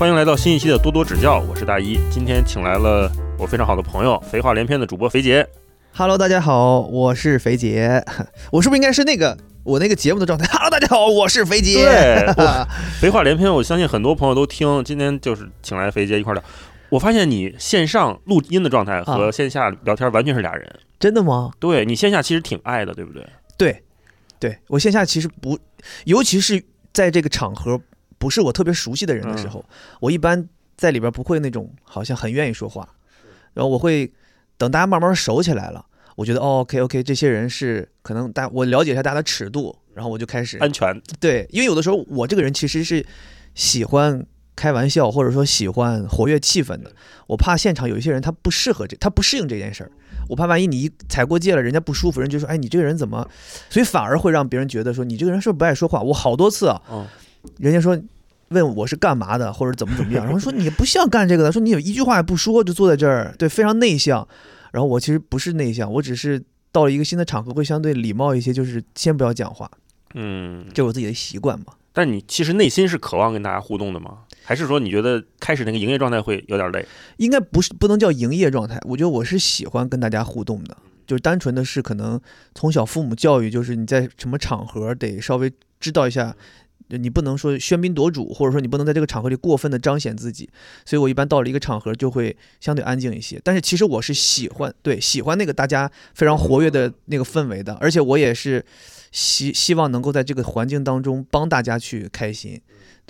欢迎来到新一期的多多指教，我是大一。今天请来了我非常好的朋友，肥话连篇的主播肥杰。Hello，大家好，我是肥杰。我是不是应该是那个我那个节目的状态？Hello，大家好，我是肥杰。对，我 废话连篇，我相信很多朋友都听。今天就是请来肥杰一块儿聊。我发现你线上录音的状态和啊线下聊天完全是俩人。真的吗？对你线下其实挺爱的，对不对？对，对我线下其实不，尤其是在这个场合不是我特别熟悉的人的时候，我一般在里边不会那种好像很愿意说话，然后我会等大家慢慢熟起来了，我觉得哦，OK OK，这些人是可能大我了解一下大家的尺度，然后我就开始安全。对，因为有的时候我这个人其实是喜欢开玩笑，或者说喜欢活跃气氛的。我怕现场有一些人他不适合这，他不适应这件事儿。我怕万一你一踩过界了，人家不舒服，人就说：“哎，你这个人怎么？”所以反而会让别人觉得说你这个人是不是不爱说话？我好多次啊，嗯，人家说问我是干嘛的，或者怎么怎么样，然后说你不像干这个的，说你有一句话也不说就坐在这儿，对，非常内向。然后我其实不是内向，我只是到了一个新的场合会相对礼貌一些，就是先不要讲话，嗯，这是我自己的习惯嘛。但你其实内心是渴望跟大家互动的吗？还是说你觉得开始那个营业状态会有点累？应该不是不能叫营业状态，我觉得我是喜欢跟大家互动的，就是单纯的是可能从小父母教育，就是你在什么场合得稍微知道一下，你不能说喧宾夺主，或者说你不能在这个场合里过分的彰显自己，所以我一般到了一个场合就会相对安静一些。但是其实我是喜欢对喜欢那个大家非常活跃的那个氛围的，而且我也是希希望能够在这个环境当中帮大家去开心。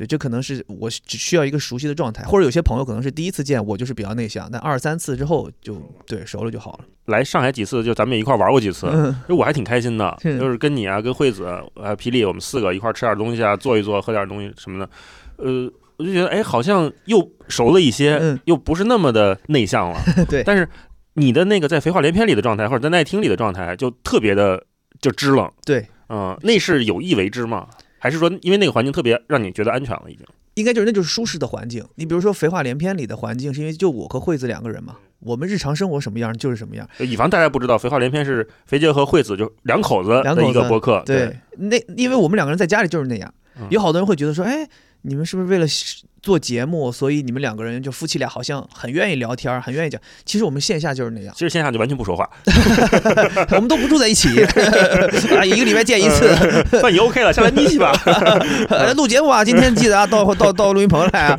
对，这可能是我只需要一个熟悉的状态，或者有些朋友可能是第一次见我就是比较内向，但二三次之后就对熟了就好了。来上海几次，就咱们也一块儿玩过几次，嗯，就我还挺开心的，是就是跟你啊，跟惠子，还有霹雳，我们四个一块儿吃点东西啊，坐一坐，喝点东西什么的，呃，我就觉得哎，好像又熟了一些，嗯又不是那么的内向了。对但是你的那个在废话连篇里的状态，或者在耐听里的状态，就特别的就支棱。对，嗯、那是有意为之吗？还是说因为那个环境特别让你觉得安全了已经？应该就是那就是舒适的环境。你比如说《肥话连篇》里的环境，是因为就我和惠子两个人嘛，我们日常生活什么样就是什么样。以防大家不知道，肥话连篇是肥杰和惠子就两口子的一个博客。对，那因为我们两个人在家里就是那样嗯，有好多人会觉得说，哎，你们是不是为了做节目，所以你们两个人就夫妻俩好像很愿意聊天，很愿意讲。其实我们线下就是那样，其实线下就完全不说话，我们都不住在一起，啊，一个礼拜见一次。那你 OK 了，下来眯去吧。呃，录节目啊，今天记得啊，到到到录音棚来啊。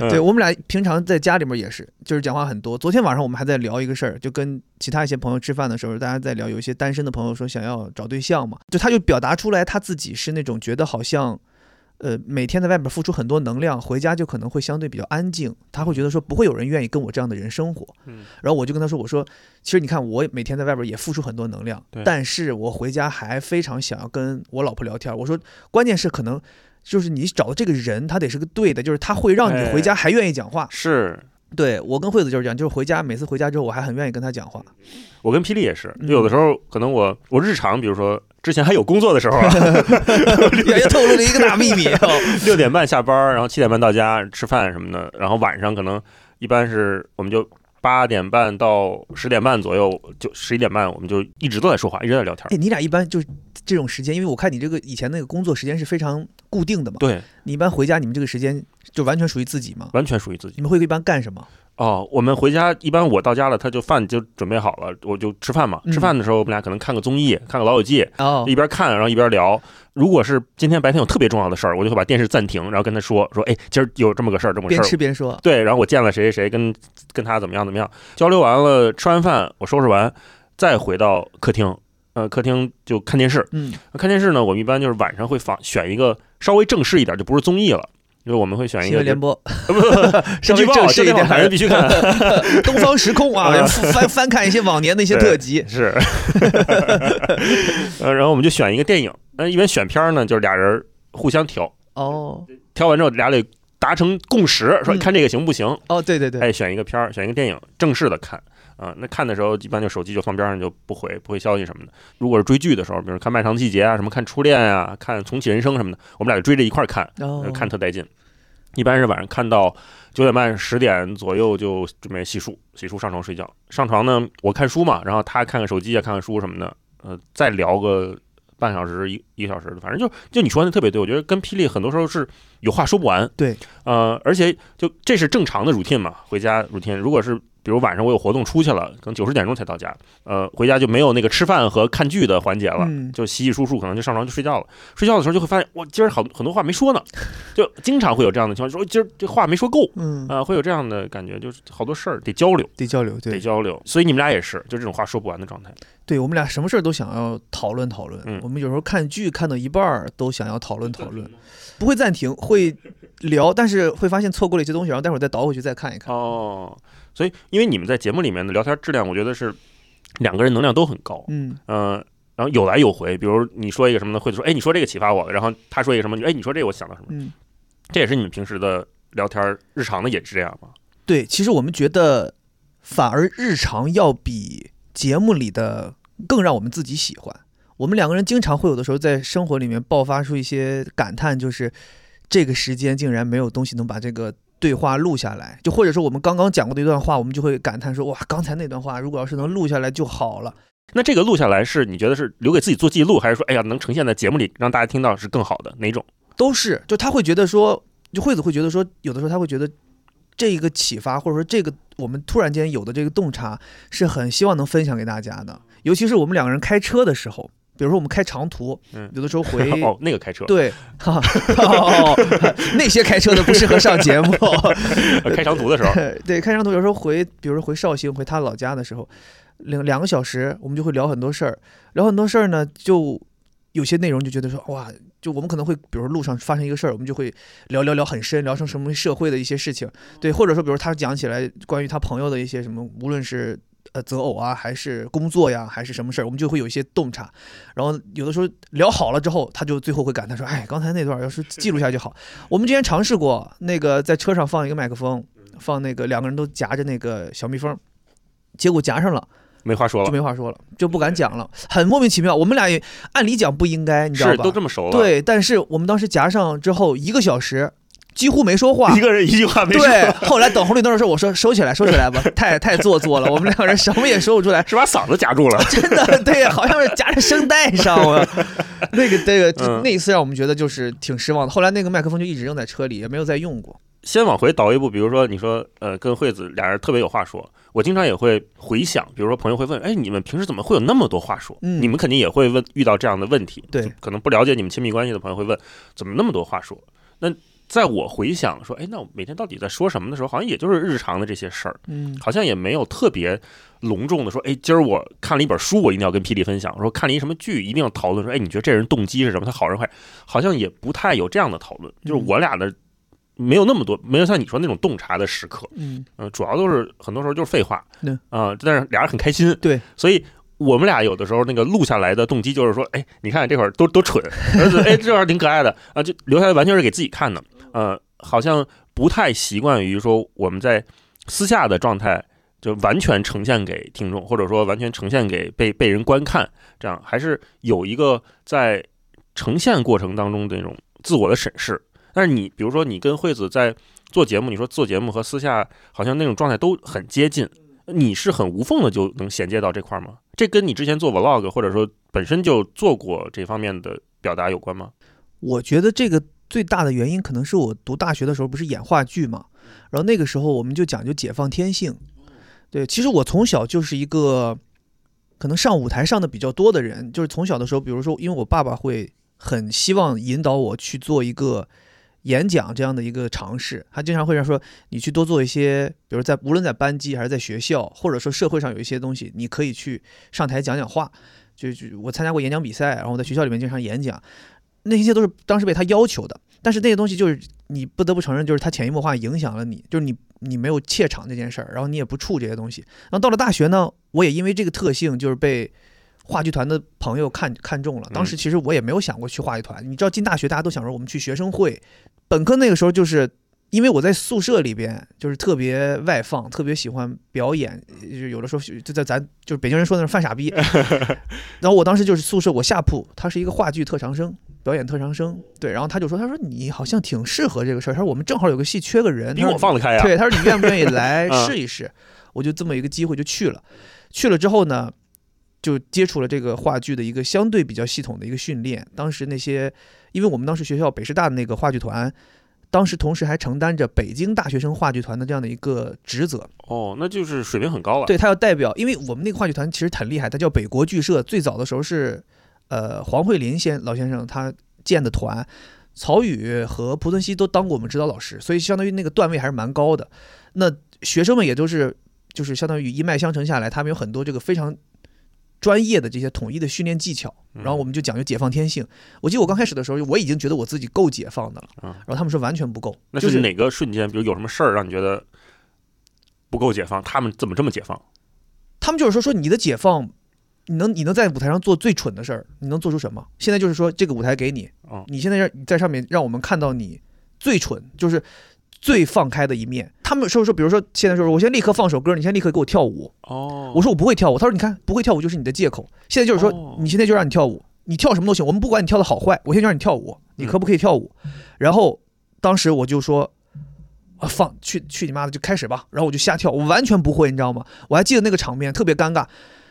嗯对我们俩平常在家里面也是，就是讲话很多。昨天晚上我们还在聊一个事儿，就跟其他一些朋友吃饭的时候，大家在聊，有一些单身的朋友说想要找对象嘛，就他就表达出来他自己是那种觉得好像。呃，每天在外边付出很多能量，回家就可能会相对比较安静。他会觉得说不会有人愿意跟我这样的人生活。嗯然后我就跟他说：“我说，其实你看，我每天在外边也付出很多能量对，但是我回家还非常想要跟我老婆聊天。我说，关键是可能就是你找的这个人，他得是个对的，就是他会让你回家还愿意讲话。是对我跟惠子就是这样，就是回家每次回家之后，我还很愿意跟他讲话。我跟霹雳也是，嗯有的时候可能我我日常，比如说之前还有工作的时候啊，也也透露了一个大秘密。哦 六点半下班，然后七点半到家吃饭什么的，然后晚上可能一般是我们就八点半到十点半左右，就十一点半我们就一直都在说话，一直在聊天。哎，你俩一般就是这种时间，因为我看你这个以前那个工作时间是非常固定的嘛。对，你一般回家，你们这个时间就完全属于自己吗？完全属于自己。你们会一般干什么？哦，我们回家一般我到家了，他就饭就准备好了，我就吃饭嘛。嗯吃饭的时候我们俩可能看个综艺，看个《老友记》，哦一边看然后一边聊。如果是今天白天有特别重要的事儿，我就会把电视暂停，然后跟他说说，哎，今儿有这么个事儿，这么个事边儿。吃边说。对，然后我见了谁谁谁，跟跟他怎么样怎么样，交流完了，吃完饭我收拾完，再回到客厅，呃，客厅就看电视。嗯，看电视呢，我们一般就是晚上会放选一个稍微正式一点，就不是综艺了。就是我们会选一个新闻联播，不不不，稍微神剧报，正式一点这反正必须看。东方时空啊，翻翻看一些往年的一些特辑。是，呃，然后我们就选一个电影。那一般选片儿呢，就是俩人互相挑，哦挑完之后俩得达成共识，说嗯看这个行不行？哦，对对对，哎，选一个片儿，选一个电影，正式的看。啊、那看的时候一般就手机就放边上就不回不回消息什么的。如果是追剧的时候，比如看《漫长季节》啊，什么看《初恋》啊，看《重启人生》什么的，我们俩就追着一块儿看，看特带劲。一般是晚上看到九点半十点左右就准备洗漱，洗漱上床睡觉。上床呢，我看书嘛，然后他看看手机啊，看看书什么的，呃，再聊个半小时一一个小时的，反正就就你说的特别对，我觉得跟霹雳很多时候是有话说不完。对，呃，而且就这是正常的 routine 嘛，回家 routine。如果是比如晚上我有活动出去了，可能九十点钟才到家，呃，回家就没有那个吃饭和看剧的环节了，嗯就洗洗漱漱，可能就上床就睡觉了。睡觉的时候就会发现，我今儿好很多话没说呢，就经常会有这样的情况，说今儿这话没说够。嗯，啊、会有这样的感觉，就是好多事儿得交流，得交流，得交流，所以你们俩也是，就这种话说不完的状态。对，我们俩什么事儿都想要讨论讨论。嗯我们有时候看剧看到一半儿都想要讨论讨论，不会暂停，会聊，但是会发现错过了一些东西，然后待会儿再倒回去再看一看。哦，所以因为你们在节目里面的聊天质量，我觉得是两个人能量都很高，嗯，嗯、然后有来有回。比如你说一个什么呢，会说，哎，你说这个启发我了，然后他说一个什么，哎，你说这个我想到什么，嗯，这也是你们平时的聊天日常的也是这样吗？对，其实我们觉得反而日常要比节目里的更让我们自己喜欢。我们两个人经常会有的时候在生活里面爆发出一些感叹，就是这个时间竟然没有东西能把这个对话录下来，就或者说我们刚刚讲过的一段话，我们就会感叹说哇，刚才那段话如果要是能录下来就好了。那这个录下来是你觉得是留给自己做记录，还是说，哎呀，能呈现在节目里让大家听到是更好的哪种？都是，就他会觉得说，就惠子会觉得说，有的时候他会觉得这一个启发，或者说这个我们突然间有的这个洞察，是很希望能分享给大家的。尤其是我们两个人开车的时候，比如说我们开长途，嗯有的时候回。哦，那个开车，对，哈 哈哦，那些开车的不适合上节目。呃开长途的时候，对，开长途有时候回，比如说回绍兴，回他老家的时候，两两个小时，我们就会聊很多事儿。聊很多事儿呢，就有些内容就觉得说，哇，就我们可能会，比如说路上发生一个事儿，我们就会聊聊聊很深，聊成什么社会的一些事情，对，或者说，比如他讲起来关于他朋友的一些什么，无论是。呃，择偶啊，还是工作呀，还是什么事儿，我们就会有一些洞察。然后有的时候聊好了之后，他就最后会感叹说：“哎，刚才那段要是记录下就好。”我们之前尝试过，那个在车上放一个麦克风，放那个两个人都夹着那个小蜜蜂，结果夹上了没话说了，就没话说了，就不敢讲了，很莫名其妙。我们俩也按理讲不应该，你知道是吧？都这么熟了，，对，但是我们当时夹上之后一个小时几乎没说话一。个人一句话没说，对，后来等红绿灯的时候，我说收起来，收起来吧，太太做作了。我们两个人什么也说不出来，是把嗓子夹住了。真的，对，好像是夹在声带上了。那个，那个，那一次让我们觉得就是挺失望的。后来那个麦克风就一直扔在车里，也没有再用过。先往回倒一步，比如说你说，呃，跟惠子俩人特别有话说，我经常也会回想，比如说朋友会问，哎，你们平时怎么会有那么多话说？嗯你们肯定也会问遇到这样的问题，对可能不了解你们亲密关系的朋友会问，怎么那么多话说？那在我回想说，哎，那我每天到底在说什么的时候，好像也就是日常的这些事儿，嗯，好像也没有特别隆重的说，哎，今儿我看了一本书，我一定要跟霹雳分享；说看了一什么剧，一定要讨论说，哎，你觉得这人动机是什么？他好人坏？好像也不太有这样的讨论。就是我俩的没有那么多，没有像你说那种洞察的时刻。嗯，嗯、主要都是很多时候就是废话。对啊、但是俩人很开心。对，所以。我们俩有的时候那个录下来的动机就是说，哎，你看这会儿多多蠢，儿子，哎，这会儿挺可爱的啊，就留下来完全是给自己看的，呃，好像不太习惯于说我们在私下的状态就完全呈现给听众，或者说完全呈现给被被人观看，这样还是有一个在呈现过程当中的那种自我的审视。但是你比如说你跟惠子在做节目，你说做节目和私下好像那种状态都很接近，你是很无缝的就能衔接到这块吗？这跟你之前做 vlog 或者说本身就做过这方面的表达有关吗？我觉得这个最大的原因可能是我读大学的时候不是演话剧嘛，然后那个时候我们就讲究解放天性。对，其实我从小就是一个可能上舞台上的比较多的人，就是从小的时候，比如说因为我爸爸会很希望引导我去做一个演讲这样的一个尝试，他经常会让说你去多做一些，比如在无论在班级还是在学校，或者说社会上有一些东西，你可以去上台讲讲话。就就我参加过演讲比赛，然后我在学校里面经常演讲，那些都是当时被他要求的。但是那些东西就是你不得不承认，就是他潜移默化影响了你，就是你你没有怯场这件事儿，然后你也不怵这些东西。然后到了大学呢，我也因为这个特性，就是被话剧团的朋友看看中了。当时其实我也没有想过去话剧团，你知道进大学大家都想说我们去学生会，本科那个时候就是。因为我在宿舍里边就是特别外放，特别喜欢表演，就有的时候就在咱就是北京人说的那是犯傻逼。然后我当时就是宿舍我下铺，他是一个话剧特长生，表演特长生，对，然后他就说，他说你好像挺适合这个事儿，他说我们正好有个戏缺个人，比我放得开呀、对，他说你愿不愿意 来嗯试一试？我就这么一个机会就去了，去了之后呢，就接触了这个话剧的一个相对比较系统的一个训练。当时那些，因为我们当时学校北师大的那个话剧团，当时同时还承担着北京大学生话剧团的这样的一个职责。哦，那就是水平很高了。对他要代表，因为我们那个话剧团其实很厉害，它叫北国剧社。最早的时候是，呃，黄慧林先老先生他建的团，曹禺和濮存昕都当过我们指导老师，所以相当于那个段位还是蛮高的。那学生们也都是，就是相当于一脉相承下来，他们有很多这个非常专业的这些统一的训练技巧。然后我们就讲究解放天性。我记得我刚开始的时候，我已经觉得我自己够解放的了，然后他们说完全不够。那就是哪个瞬间？比如有什么事儿让你觉得不够解放？他们怎么这么解放？他们就是说说你的解放，你能你能在舞台上做最蠢的事儿，你能做出什么？现在就是说这个舞台给你，哦你现在让在上面让我们看到你最蠢，就是最放开的一面。他们说说，比如说现在说，我现在立刻放首歌，你现在立刻给我跳舞。哦我说我不会跳舞，他说你看不会跳舞就是你的借口。现在就是说哦你现在就让你跳舞，你跳什么都行，我们不管你跳的好坏，我现在就让你跳舞，你嗯可不可以跳舞？然后当时我就说。啊，放去去你妈的，就开始吧！然后我就瞎跳，我完全不会，你知道吗？我还记得那个场面特别尴尬。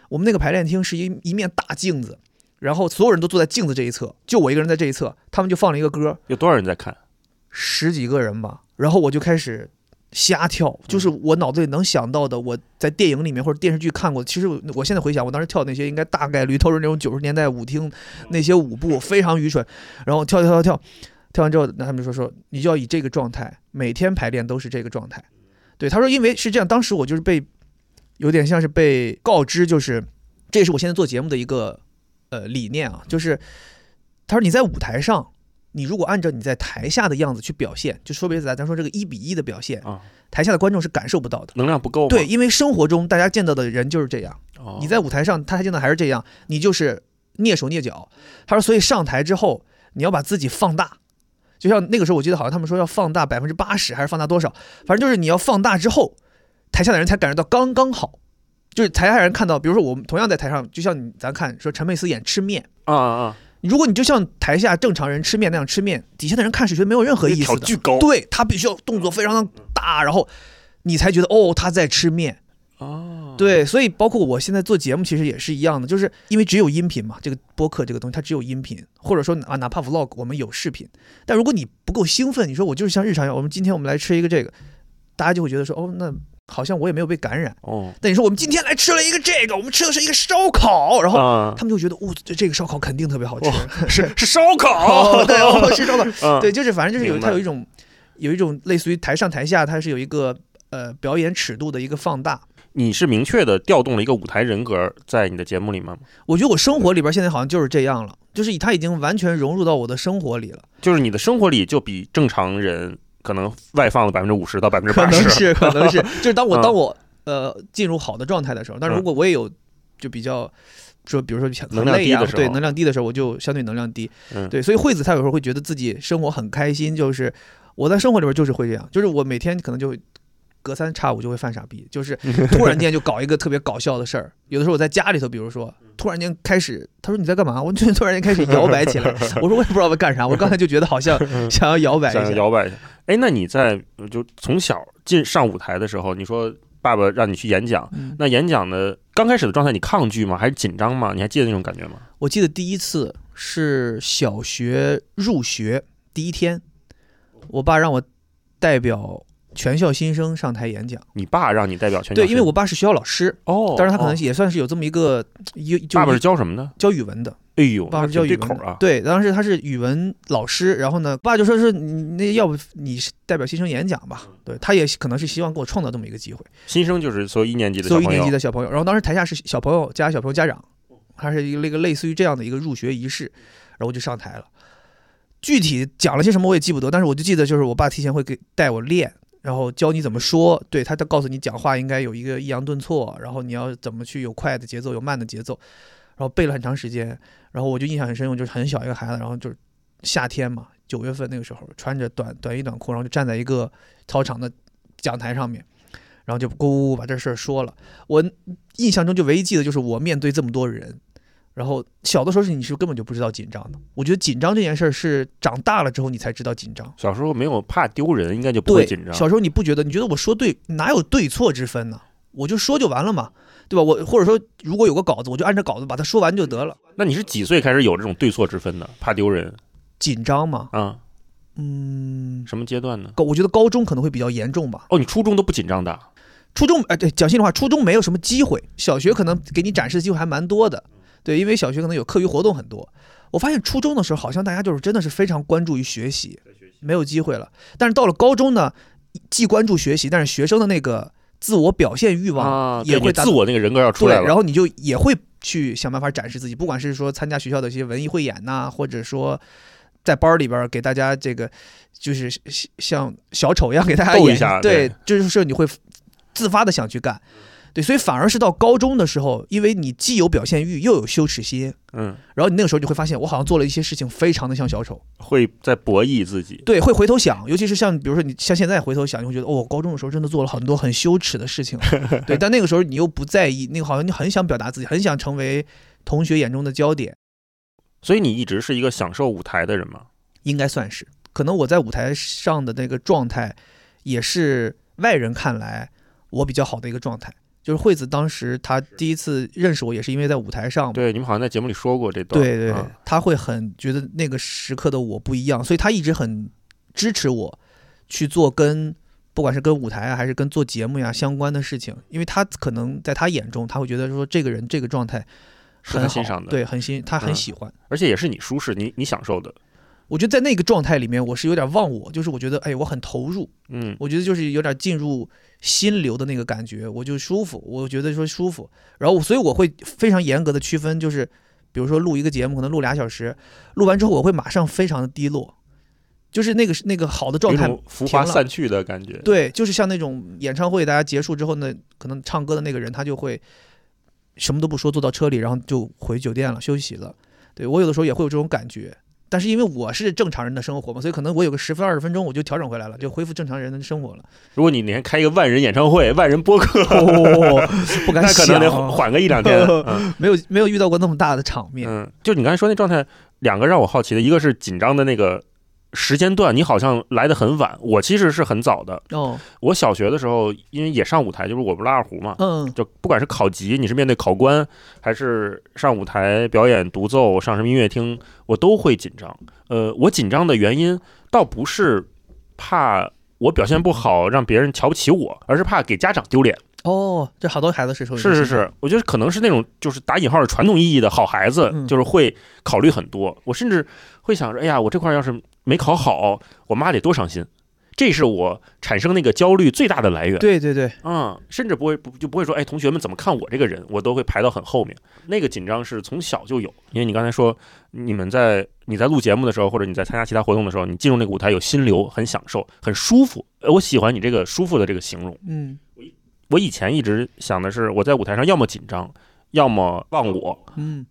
我们那个排练厅是一一面大镜子，然后所有人都坐在镜子这一侧，就我一个人在这一侧。他们就放了一个歌，有多少人在看？十几个人吧，然后我就开始瞎跳，就是我脑子里能想到的，我在电影里面或者电视剧看过。其实我我现在回想，我当时跳那些应该大概率都是那种九十年代舞厅那些舞步，非常愚蠢。然后跳跳跳跳，跳完之后，那他们就说说你就要以这个状态，每天排练都是这个状态。对，他说因为是这样，当时我就是被有点像是被告知，就是这也是我现在做节目的一个呃理念啊，就是他说你在舞台上。你如果按照你在台下的样子去表现，就说别的咱咱说这个一比一的表现，啊，台下的观众是感受不到的。能量不够？对，因为生活中大家见到的人就是这样，哦，你在舞台上，他见到还是这样，你就是蹑手蹑脚。他说，所以上台之后，你要把自己放大，就像那个时候，我记得好像他们说要放大百分之八十，还是放大多少，反正就是你要放大之后，台下的人才感觉到刚刚好。就是台下人看到，比如说我们同样在台上，就像你咱看说陈佩斯演吃面，啊啊，如果你就像台下正常人吃面那样吃面，底下的人看是觉得没有任何意思的，巨高，对他必须要动作非常的大，然后你才觉得哦他在吃面。哦，对，所以包括我现在做节目，其实也是一样的，就是因为只有音频嘛，这个播客这个东西它只有音频，或者说啊哪怕 vlog 我们有视频，但如果你不够兴奋，你说我就是像日常一样，我们今天我们来吃一个这个，大家就会觉得说哦那好像我也没有被感染。哦，但你说我们今天来吃了一个这个，我们吃的是一个烧烤，然后啊，他们就觉得哦这这个烧烤肯定特别好吃，是是烧哦烤，对 哦是烧烤，嗯，对，就是反正就是有它有一种有一种类似于台上台下，它是有一个呃表演尺度的一个放大。你是明确的调动了一个舞台人格在你的节目里吗？我觉得我生活里边现在好像就是这样了，就是他已经完全融入到我的生活里了，就是你的生活里就比正常人可能外放了百分之五十到百分之可八十，能是可能是，就是当我嗯当我呃进入好的状态的时候，但如果我也有就比较说，比如说很能量低的时候对能量低的时候，我就相对能量低，嗯对，所以惠子她有时候会觉得自己生活很开心，就是我在生活里边就是会这样，就是我每天可能就。隔三差五就会犯傻逼，就是突然间就搞一个特别搞笑的事儿。有的时候我在家里头，比如说突然间开始，他说你在干嘛？我就突然间开始摇摆起来。我说我也不知道在干啥，我刚才就觉得好像想要摇摆一下。摇摆一下。哎，那你在就从小进上舞台的时候，你说爸爸让你去演讲，嗯那演讲的刚开始的状态，你抗拒吗？还是紧张吗？你还记得那种感觉吗？我记得第一次是小学入学第一天，我爸让我代表全校新生上台演讲。你爸让你代表全校对，因为我爸是学校老师，哦，当然他可能哦也算是有这么一个一就爸爸是教什么的？教语文的，哎呦，爸爸是教语文的。啊。对，当时他是语文老师，然后呢，爸就说是你那要不你是代表新生演讲吧？嗯对，他也可能是希望给我创造这么一个机会。新生就是所有一年级的所有一年级。的小朋友，然后当时台下是小朋友加小朋友家长，还是一个那个类似于这样的一个入学仪式，然后我就上台了。具体讲了些什么我也记不得，但是我就记得就是我爸提前会给带我练，然后教你怎么说，对他他告诉你讲话应该有一个抑扬顿挫，然后你要怎么去有快的节奏有慢的节奏，然后背了很长时间，然后我就印象很深，我就是很小一个孩子，然后就是夏天嘛，九月份那个时候穿着短短衣短裤，然后就站在一个操场的讲台上面。然后就咕咕咕把这事儿说了。我印象中就唯一记得就是我面对这么多人，然后小的时候是你是根本就不知道紧张的。我觉得紧张这件事儿是长大了之后你才知道紧张。小时候没有怕丢人，应该就不会紧，张。小时候你不觉得？你觉得我说对，哪有对错之分呢？我就说就完了嘛，对吧？我或者说如果有个稿子，我就按照稿子把它说完就得了。那你是几岁开始有这种对错之分的？怕丢人紧张嘛，啊？嗯，什么阶段呢？高我觉得高中可能会比较严重吧。哦，你初中都不紧张的？初中，哎，对，讲心里话，初中没有什么机会，小学可能给你展示的机会还蛮多的，对，因为小学可能有课余活动很多。我发现初中的时候，好像大家就是真的是非常关注于学习，没有机会了。但是到了高中呢，既关注学习，但是学生的那个自我表现欲望也会达自我那个人格要出来，了。然后你就也会去想办法展示自己，不管是说参加学校的一些文艺汇演呐、或者说在班里边给大家这个就是像像小丑一样给大家演一下对对，就是你会自发的想去干。对，所以反而是到高中的时候，因为你既有表现欲，又有羞耻心，嗯，然后你那个时候就会发现，我好像做了一些事情非常的像小丑。会在博弈自己。对，会回头想，尤其是像比如说你像现在回头想，你会觉得哦，高中的时候真的做了很多很羞耻的事情。对，但那个时候你又不在意，那个好像你很想表达自己，很想成为同学眼中的焦点，所以你一直是一个享受舞台的人吗？应该算是。可能我在舞台上的那个状态，也是外人看来我比较好的一个状态。就是惠子当时她第一次认识我，也是因为在舞台上。对，你们好像在节目里说过这段。对对，嗯他会很觉得那个时刻的我不一样，所以他一直很支持我去做跟不管是跟舞台啊，还是跟做节目呀相关的事情，因为他可能在他眼中，他会觉得说这个人这个状态是很好欣赏的对，很欣，他很嗯喜欢。而且也是你舒适，你你享受的。我觉得在那个状态里面，我是有点忘我，就是我觉得哎，我很投入，嗯，我觉得就是有点进入心流的那个感觉，我就舒服，我觉得说舒服，然后所以我会非常严格的区分，就是比如说录一个节目，可能录俩小时，录完之后我会马上非常的低落，就是那个那个好的状态浮华散去的感觉。对，就是像那种演唱会，大家结束之后呢，可能唱歌的那个人他就会什么都不说，坐到车里，然后就回酒店了，休息了。对我有的时候也会有这种感觉，但是因为我是正常人的生活嘛，所以可能我有个十分二十分钟我就调整回来了，就恢复正常人的生活了。如果你连开一个万人演唱会、万人播客，哦，不敢 那可想，能得缓个一两天。嗯没有没有遇到过那么大的场面。嗯，就你刚才说那状态，两个让我好奇的，一个是紧张的那个时间段，你好像来的很晚，我其实是很早的。哦，我小学的时候，因为也上舞台，就是我不是拉二胡嘛，嗯就不管是考级，你是面对考官，还是上舞台表演独奏，上什么音乐厅，我都会紧张。呃，我紧张的原因倒不是怕我表现不好让别人瞧不起我，而是怕给家长丢脸。哦，这好多孩子是受是是是，我觉得可能是那种就是打引号的传统意义的好孩子，嗯就是会考虑很多。我甚至会想着，哎呀，我这块要是没考好，我妈得多伤心。这是我产生那个焦虑最大的来源。对对对，嗯、甚至不会不就不会说，哎，同学们怎么看我这个人，我都会排到很后面。那个紧张是从小就有，因为你刚才说，你们在你在录节目的时候，或者你在参加其他活动的时候，你进入那个舞台有心流，很享受，很舒服。呃我喜欢你这个舒服的这个形容。嗯我以前一直想的是，我在舞台上要么紧张，要么忘我，嗯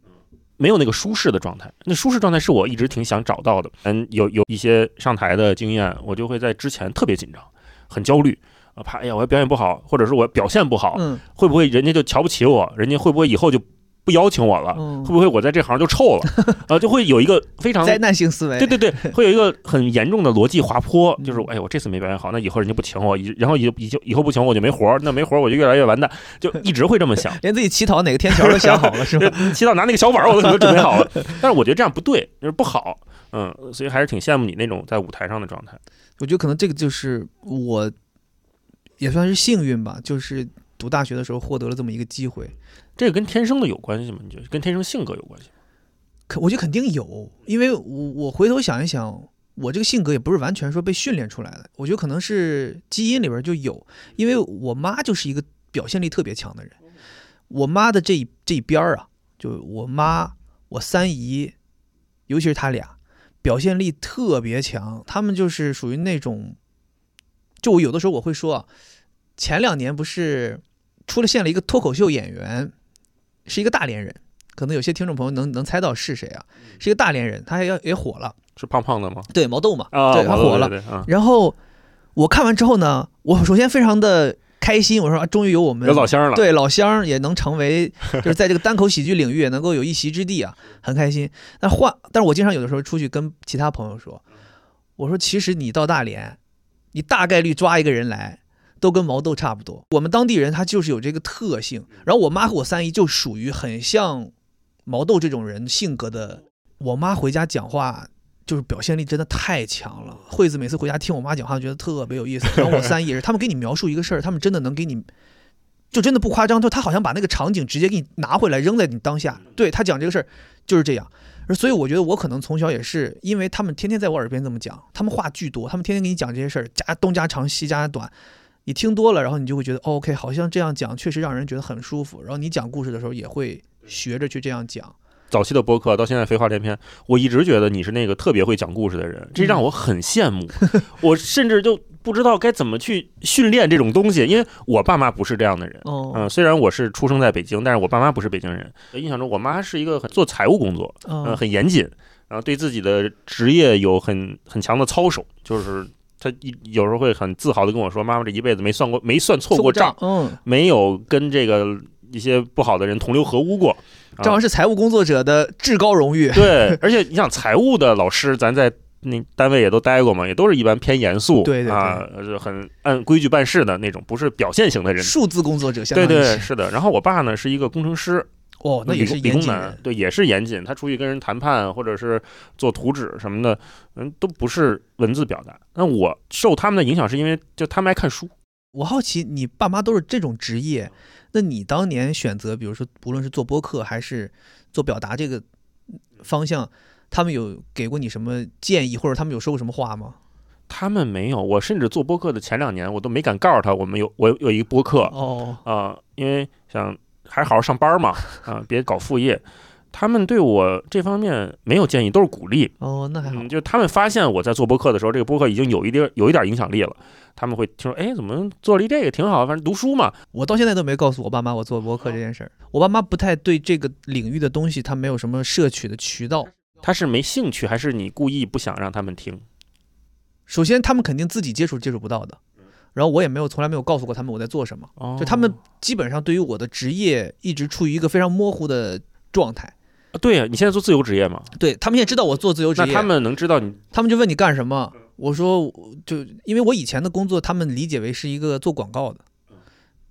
没有那个舒适的状态。那舒适状态是我一直挺想找到的。嗯，有有一些上台的经验，我就会在之前特别紧张，很焦虑。啊，怕哎呀，我要表演不好，或者是我表现不好，嗯会不会人家就瞧不起我？人家会不会以后就不邀请我了？嗯会，不会我在这行就臭了？呃，就会有一个非常灾难性思维。对对对，会有一个很严重的逻辑滑坡，嗯就是哎，我这次没表演好，那以后人家不请我，以然后以以后以后不请我我就没活儿，那没活儿我就越来越完蛋，就一直会这么想。连自己乞讨哪个天桥都想好了，是吧？乞讨拿那个小碗我都准备好了，但是我觉得这样不对，就是不好，嗯，所以还是挺羡慕你那种在舞台上的状态。我觉得可能这个就是我也算是幸运吧，就是读大学的时候获得了这么一个机会。这个跟天生的有关系吗？你觉得跟天生性格有关系吗？可我觉得肯定有，因为我我回头想一想，我这个性格也不是完全说被训练出来的，我觉得可能是基因里边就有，因为我妈就是一个表现力特别强的人。我妈的这一这一边儿啊，就我妈、我三姨，尤其是他俩，表现力特别强。他们就是属于那种，就我有的时候我会说啊，前两年不是出了现了一个脱口秀演员，是一个大连人，可能有些听众朋友能能猜到是谁啊？是一个大连人，他也也火了，是胖胖的吗？对毛豆嘛，啊，对他火了。对对对啊，然后我看完之后呢，我首先非常的开心，我说、啊、终于有我们有老乡了。对老乡也能成为，就是在这个单口喜剧领域也能够有一席之地啊，很开心。但换，但是我经常有的时候出去跟其他朋友说，我说其实你到大连，你大概率抓一个人来，都跟毛豆差不多。我们当地人他就是有这个特性。然后我妈和我三姨就属于很像毛豆这种人性格的。我妈回家讲话就是表现力真的太强了。惠子每次回家听我妈讲话，觉得特别有意思。然后我三姨也是，他们给你描述一个事儿，他们真的能给你，就真的不夸张，就他好像把那个场景直接给你拿回来扔在你当下。对他讲这个事儿就是这样。所以我觉得我可能从小也是，因为他们天天在我耳边这么讲，他们话巨多，他们天天给你讲这些事儿，加东家长西家短，你听多了，然后你就会觉得，OK，好像这样讲确实让人觉得很舒服。然后你讲故事的时候也会学着去这样讲。早期的播客到现在废话连篇，我一直觉得你是那个特别会讲故事的人，这让我很羡慕。我甚至就不知道该怎么去训练这种东西，因为我爸妈不是这样的人。嗯，虽然我是出生在北京，但是我爸妈不是北京人。印象中，我妈是一个很做财务工作，嗯，很严谨，然后对自己的职业有很很强的操守，就是她一有时候会很自豪的跟我说：“妈妈这一辈子没算过，没算错过账，嗯，没有跟这个一些不好的人同流合污过。”正好是财务工作者的至高荣誉。对，而且你想，财务的老师，咱在那单位也都待过嘛，也都是一般偏严肃，对对啊，很按规矩办事的那种，不是表现型的人。数字工作者，对对是的。然后我爸呢是一个工程师，哦，那也是理工男，对，也是严谨。他出去跟人谈判或者是做图纸什么的，嗯，都不是文字表达。那我受他们的影响，是因为就他们爱看书。我好奇，你爸妈都是这种职业。那你当年选择，比如说，不论是做播客还是做表达这个方向，他们有给过你什么建议，或者他们有说过什么话吗？他们没有。我甚至做播客的前两年，我都没敢告诉他我们有我有一个播客哦啊，因为想还好好上班嘛 啊，别搞副业。他们对我这方面没有建议，都是鼓励。哦，那还好。就他们发现我在做播客的时候，这个播客已经有一点有一点影响力了。他们会听说，哎，怎么做了一这个挺好，反正读书嘛。我到现在都没告诉我爸妈我做播客这件事儿。我爸妈不太对这个领域的东西，他没有什么摄取的渠道。他是没兴趣，还是你故意不想让他们听？首先，他们肯定自己接触接触不到的。然后我也没有从来没有告诉过他们我在做什么。就他们基本上对于我的职业一直处于一个非常模糊的状态。对呀，你现在做自由职业嘛？对他们现在知道我做自由职业，那他们能知道你？他们就问你干什么？我说就因为我以前的工作，他们理解为是一个做广告的。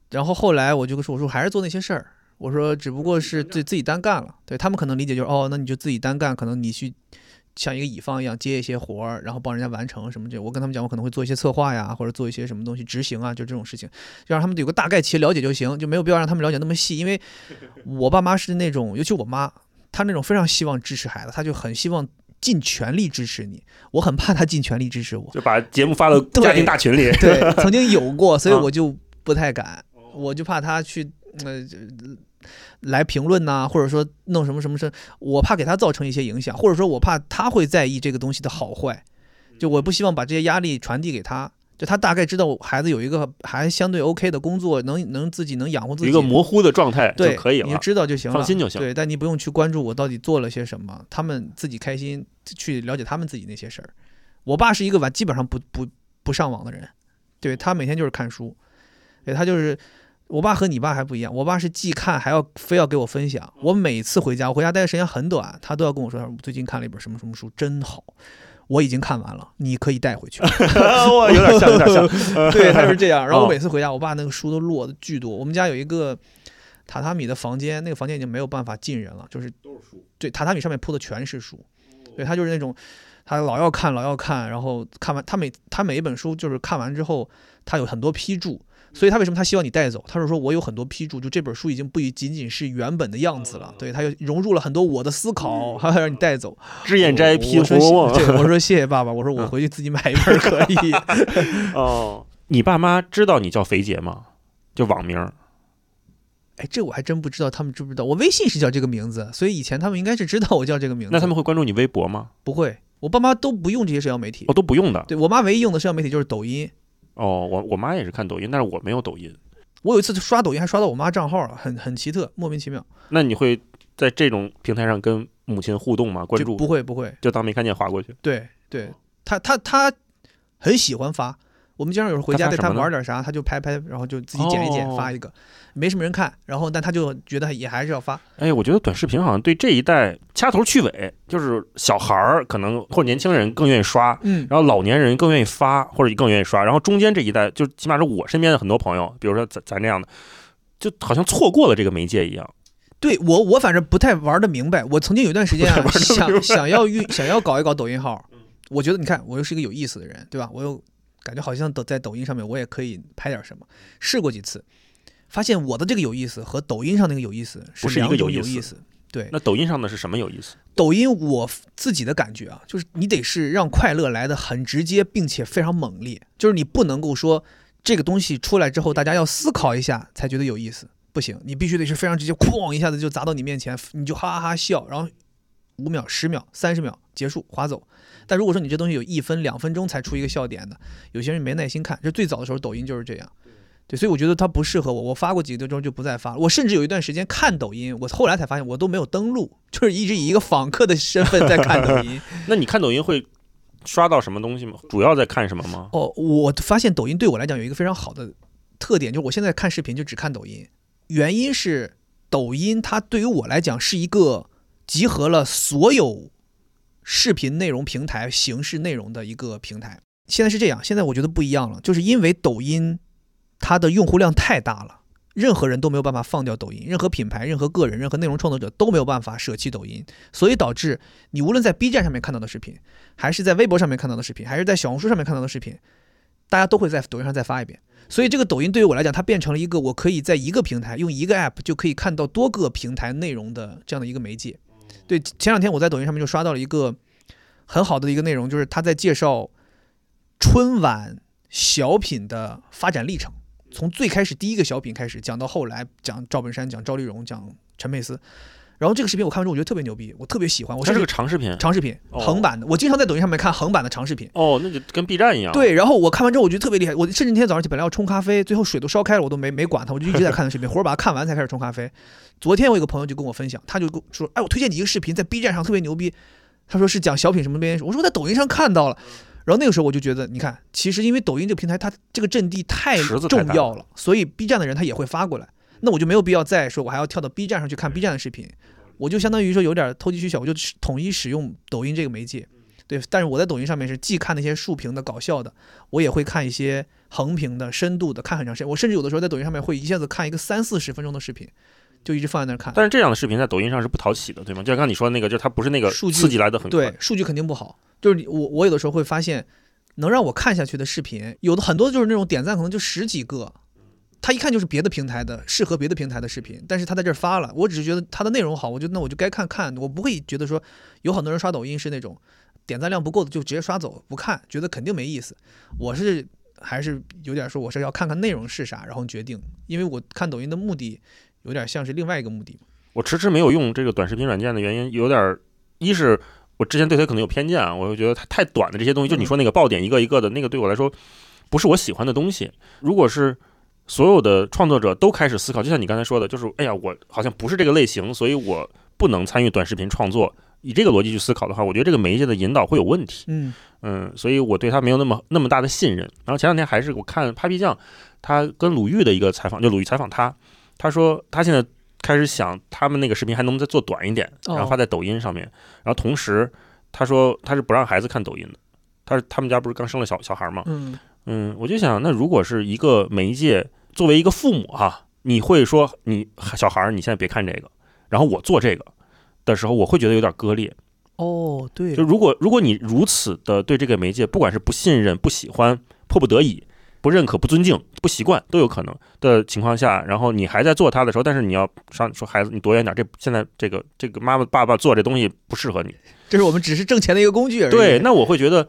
然后后来我就说，我说还是做那些事儿。我说只不过是自自己单干了。对他们可能理解就是哦，那你就自己单干，可能你去像一个乙方一样接一些活儿，然后帮人家完成什么这。我跟他们讲，我可能会做一些策划呀，或者做一些什么东西执行啊，就这种事情，就让他们有个大概其了解就行，就没有必要让他们了解那么细。因为我爸妈是那种，尤其我妈。她那种非常希望支持孩子，她就很希望尽全力支持你。我很怕她尽全力支持我，就把节目发到家庭大群里。对，曾经有过，所以 我就不太敢，我就怕他去呃来评论呐，或者说弄什么什么事，我怕给他造成一些影响，或者说我怕他会在意这个东西的好坏，就我不希望把这些压力传递给他。就他大概知道孩子有一个还相对 OK 的工作，能能自己能养活自己，一个模糊的状态就可以了，你知道就行了，放心就行。对，但你不用去关注我到底做了些什么，他们自己开心，去了解他们自己那些事儿。我爸是一个晚基本上不不不上网的人，对他每天就是看书，对他就是我爸和你爸还不一样，我爸是既看还要非要给我分享。我每次回家，我回家待的时间很短，他都要跟我说，最近看了一本什么什么书，真好。我已经看完了，你可以带回去。哇，有点像，有点像。对，他就是这样。然后我每次回家，我爸那个书都摞的巨多。我们家有一个榻榻米的房间，那个房间已经没有办法进人了，就是都是书。对，榻榻米上面铺的全是书。对他就是那种，他老要看，老要看，然后看完他每他每一本书就是看完之后，他有很多批注。所以他为什么他希望你带走？他是说我有很多批注，就这本书已经不仅仅是原本的样子了。对，他又融入了很多我的思考，还要让你带走。脂砚斋批我说我 说谢谢爸爸，我说我回去自己买一本可以。哦，你爸妈知道你叫肥姐吗？就网名？哎，这我还真不知道，他们知不知道？我微信是叫这个名字，所以以前他们应该是知道我叫这个名字。那他们会关注你微博吗？不会，我爸妈都不用这些社交媒体。哦，都不用的。对我妈唯一用的社交媒体就是抖音。哦，我我妈也是看抖音，但是我没有抖音。我有一次刷抖音还刷到我妈账号了，很很奇特，莫名其妙。那你会在这种平台上跟母亲互动吗？关注？不会不会，就当没看见划过去。对对，她她她很喜欢发。我们经常有时候回家带他玩点啥，他就拍拍，然后就自己剪一剪哦发一个，没什么人看，然后但他就觉得也还是要发。哎，我觉得短视频好像对这一代掐头去尾，就是小孩儿可能或者年轻人更愿意刷，嗯，然后老年人更愿意发或者更愿意刷，然后中间这一代，就起码是我身边的很多朋友，比如说咱咱这样的，就好像错过了这个媒介一样。对我我反正不太玩得明白。我曾经有一段时间 想想要运想要搞一搞抖音号，我觉得你看我又是一个有意思的人，对吧？我又感觉好像抖在抖音上面我也可以拍点什么，试过几次，发现我的这个有意思和抖音上那个有意思不是一个有意思。对，那抖音上的是什么有意思？抖音我自己的感觉啊，就是你得是让快乐来的很直接，并且非常猛烈，就是你不能够说这个东西出来之后，大家要思考一下才觉得有意思，不行，你必须得是非常直接，哐一下子就砸到你面前，你就哈哈哈笑，然后五秒、十秒、三十秒结束划走。但如果说你这东西有一分、两分钟才出一个笑点的，有些人没耐心看，这最早的时候抖音就是这样。对，所以我觉得它不适合我。我发过几个之后就不再发了。我甚至有一段时间看抖音，我后来才发现我都没有登录，就是一直以一个访客的身份在看抖音。那你看抖音会刷到什么东西吗？主要在看什么吗？哦，我发现抖音对我来讲有一个非常好的特点，就是我现在看视频就只看抖音，原因是抖音它对于我来讲是一个集合了所有视频内容平台形式内容的一个平台。现在是这样，现在我觉得不一样了，就是因为抖音它的用户量太大了。任何人都没有办法放掉抖音，任何品牌、任何个人、任何内容创作者都没有办法舍弃抖音，所以导致你无论在 B 站上面看到的视频，还是在微博上面看到的视频，还是在小红书上面看到的视频，大家都会在抖音上再发一遍。所以这个抖音对于我来讲，它变成了一个我可以在一个平台用一个 app 就可以看到多个平台内容的这样的一个媒介。对，前两天我在抖音上面就刷到了一个很好的一个内容，就是他在介绍春晚小品的发展历程，从最开始第一个小品开始讲到后来讲赵本山、讲赵丽蓉、讲陈佩斯。然后这个视频我看完之后，我觉得特别牛逼，我特别喜欢。我它是个长视频。长视频，哦横版的，我经常在抖音上面看横版的长视频。哦，那就跟 B 站一样。，对，然后我看完之后，我觉得特别厉害。我甚至那天早上起本来要冲咖啡，最后水都烧开了，我都没没管它，我就一直在看那视频，活儿把它看完才开始冲咖啡。昨天我有个朋友就跟我分享，他就跟我说：“哎，我推荐你一个视频，在 B 站上特别牛逼。”他说是讲小品什么编。我说我在抖音上看到了。然后那个时候我就觉得，你看，其实因为抖音这个平台它这个阵地太重要了，所以 B 站的人他也会发过来。那我就没有必要再说我还要跳到 B 站上去看 B 站的视频，我就相当于说有点投机取巧，我就统一使用抖音这个媒介。对，但是我在抖音上面是既看那些竖屏的搞笑的，我也会看一些横屏的、深度的，看很长时间。我甚至有的时候在抖音上面会一下子看一个三四十分钟的视频，就一直放在那儿看。但是这样的视频在抖音上是不讨喜的，对吗？就像刚刚你说的那个，就是它不是那个数据刺激来的很快。对，数据肯定不好。就是我我有的时候会发现，能让我看下去的视频，有的很多就是那种点赞可能就十几个，他一看就是别的平台的，适合别的平台的视频，但是他在这儿发了，我只是觉得他的内容好，我就那我就该看看，我不会觉得说有很多人刷抖音是那种点赞量不够的就直接刷走不看，觉得肯定没意思。我是还是有点说我是要看看内容是啥，然后决定，因为我看抖音的目的有点像是另外一个目的。我迟迟没有用这个短视频软件的原因，有点一是我之前对它可能有偏见啊，我就觉得它太短的这些东西，就你说那个爆点一个一个的那个，对我来说不是我喜欢的东西。如果是所有的创作者都开始思考，就像你刚才说的，就是哎呀，我好像不是这个类型，所以我不能参与短视频创作。以这个逻辑去思考的话，我觉得这个媒介的引导会有问题。嗯嗯，所以我对他没有那么那么大的信任。然后前两天还是我看 Papi 酱，他跟鲁豫的一个采访，就鲁豫采访他，他说他现在开始想他们那个视频还能不能再做短一点，然后发在抖音上面。然后同时他说他是不让孩子看抖音的，他是他们家不是刚生了小小孩嘛？嗯嗯，我就想，那如果是一个媒介，作为一个父母哈、你会说你小孩儿你现在别看这个，然后我做这个的时候，我会觉得有点割裂。哦对，就如果如果你如此的对这个媒介，不管是不信任、不喜欢、迫不得已、不认可、不尊敬、不习惯，都有可能的情况下，然后你还在做它的时候，但是你要上说孩子，你躲远点，这现在这个这个妈妈爸爸做这东西不适合你。这是我们只是挣钱的一个工具而已。对，那我会觉得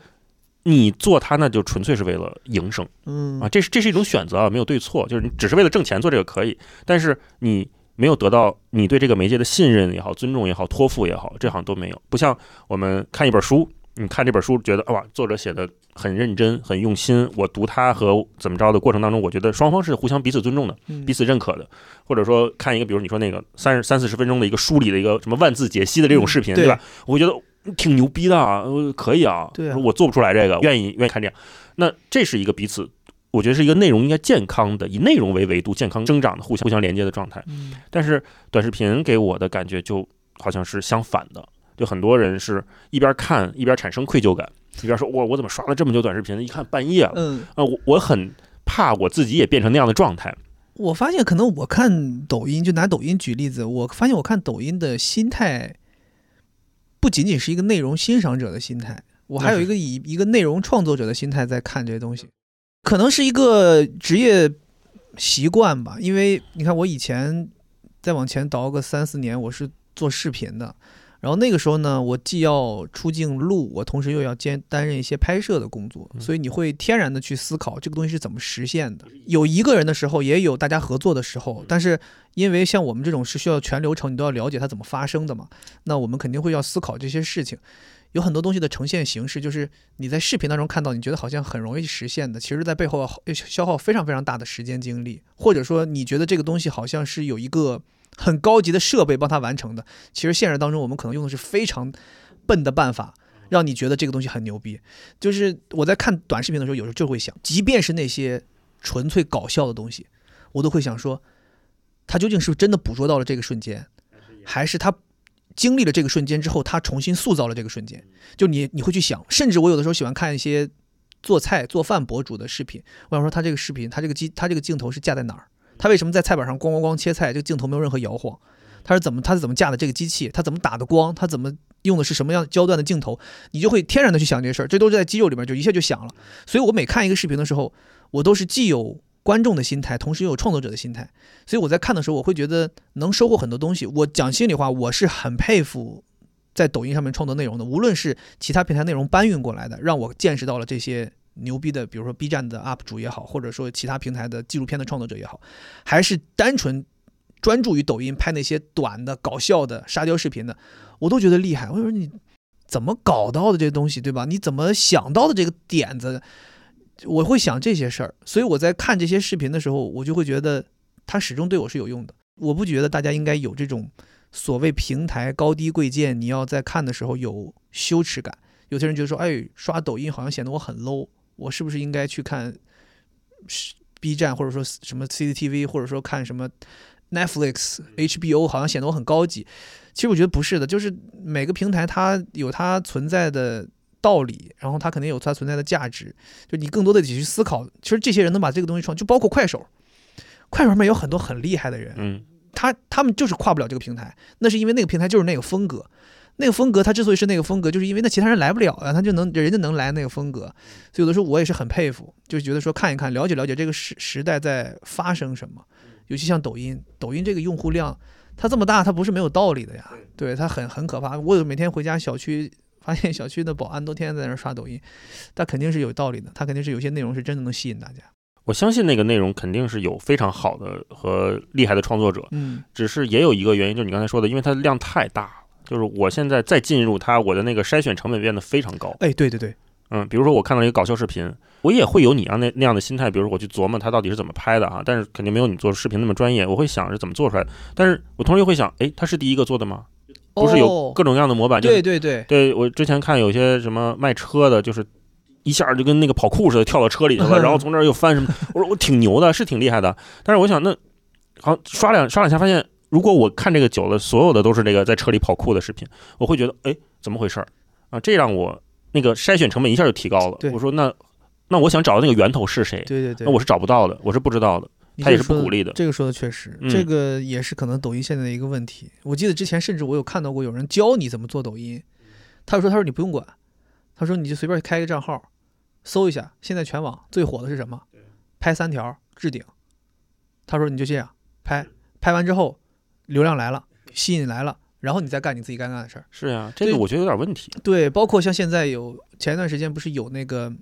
你做它那就纯粹是为了营生嗯啊，这是这是一种选择啊，没有对错，就是你只是为了挣钱做这个可以，但是你。没有得到你对这个媒介的信任也好、尊重也好、托付也好，这好像都没有。不像我们看一本书，你看这本书觉得哇，作者写的很认真、很用心，我读它和怎么着的过程当中，我觉得双方是互相彼此尊重的、嗯彼此认可的。或者说看一个，比如你说那个三十三四十分钟的一个梳理的一个什么万字解析的这种视频，嗯对对吧？我觉得挺牛逼的啊，呃可以啊，对啊我做不出来这个，愿意愿意看这样。那这是一个彼此我觉得是一个内容应该健康的，以内容为维度健康增长的互相互相连接的状态。嗯但是短视频给我的感觉就好像是相反的，就很多人是一边看一边产生愧疚感，一边说我我怎么刷了这么久短视频？一看半夜了，嗯，啊，我我很怕我自己也变成那样的状态。我发现可能我看抖音，就拿抖音举例子，我发现我看抖音的心态，不仅仅是一个内容欣赏者的心态，我还有一个以一个内容创作者的心态在看这些东西，可能是一个职业习惯吧。因为你看，我以前再往前倒个三四年，我是做视频的。然后那个时候呢，我既要出镜录，我同时又要兼担任一些拍摄的工作，嗯所以你会天然的去思考这个东西是怎么实现的。有一个人的时候，也有大家合作的时候，但是因为像我们这种是需要全流程，你都要了解它怎么发生的嘛，那我们肯定会要思考这些事情。有很多东西的呈现形式，就是你在视频当中看到，你觉得好像很容易实现的，其实在背后要消耗非常非常大的时间精力，或者说你觉得这个东西好像是有一个很高级的设备帮他完成的，其实现实当中我们可能用的是非常笨的办法，让你觉得这个东西很牛逼。就是我在看短视频的时候，有时候就会想，即便是那些纯粹搞笑的东西，我都会想说，他究竟是不是真的捕捉到了这个瞬间，还是他经历了这个瞬间之后，他重新塑造了这个瞬间？就你你会去想，甚至我有的时候喜欢看一些做菜做饭博主的视频，我想说他这个视频，他这个机他这个镜头是架在哪儿？他为什么在菜板上咣咣咣切菜，这个镜头没有任何摇晃？他是怎么他是怎么架的这个机器？他怎么打的光？他怎么用的是什么样焦段的镜头？你就会天然的去想这些事儿，这都是在肌肉里面就一下就想了。所以我每看一个视频的时候，我都是既有观众的心态，同时又有创作者的心态。所以我在看的时候，我会觉得能收获很多东西。我讲心里话，我是很佩服在抖音上面创作内容的，无论是其他平台内容搬运过来的，让我见识到了这些牛逼的，比如说 B 站的 UP 主也好，或者说其他平台的纪录片的创作者也好，还是单纯专注于抖音拍那些短的搞笑的沙雕视频的，我都觉得厉害。我说你怎么搞到的这些东西，对吧？你怎么想到的这个点子？我会想这些事儿，所以我在看这些视频的时候，我就会觉得它始终对我是有用的。我不觉得大家应该有这种所谓平台高低贵贱，你要在看的时候有羞耻感。有些人觉得说，哎，刷抖音好像显得我很 low，我是不是应该去看是 B 站或者说什么 CCTV，或者说看什么 Netflix、HBO，好像显得我很高级。其实我觉得不是的，就是每个平台它有它存在的道理，然后它肯定有它存在的价值。就你更多的得去思考，其实这些人能把这个东西创，就包括快手，快手上面有很多很厉害的人，嗯，他他们就是跨不了这个平台，那是因为那个平台就是那个风格，那个风格他之所以是那个风格，就是因为那其他人来不了啊，他就能人家能来那个风格，所以有的时候我也是很佩服，就是觉得说看一看，了解了解这个时时代在发生什么，尤其像抖音，抖音这个用户量它这么大，它不是没有道理的呀，对，它很很可怕。我有每天回家小区。发现小区的保安都天天在那儿刷抖音，但肯定是有道理的，他肯定是有些内容是真的能吸引大家。我相信那个内容肯定是有非常好的和厉害的创作者，嗯只是也有一个原因，就是你刚才说的，因为它量太大了，就是我现在再进入它，我的那个筛选成本变得非常高。哎，对对对，嗯，比如说我看到一个搞笑视频，我也会有你啊那那样的心态，比如说我去琢磨它到底是怎么拍的啊，但是肯定没有你做视频那么专业，我会想是怎么做出来的。但是我同时又会想，哎，他是第一个做的吗？不是有哦各种各样的模板？就是对对对，对我之前看有些什么卖车的，就是一下就跟那个跑酷似的跳到车里去了，然后从这儿又翻什么，我说我挺牛的，是挺厉害的。但是我想那好刷两刷两下，发现如果我看这个久了，所有的都是这个在车里跑酷的视频，我会觉得哎怎么回事儿啊？这让我那个筛选成本一下就提高了。我说那那我想找的那个源头是谁？对对对，那我是找不到的，我是不知道的。他也是不鼓励的这个说的确实，嗯这个也是可能抖音现在的一个问题。我记得之前甚至我有看到过有人教你怎么做抖音，他就说他说你不用管，他说你就随便开一个账号，搜一下现在全网最火的是什么，拍三条置顶。他说你就这样拍，拍完之后流量来了，吸引来了，然后你再干你自己该干的事儿。是啊，这个我觉得有点问题。对，包括像现在有前一段时间不是有那个，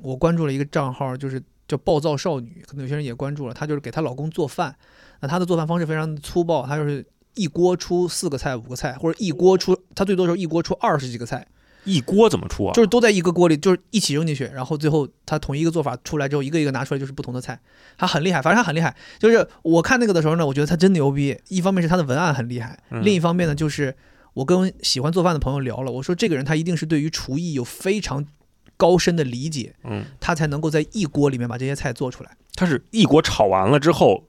我关注了一个账号，就是叫暴躁少女，可能有些人也关注了。她就是给她老公做饭，那她的做饭方式非常粗暴，她就是一锅出四个菜、五个菜，或者一锅出，她最多时候一锅出二十几个菜，一锅怎么出啊？就是都在一个锅里，就是一起扔进去，然后最后他同一一个做法出来之后，一个一个拿出来就是不同的菜，他很厉害，反正他很厉害。就是我看那个的时候呢，我觉得他真牛逼。一方面是他的文案很厉害，嗯另一方面呢就是我跟喜欢做饭的朋友聊了，我说这个人他一定是对于厨艺有非常高深的理解，嗯，他才能够在一锅里面把这些菜做出来。他是一锅炒完了之后，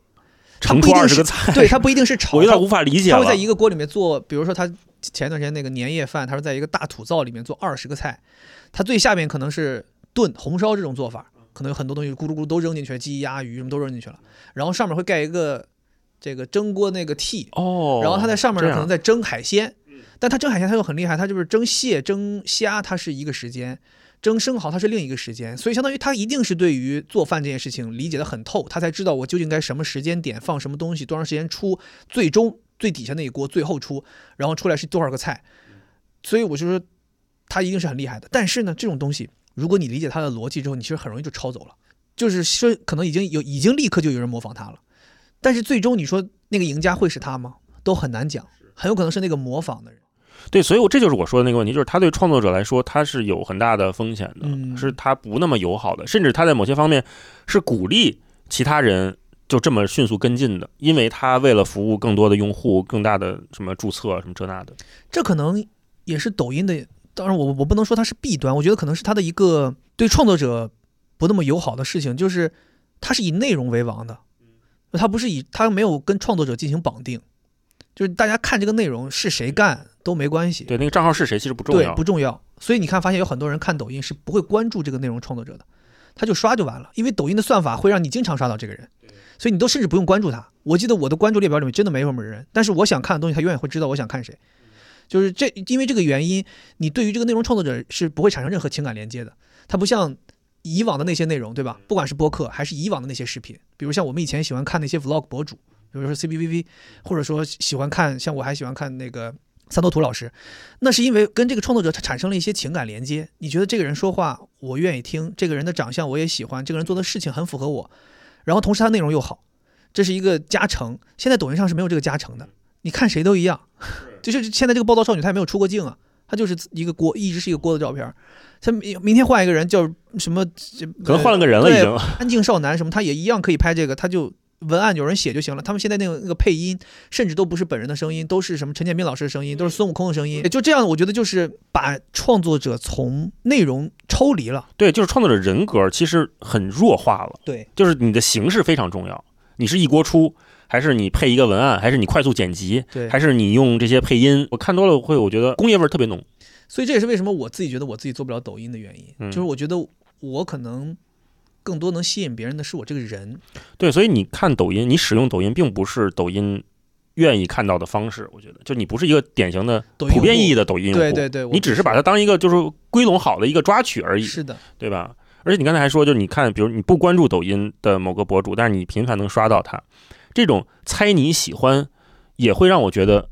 它盛出二十个菜，对，它不一定是炒，它 我有点无法理解了他会在。一个锅里面做，比如说他前段时间那个年夜饭，他说在一个大土灶里面做二十个菜，它最下面可能是炖红烧这种做法，可能有很多东西咕噜咕噜都扔进去了，鸡鸭鱼什么都扔进去了，然后上面会盖一个这个蒸锅那个屉，哦，然后它在上面呢可能在蒸海鲜，但他蒸海鲜他又很厉害，他就是蒸蟹、蒸虾，它是一个时间。蒸生蚝它是另一个时间，所以相当于他一定是对于做饭这件事情理解的很透，他才知道我究竟该什么时间点放什么东西，多长时间出，最终最底下那一锅最后出，然后出来是多少个菜，所以我就说他一定是很厉害的。但是呢，这种东西如果你理解他的逻辑之后，你其实很容易就抄走了，就是说可能已经有已经立刻就有人模仿他了，但是最终你说那个赢家会是他吗？都很难讲，很有可能是那个模仿的人。对，所以我这就是我说的那个问题，就是他对创作者来说，他是有很大的风险的，嗯是他不那么友好的，甚至他在某些方面是鼓励其他人就这么迅速跟进的，因为他为了服务更多的用户，更大的什么注册什么这那的。这可能也是抖音的，当然我我不能说它是弊端，我觉得可能是它的一个对创作者不那么友好的事情，就是它是以内容为王的，它不是以它没有跟创作者进行绑定，就是大家看这个内容是谁干都没关系，对，那个账号是谁其实不重对要，不重要。所以你看，发现有很多人看抖音是不会关注这个内容创作者的，他就刷就完了，因为抖音的算法会让你经常刷到这个人，所以你都甚至不用关注他。我记得我的关注列表里面真的没什么人，但是我想看的东西，他永远会知道我想看谁。就是这，因为这个原因，你对于这个内容创作者是不会产生任何情感连接的。它不像以往的那些内容，对吧？不管是播客还是以往的那些视频，比如像我们以前喜欢看那些 vlog 博主，比如说 C B V V，或者说喜欢看，像我还喜欢看那个三头图老师，那是因为跟这个创作者他产生了一些情感连接。你觉得这个人说话我愿意听，这个人的长相我也喜欢，这个人做的事情很符合我，然后同时他内容又好，这是一个加成。现在抖音上是没有这个加成的，你看谁都一样。就是现在这个暴躁少女她也没有出过镜啊，她就是一个锅，一直是一个锅的照片儿。她明明天换一个人叫什么？可能换了个人了已经。安静少男什么，他也一样可以拍这个，他就文案有人写就行了。他们现在那个那个配音，甚至都不是本人的声音，都是什么陈建斌老师的声音，都是孙悟空的声音。就这样，我觉得就是把创作者从内容抽离了。对，就是创作者人格其实很弱化了，对，就是你的形式非常重要，你是一锅出，还是你配一个文案，还是你快速剪辑，对还是你用这些配音？我看多了会，我觉得工业味儿特别浓。所以这也是为什么我自己觉得我自己做不了抖音的原因，嗯就是我觉得我可能更多能吸引别人的是我这个人。对，所以你看抖音，你使用抖音并不是抖音愿意看到的方式，我觉得，就你不是一个典型的普遍意义的，抖音用户，对对对，你只是把它当一个就是归拢好的一个抓取而已，是的，对吧？而且你刚才还说，就是你看，比如你不关注抖音的某个博主，但是你频繁能刷到他，这种猜你喜欢，也会让我觉得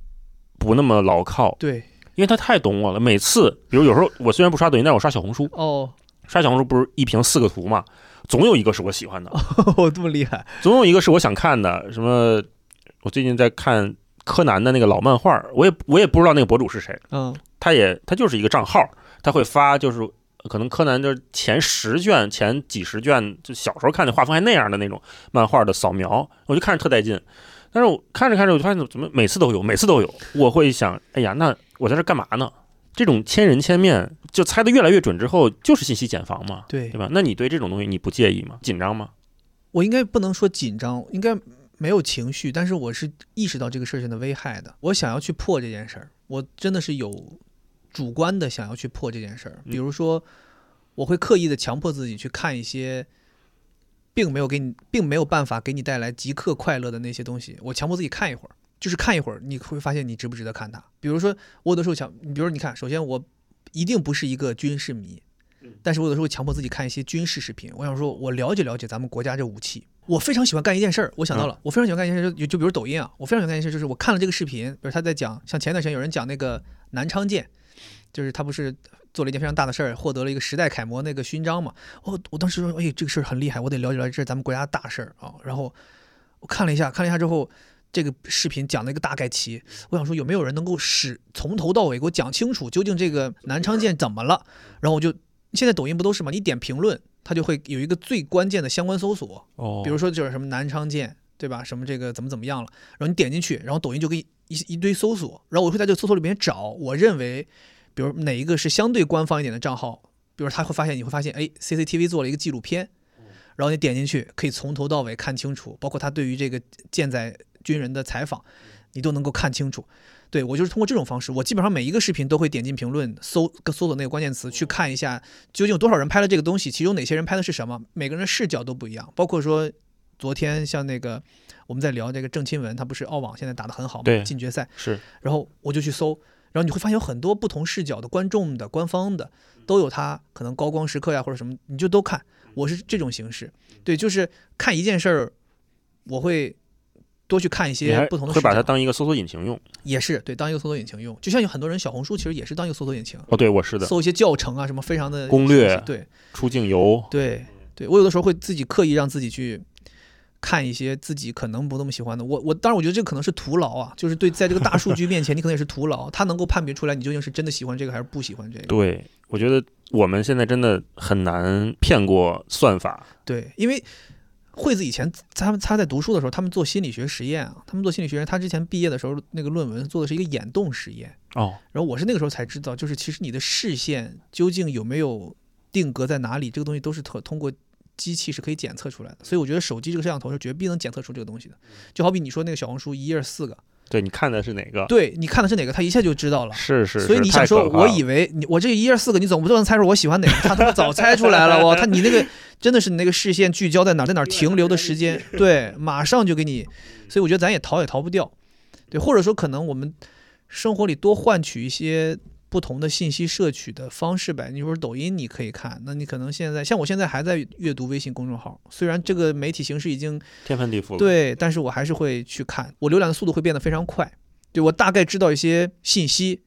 不那么牢靠，对，因为他太懂我了。每次，比如有时候我虽然不刷抖音，但是我刷小红书，哦，刷小红书不是一屏四个图嘛，总有一个是我喜欢的，哦，这么厉害，总有一个是我想看的。什么？我最近在看柯南的那个老漫画，我也我也不知道那个博主是谁，嗯，他也他就是一个账号，他会发就是可能柯南就是前十卷、前几十卷，就小时候看的画风还那样的那种漫画的扫描，我就看着特带劲。但是我看着看着，我就发现怎么每次都有，每次都有。我会想，哎呀，那我在这干嘛呢？这种千人千面，就猜的越来越准之后，就是信息茧房嘛，对对吧？那你对这种东西你不介意吗？紧张吗？我应该不能说紧张，应该没有情绪，但是我是意识到这个事情的危害的。我想要去破这件事儿，我真的是有主观的想要去破这件事儿。比如说，我会刻意的强迫自己去看一些，并没有给你，并没有办法给你带来即刻快乐的那些东西，我强迫自己看一会儿，就是看一会儿，你会发现你值不值得看它。比如说，我有的时候想，你比如说你看，首先我一定不是一个军事迷。但是我有的时候强迫自己看一些军事视频，我想说，我了解了解咱们国家这武器。我非常喜欢干一件事儿，我想到了，我非常喜欢干一件事儿，就就比如抖音啊，我非常喜欢干一件事儿，就是我看了这个视频，比如他在讲，像前段时间有人讲那个南昌舰，就是他不是做了一件非常大的事儿，获得了一个时代楷模那个勋章嘛。哦，我当时说，哎，这个事儿很厉害，我得了解了解，这是咱们国家的大事儿啊。然后我看了一下，看了一下之后，这个视频讲了一个大概齐，我想说有没有人能够使从头到尾给我讲清楚，究竟这个南昌舰怎么了？然后我就。现在抖音不都是吗？你点评论，它就会有一个最关键的相关搜索，哦比如说就是什么南昌舰，对吧？什么这个怎么怎么样了？然后你点进去，然后抖音就给你一一堆搜索，然后我会在这个搜索里面找，我认为，比如哪一个是相对官方一点的账号，比如他会发现你会发现，哎，CCTV 做了一个纪录片，然后你点进去可以从头到尾看清楚，包括他对于这个舰载军人的采访，你都能够看清楚。对我就是通过这种方式，我基本上每一个视频都会点进评论搜搜索那个关键词去看一下，究竟有多少人拍了这个东西，其中哪些人拍的是什么，每个人的视角都不一样。包括说昨天像那个我们在聊这个郑钦文，他不是澳网现在打得很好嘛，对进决赛，是然后我就去搜，然后你会发现有很多不同视角的观众的、官方的都有他可能高光时刻呀或者什么，你就都看。我是这种形式，对，就是看一件事儿，我会多去看一些不同的视会把它，当一个搜索引擎用。也是对当一个搜索引擎用，就像有很多人小红书其实也是当一个搜索引擎，哦，对，我是的，搜一些教程啊什么非常的攻略对出境游，对对，我有的时候会自己刻意让自己去。看一些自己可能不那么喜欢的，我我当然我觉得这可能是徒劳啊，就是对在这个大数据面前，你可能也是徒劳，他能够判别出来你究竟是真的喜欢这个还是不喜欢这个。对，我觉得我们现在真的很难骗过算法。对，因为惠子以前他们他在读书的时候，他们做心理学实验啊，他们做心理学实验，他之前毕业的时候那个论文做的是一个眼动实验，哦，然后我是那个时候才知道，就是其实你的视线究竟有没有定格在哪里，这个东西都是特通过机器是可以检测出来的。所以我觉得手机这个摄像头是绝逼能检测出这个东西的。就好比你说那个小红书一页四个，对，你看的是哪个？对你看的是哪个，他一下就知道了。是是，所以你想说，我以为你我这一页四个，你总不能猜出我喜欢哪个？他他妈早猜出来了，哇！他你那个真的是你那个视线聚焦在哪儿，在哪儿停留的时间，对，马上就给你。所以我觉得咱也逃也逃不掉，对，或者说可能我们生活里多换取一些不同的信息摄取的方式呗。你说抖音你可以看，那你可能现在像我现在还在阅读微信公众号，虽然这个媒体形式已经天翻地覆了。，对，但是我还是会去看，我浏览的速度会变得非常快。对我大概知道一些信息，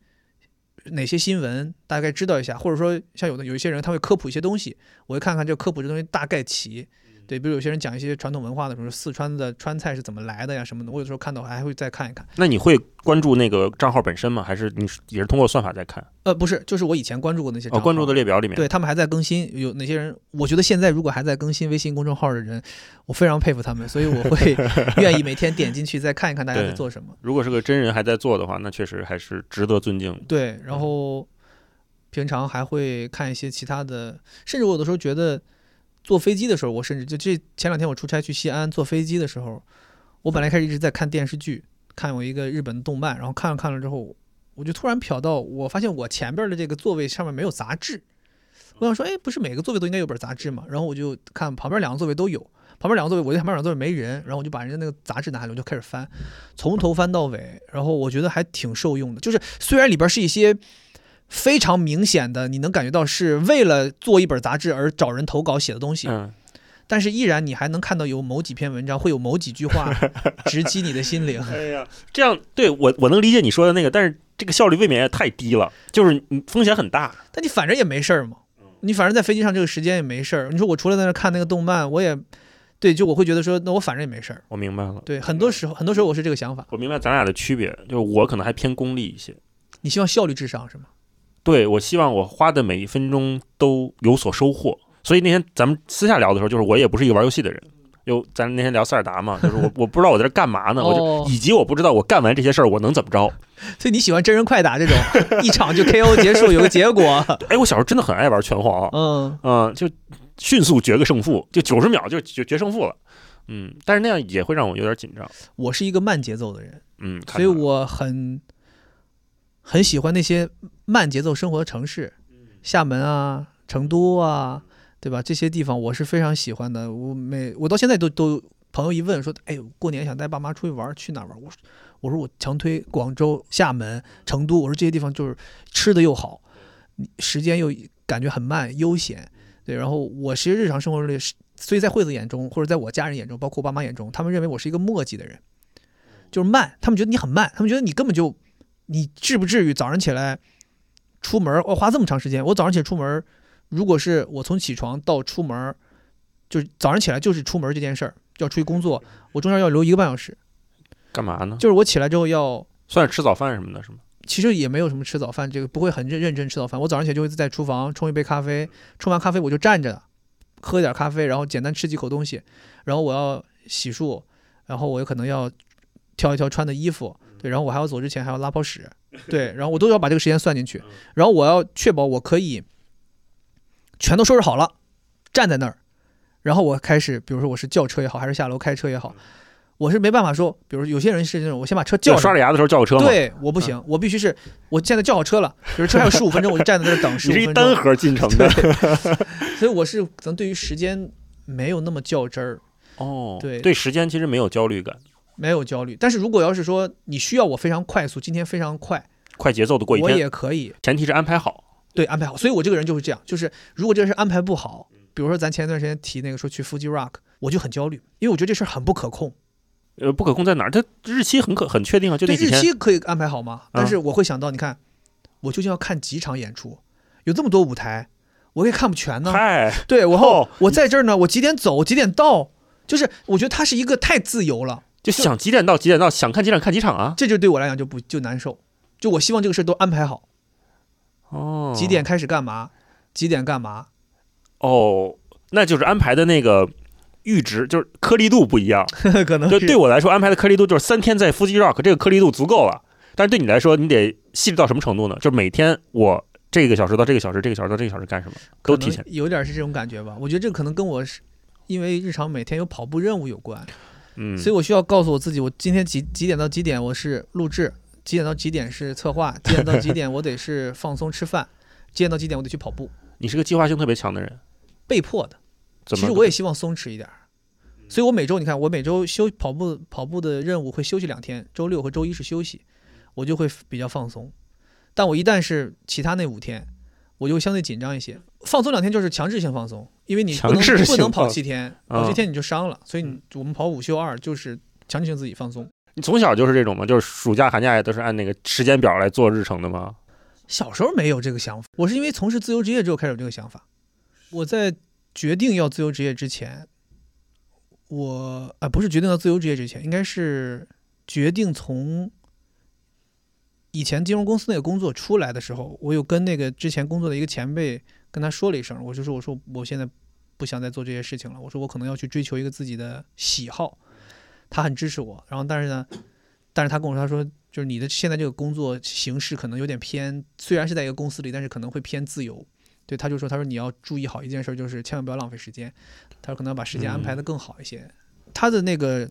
哪些新闻大概知道一下，或者说像有的有一些人他会科普一些东西，我会看看这科普这东西大概齐。对，比如有些人讲一些传统文化的，比如四川的川菜是怎么来的呀什么的，我有时候看到还会再看一看。那你会关注那个账号本身吗？还是你是也是通过算法在看？呃，不是，就是我以前关注过那些哦，关注的列表里面。对他们还在更新，有哪些人？我觉得现在如果还在更新微信公众号的人，我非常佩服他们，所以我会 愿意每天点进去再看一看大家在做什么。如果是个真人还在做的话，那确实还是值得尊敬。对，然后平常还会看一些其他的，甚至我有的时候觉得坐飞机的时候，我甚至就这前两天我出差去西安坐飞机的时候，我本来开始一直在看电视剧，看我一个日本的动漫，然后看了看了之后，我就突然瞟到，我发现我前边的这个座位上面没有杂志，我想说，哎，不是每个座位都应该有本杂志吗？然后我就看旁边两个座位都有，旁边两个座位，我觉得旁边两个座位没人，然后我就把人家那个杂志拿下来，我就开始翻，从头翻到尾，然后我觉得还挺受用的。就是虽然里边是一些非常明显的，你能感觉到是为了做一本杂志而找人投稿写的东西，嗯，但是依然你还能看到有某几篇文章会有某几句话 直击你的心灵。哎呀，这样对我我能理解你说的那个，但是这个效率未免也太低了，就是你风险很大。但你反正也没事儿嘛，你反正在飞机上这个时间也没事儿。你说我除了在那看那个动漫，我也对，就我会觉得说，那我反正也没事儿。我明白了，对，很多时候很多时候我是这个想法。我明白咱俩的区别，就是我可能还偏功利一些。你希望效率至上是吗？对我希望我花的每一分钟都有所收获。所以那天咱们私下聊的时候，就是我也不是一个玩游戏的人。有咱那天聊塞尔达嘛，就是我 我不知道我在这干嘛呢，我哦就以及我不知道我干完这些事儿我能怎么着。所以你喜欢真人快打这种，一场就 KO 结束，有个结果。哎，我小时候真的很爱玩拳皇啊，嗯，嗯，就迅速决个胜负，就九十秒就决决胜负了。嗯，但是那样也会让我有点紧张。我是一个慢节奏的人，嗯，所以我很很喜欢那些慢节奏生活的城市，厦门啊、成都啊，对吧？这些地方我是非常喜欢的。我每我到现在都都朋友一问说，哎，过年想带爸妈出去玩，去哪玩？我说我说我强推广州、厦门、成都。我说这些地方就是吃的又好，时间又感觉很慢、悠闲。对，然后我其实日常生活里，所以在惠子眼中，或者在我家人眼中，包括我爸妈眼中，他们认为我是一个墨迹的人，就是慢，他们觉得你很慢，他们觉得你根本就，你至不至于早上起来出门哦花这么长时间？我早上起来出门，如果是我从起床到出门，就是早上起来就是出门这件事儿，要出去工作，我中间要留一个半小时，干嘛呢？就是我起来之后要。算是吃早饭什么的，是吗？其实也没有什么吃早饭，这个不会很认认真吃早饭。我早上起来就会在厨房冲一杯咖啡，冲完咖啡我就站着喝一点咖啡，然后简单吃几口东西，然后我要洗漱，然后我有可能要挑一挑穿的衣服，对，然后我还要走之前还要拉泡屎，对，然后我都要把这个时间算进去，然后我要确保我可以全都收拾好了，站在那儿，然后我开始，比如说我是叫车也好，还是下楼开车也好，我是没办法说，比如有些人是那种我先把车叫上。刷着牙的时候叫个车吗。，对，我不行，我必须是，我现在叫好车了，比如车还有十五分钟，我就站在那儿等 十五分钟。是一单核进程的。所以我是可能对于时间没有那么较真儿，哦，对对，时间其实没有焦虑感，没有焦虑。但是如果要是说你需要我非常快速，今天非常快，快节奏的过一我天，也可以前提是安排好。对安排好。所以我这个人就是这样，就是如果这事安排不好，比如说咱前段时间提那个说去 Fuji Rock，我就很焦虑，因为我觉得这事儿很不可控。呃，不可控在哪儿？它日期很可很确定啊，就那几天。期可以安排好吗？但啊是我会想到，你看，我究竟要看几场演出，有这么多舞台，我也看不全呢。嗨，对，然后哦我在这儿呢，我几点走，几点到，就是我觉得它是一个太自由了，就想几点到几点到，想看几场看几场啊。这就对我来讲就不就难受。就我希望这个事儿都安排好，哦，几点开始干嘛，几点干嘛。哦，那就是安排的那个阈值，就是颗粒度不一样。可能就对我来说，安排的颗粒度就是三天在 Fuji Rock 这个颗粒度足够了。但是对你来说，你得细致到什么程度呢？就是每天我这个小时到这个小时，这个小时到这个小时干什么，都提前。有点是这种感觉吧。我觉得这可能跟我是因为日常每天有跑步任务有关，嗯，所以我需要告诉我自己，我今天几几点到几点我是录制，几点到几点是策划，几点到几点我得是放松吃饭，几点到几点我得去跑步，你是个计划性特别强的人，被迫的。其实我也希望松弛一点儿，所以我每周你看，我每周休跑步跑步的任务会休息两天，周六和周一是休息，我就会比较放松。但我一旦是其他那五天，我就相对紧张一些。放松两天就是强制性放松，因为你不能强制不能跑七天，七天你就伤了，所以你我们跑五休二就是强制性自己放松。你从小就是这种吗？就是暑假寒假也都是按那个时间表来做日程的吗？小时候没有这个想法，我是因为从事自由职业之后开始有这个想法。我在决定要自由职业之前，我啊、不是决定要自由职业之前，应该是决定从以前金融公司那个工作出来的时候，我有跟那个之前工作的一个前辈跟他说了一声，我就说我说我现在不想再做这些事情了，我说我可能要去追求一个自己的喜好，他很支持我，然后但是呢，但是他跟我说他说就是你的现在这个工作形式可能有点偏，虽然是在一个公司里，但是可能会偏自由。对，他就说，他说你要注意好一件事，就是千万不要浪费时间。他说可能要把时间安排的更好一些。他的那个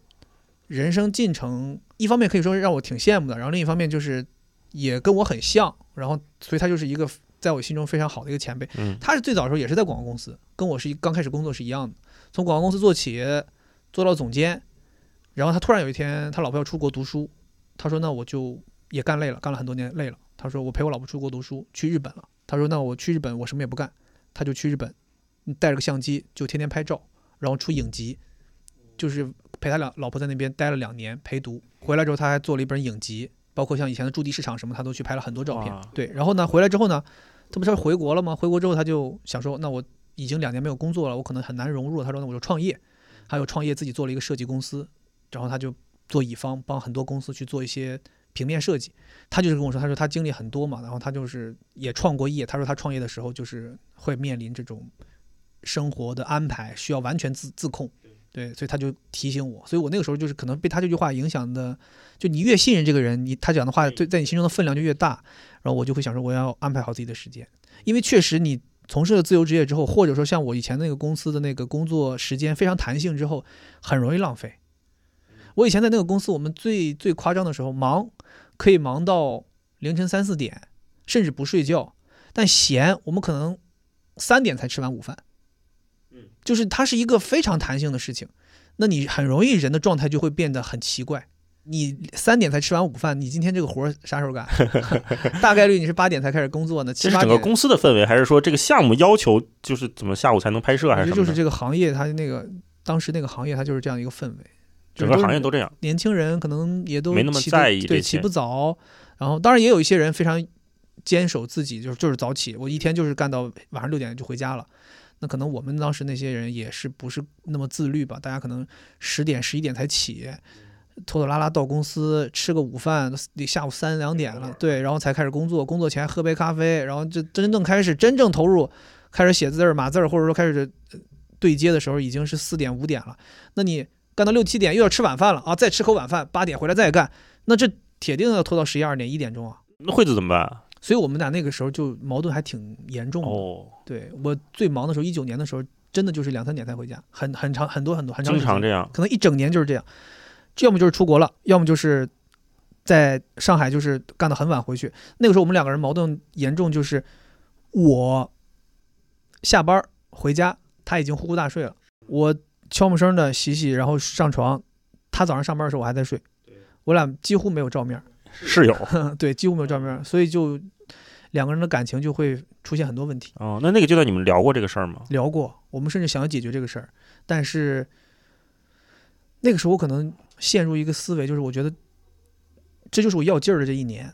人生进程，一方面可以说是让我挺羡慕的，然后另一方面就是也跟我很像，然后所以他就是一个在我心中非常好的一个前辈。嗯他是最早的时候也是在广告公司，跟我是一刚开始工作是一样的，从广告公司做起，做到总监，然后他突然有一天，他老婆要出国读书，他说那我就也干累了，干了很多年累了，他说我陪我老婆出国读书，去日本了。他说那我去日本我什么也不干，他就去日本，带着个相机就天天拍照，然后出影集，就是陪他俩老婆在那边待了两年陪读，回来之后他还做了一本影集，包括像以前的驻地市场什么，他都去拍了很多照片。对，然后呢回来之后呢，他不是回国了吗？回国之后他就想说，那我已经两年没有工作了，我可能很难融入。他说那我就创业，还有创业自己做了一个设计公司，然后他就做乙方，帮很多公司去做一些平面设计。他就是跟我说，他说他经历很多嘛，然后他就是也创过业。他说他创业的时候就是会面临这种生活的安排，需要完全自自控。对，所以他就提醒我，所以我那个时候就是可能被他这句话影响的，就你越信任这个人，你他讲的话对在你心中的分量就越大，然后我就会想说我要安排好自己的时间，因为确实你从事了自由职业之后，或者说像我以前那个公司的那个工作时间非常弹性之后，很容易浪费。我以前在那个公司，我们最最夸张的时候，忙可以忙到凌晨三四点，甚至不睡觉，但闲我们可能三点才吃完午饭。就是它是一个非常弹性的事情，那你很容易人的状态就会变得很奇怪。你三点才吃完午饭，你今天这个活儿啥时候干？大概率你是八点才开始工作呢，七这是八点。整个公司的氛围，还是说这个项目要求就是怎么下午才能拍摄，还是什么的？这个行业，它那个当时那个行业，它就是这样一个氛围。整个行业都这样。年轻人可能也都没那么在意对，起不早。然后当然也有一些人非常坚守自己，就是就是早起，我一天就是干到晚上六点就回家了。那可能我们当时那些人也是不是那么自律吧？大家可能十点十一点才起，拖拖拉拉到公司吃个午饭，得下午三两点了，对，然后才开始工作。工作前喝杯咖啡，然后就真正开始真正投入，开始写字儿、码字儿，或者说开始呃对接的时候，已经是四点五点了。那你干到六七点又要吃晚饭了啊，再吃口晚饭，八点回来再干，那这铁定要拖到十一二点一点钟啊。那惠子怎么办？所以我们俩那个时候就矛盾还挺严重的。哦，对我最忙的时候，一九年的时候，真的就是两三点才回家，很很长很多很多很长时间，经常这样。可能一整年就是这样，要么就是出国了，要么就是在上海就是干到很晚回去。那个时候我们两个人矛盾严重，就是我下班回家，他已经呼呼大睡了，我悄没声的洗洗，然后上床，他早上上班的时候我还在睡，我俩几乎没有照面。室友 对，几乎没有照面，所以就两个人的感情就会出现很多问题。哦，那那个阶段你们聊过这个事儿吗？聊过，我们甚至想要解决这个事儿，但是那个时候我可能陷入一个思维，就是我觉得这就是我要劲儿的这一年，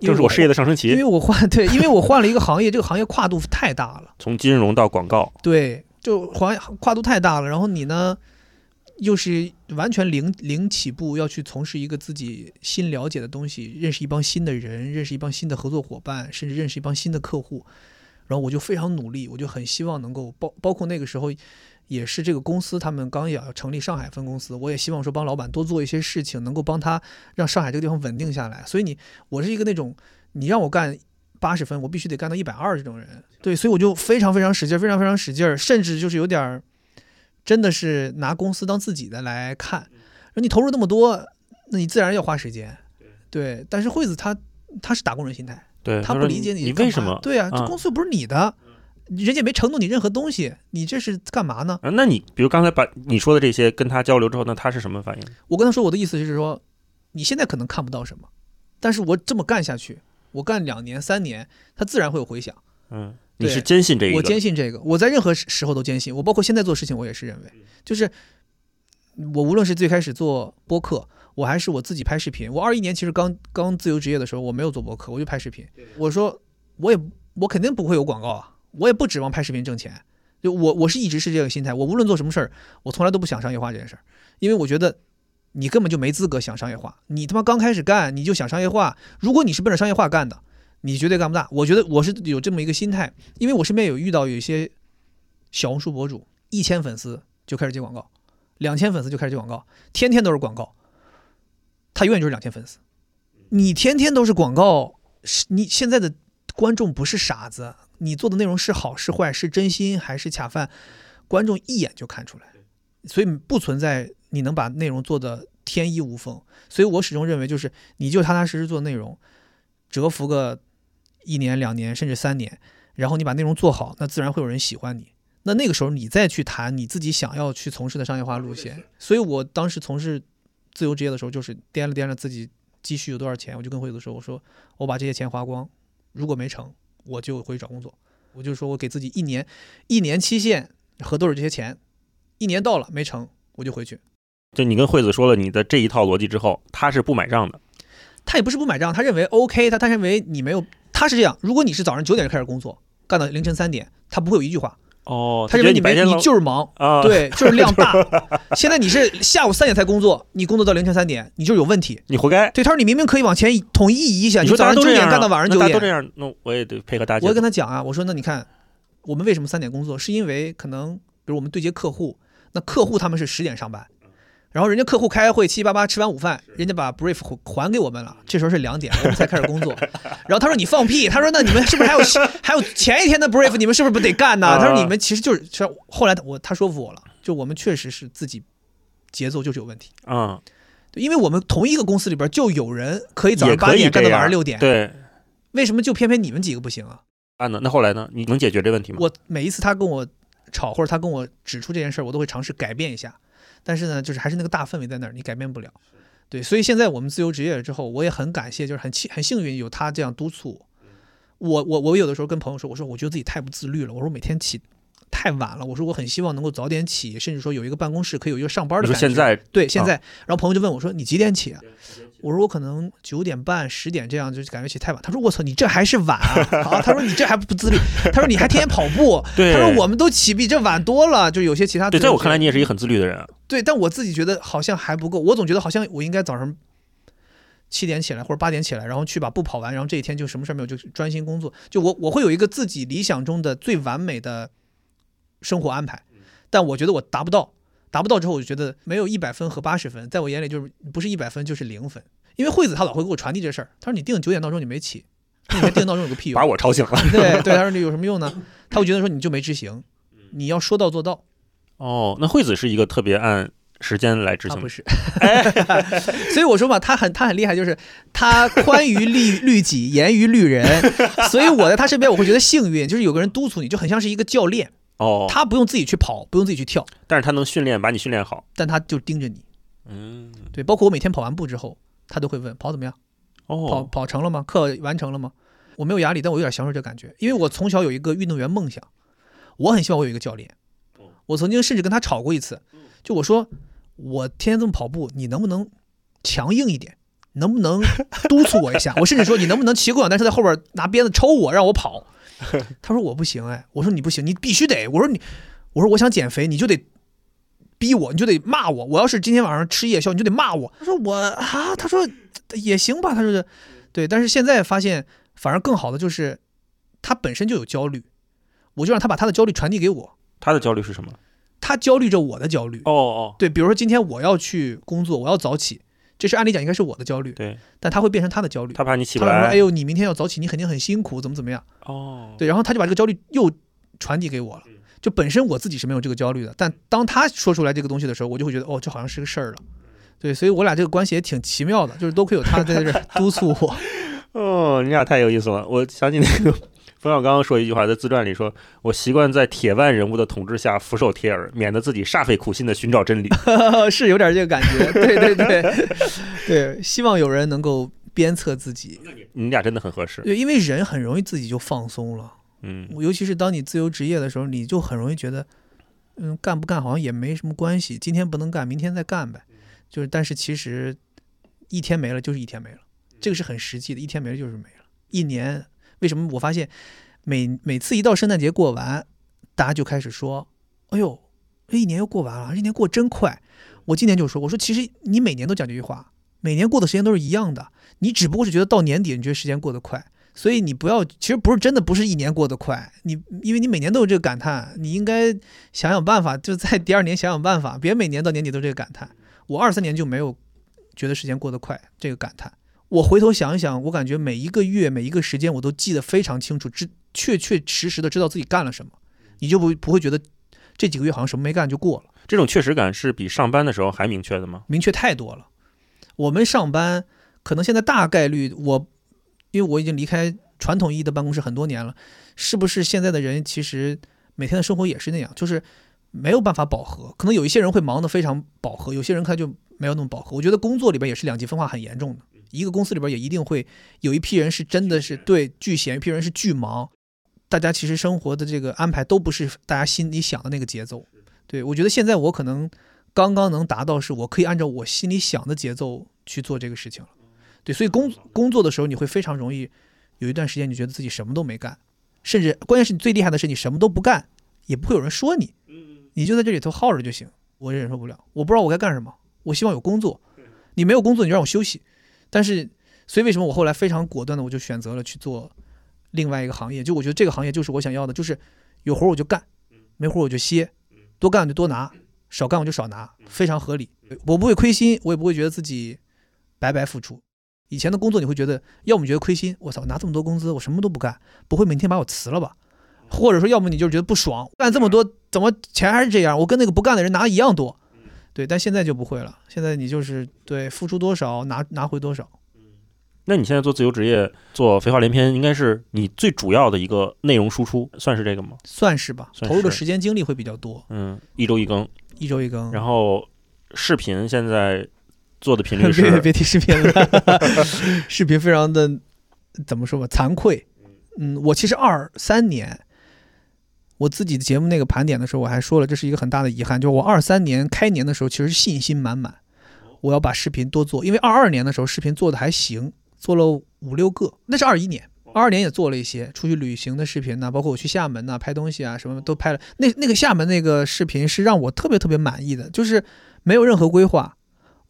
因为正是我事业的上升期因，为我换 对，因为我换了一个行业，这个行业跨度太大了，从金融到广告。对，就环跨度太大了。然后你呢，又是完全零零起步，要去从事一个自己新了解的东西，认识一帮新的人，认识一帮新的合作伙伴，甚至认识一帮新的客户。然后我就非常努力，我就很希望能够包包括那个时候，也是这个公司他们刚要成立上海分公司，我也希望说帮老板多做一些事情，能够帮他让上海这个地方稳定下来。所以你我是一个那种你让我干八十分，我必须得干到一百二这种人。对，所以我就非常非常使劲，非常非常使劲，甚至就是有点儿真的是拿公司当自己的来看。你投入那么多，那你自然要花时间。对，但是惠子他他是打工人心态，对，说他不理解你你为什么？对啊，这啊公司又不是你的，人家没承诺你任何东西，你这是干嘛呢？啊，那你比如刚才把你说的这些跟他交流之后，那他是什么反应？我跟他说我的意思就是说，你现在可能看不到什么，但是我这么干下去，我干两年三年，他自然会有回响。嗯，你对是坚信这个？我坚信这个，我在任何时时候都坚信。我包括现在做事情，我也是认为，就是我无论是最开始做播客，我还是我自己拍视频。我二一年其实刚刚自由职业的时候，我没有做播客，我就拍视频。我说我也我肯定不会有广告啊，我也不指望拍视频挣钱。就我我是一直是这个心态，我无论做什么事儿，我从来都不想商业化这件事儿，因为我觉得你根本就没资格想商业化。你他妈刚开始干你就想商业化，如果你是奔着商业化干的，你绝对干不大。我觉得我是有这么一个心态，因为我身边有遇到有一些小红书博主，一千粉丝就开始接广告，两千粉丝就开始接广告，天天都是广告，他永远就是两千粉丝。你天天都是广告，是你现在的观众不是傻子，你做的内容是好是坏，是真心还是恰饭，观众一眼就看出来，所以不存在你能把内容做的天衣无缝。所以我始终认为，就是你就踏踏实实做内容，蛰伏个一年、两年甚至三年，然后你把内容做好，那自然会有人喜欢你。那那个时候你再去谈你自己想要去从事的商业化路线。所以我当时从事自由职业的时候，就是掂了掂了自己积蓄有多少钱，我就跟惠子说：“我说我把这些钱花光，如果没成，我就回去找工作。我就说我给自己一年一年期限合都是这些钱，一年到了没成，我就回去。就你跟惠子说了你的这一套逻辑之后，他是不买账的。他也不是不买账，他认为 OK，他他认为你没有，他是这样，如果你是早上九点就开始工作，干到凌晨三点，他不会有一句话，哦，他认为你没你白天老就是忙，啊，，对，就是量大。现在你是下午三点才工作，你工作到凌晨三点，你就是有问题。你活该。对，他说你明明可以往前统一移一下，你说早上九点干到晚上九点。都这样，那我也得配合大家。我跟他讲啊，我说那你看，我们为什么三点工作，是因为可能比如我们对接客户，那客户他们是十点上班。然后人家客户开会七七八八吃完午饭，人家把 brief 还给我们了，这时候是两点，我们才开始工作。然后他说你放屁，他说那你们是不是还有 还有前一天的 brief，你们是不是不得干呢？啊他说你们其实就是，是后来我他说服我了，就我们确实是自己节奏就是有问题，啊，对因为我们同一个公司里边就有人可以早上八点干到晚上六点，对，为什么就偏偏你们几个不行啊？啊，那那后来呢？你能解决这问题吗？我每一次他跟我吵或者他跟我指出这件事儿，我都会尝试改变一下。但是呢，就是还是那个大氛围在那儿，你改变不了。对，所以现在我们自由职业了之后，我也很感谢，就是很幸很幸运有他这样督促我。我我有的时候跟朋友说，我说我觉得自己太不自律了，我说每天起太晚了，我说我很希望能够早点起，甚至说有一个办公室可以有一个上班的感觉。说现在对，现在，然后朋友就问我说：“你几点起啊？”我说：“我可能九点半、十点这样，就感觉起太晚。”他说：“我操，你这还是晚啊！”啊，他说：“你这还不自律。”他说：“你还天天跑步。”对他说：“我们都起比这晚多了。”就有些其他对，在我看来你也也是一个很自律的人啊。对，但我自己觉得好像还不够。我总觉得好像我应该早上七点起来或者八点起来，然后去把步跑完，然后这一天就什么事儿没有，就专心工作。就我我会有一个自己理想中的最完美的生活安排，但我觉得我达不到。达不到之后，我就觉得没有一百分和八十分，在我眼里就是不是一百分就是零分。因为惠子她老会给我传递这事儿，她说你定九点闹钟你没起，那你还定闹钟有个屁用？把我吵醒了。对对，她说你有什么用呢？她会觉得说你就没执行，你要说到做到。哦，那惠子是一个特别按时间来执行的，他不是，所以我说嘛，他很他很厉害，就是他宽于律律己，严于律人。所以我在他身边，我会觉得幸运，就是有个人督促你，就很像是一个教练。哦，他不用自己去跑，不用自己去跳，但是他能训练，把你训练好。但他就盯着你。嗯，对，包括我每天跑完步之后，他都会问跑怎么样，跑哦，跑成了吗？课完成了吗？我没有压力，但我有点享受这感觉，因为我从小有一个运动员梦想，我很希望我有一个教练。我曾经甚至跟他吵过一次，就我说我天天这么跑步，你能不能强硬一点？能不能督促我一下？我甚至说你能不能骑共享单车在后边拿鞭子抽我，让我跑？他说我不行哎，我说你不行，你必须得。我说你，我说我想减肥，你就得逼我，你就得骂我。我要是今天晚上吃夜宵，你就得骂我。他说我啊，他说也行吧，他说，对。但是现在发现，反而更好的就是他本身就有焦虑，我就让他把他的焦虑传递给我，他的焦虑是什么？他焦虑着我的焦虑。哦哦，对，比如说今天我要去工作，我要早起，这是按理讲应该是我的焦虑，对，但他会变成他的焦虑。他怕你起不他会说：“哎。呦，你明天要早起，你肯定很辛苦，怎么怎么样？”哦，对，然后他就把这个焦虑又传递给我了。就本身我自己是没有这个焦虑的，但当他说出来这个东西的时候，我就会觉得哦，这好像是个事儿了。对，所以我俩这个关系也挺奇妙的，就是多亏有他在这儿督促我。哦，你俩太有意思了。我想起那个冯小刚说一句话，在自传里说：“我习惯在铁腕人物的统治下俯首帖耳，免得自己煞费苦心的寻找真理。是有点这个感觉。对对对对，希望有人能够鞭策自己。”你俩真的很合适。对，因为人很容易自己就放松了。嗯，尤其是当你自由职业的时候，你就很容易觉得，嗯，干不干好像也没什么关系，今天不能干，明天再干呗。就是，但是其实一天没了就是一天没了，这个是很实际的，一天没了就是没了。一年，为什么我发现每每次一到圣诞节过完，大家就开始说，哎呦，这一年又过完了，这一年过真快。我今年就说，我说其实你每年都讲这句话，每年过的时间都是一样的，你只不过是觉得到年底你觉得时间过得快。所以你不要，其实不是真的不是一年过得快，你因为你每年都有这个感叹，你应该想想办法，就在第二年想想办法，别每年到年底都这个感叹。我二三年就没有觉得时间过得快这个感叹。我回头想一想，我感觉每一个月每一个时间我都记得非常清楚，知确确实实的知道自己干了什么，你就不不会觉得这几个月好像什么没干就过了。这种确实感是比上班的时候还明确的吗？明确太多了。我们上班可能现在大概率我。因为我已经离开传统意义的办公室很多年了，是不是现在的人其实每天的生活也是那样，就是没有办法饱和？可能有一些人会忙得非常饱和，有些人他就没有那么饱和。我觉得工作里边也是两极分化很严重的，一个公司里边也一定会有一批人是真的是对巨闲，一批人是巨忙。大家其实生活的这个安排都不是大家心里想的那个节奏。对我觉得现在我可能刚刚能达到，是我可以按照我心里想的节奏去做这个事情了。对，所以工工作的时候，你会非常容易有一段时间，你觉得自己什么都没干，甚至关键是你最厉害的是你什么都不干，也不会有人说你，你就在这里头耗着就行。我忍受不了，我不知道我该干什么，我希望有工作。你没有工作，你就让我休息。但是，所以为什么我后来非常果断的，我就选择了去做另外一个行业？就我觉得这个行业就是我想要的，就是有活我就干，没活我就歇，多干我就多拿，少干我就少拿，非常合理。我不会亏心，我也不会觉得自己白白付出。以前的工作你会觉得，要么觉得亏心，我操，拿这么多工资，我什么都不干，不会明天把我辞了吧？或者说，要么你就是觉得不爽，干这么多，怎么钱还是这样？我跟那个不干的人拿一样多，对。但现在就不会了，现在你就是对付出多少拿拿回多少。那你现在做自由职业，做废话连篇，应该是你最主要的一个内容输出，算是这个吗？算是吧，算投入的时间精力会比较多，嗯，一周一更，一周一更。然后视频现在做的频率 别是别提视频了，视频非常的怎么说吧，惭愧。嗯，我其实二三年我自己的节目那个盘点的时候，我还说了，这是一个很大的遗憾，就是我二三年开年的时候，其实信心满满，我要把视频多做，因为二二年的时候视频做的还行，做了五六个，那是二一年。二二年也做了一些出去旅行的视频呐、包括我去厦门呐、拍东西啊，什么都拍了。那那个厦门那个视频是让我特别特别满意的，就是没有任何规划，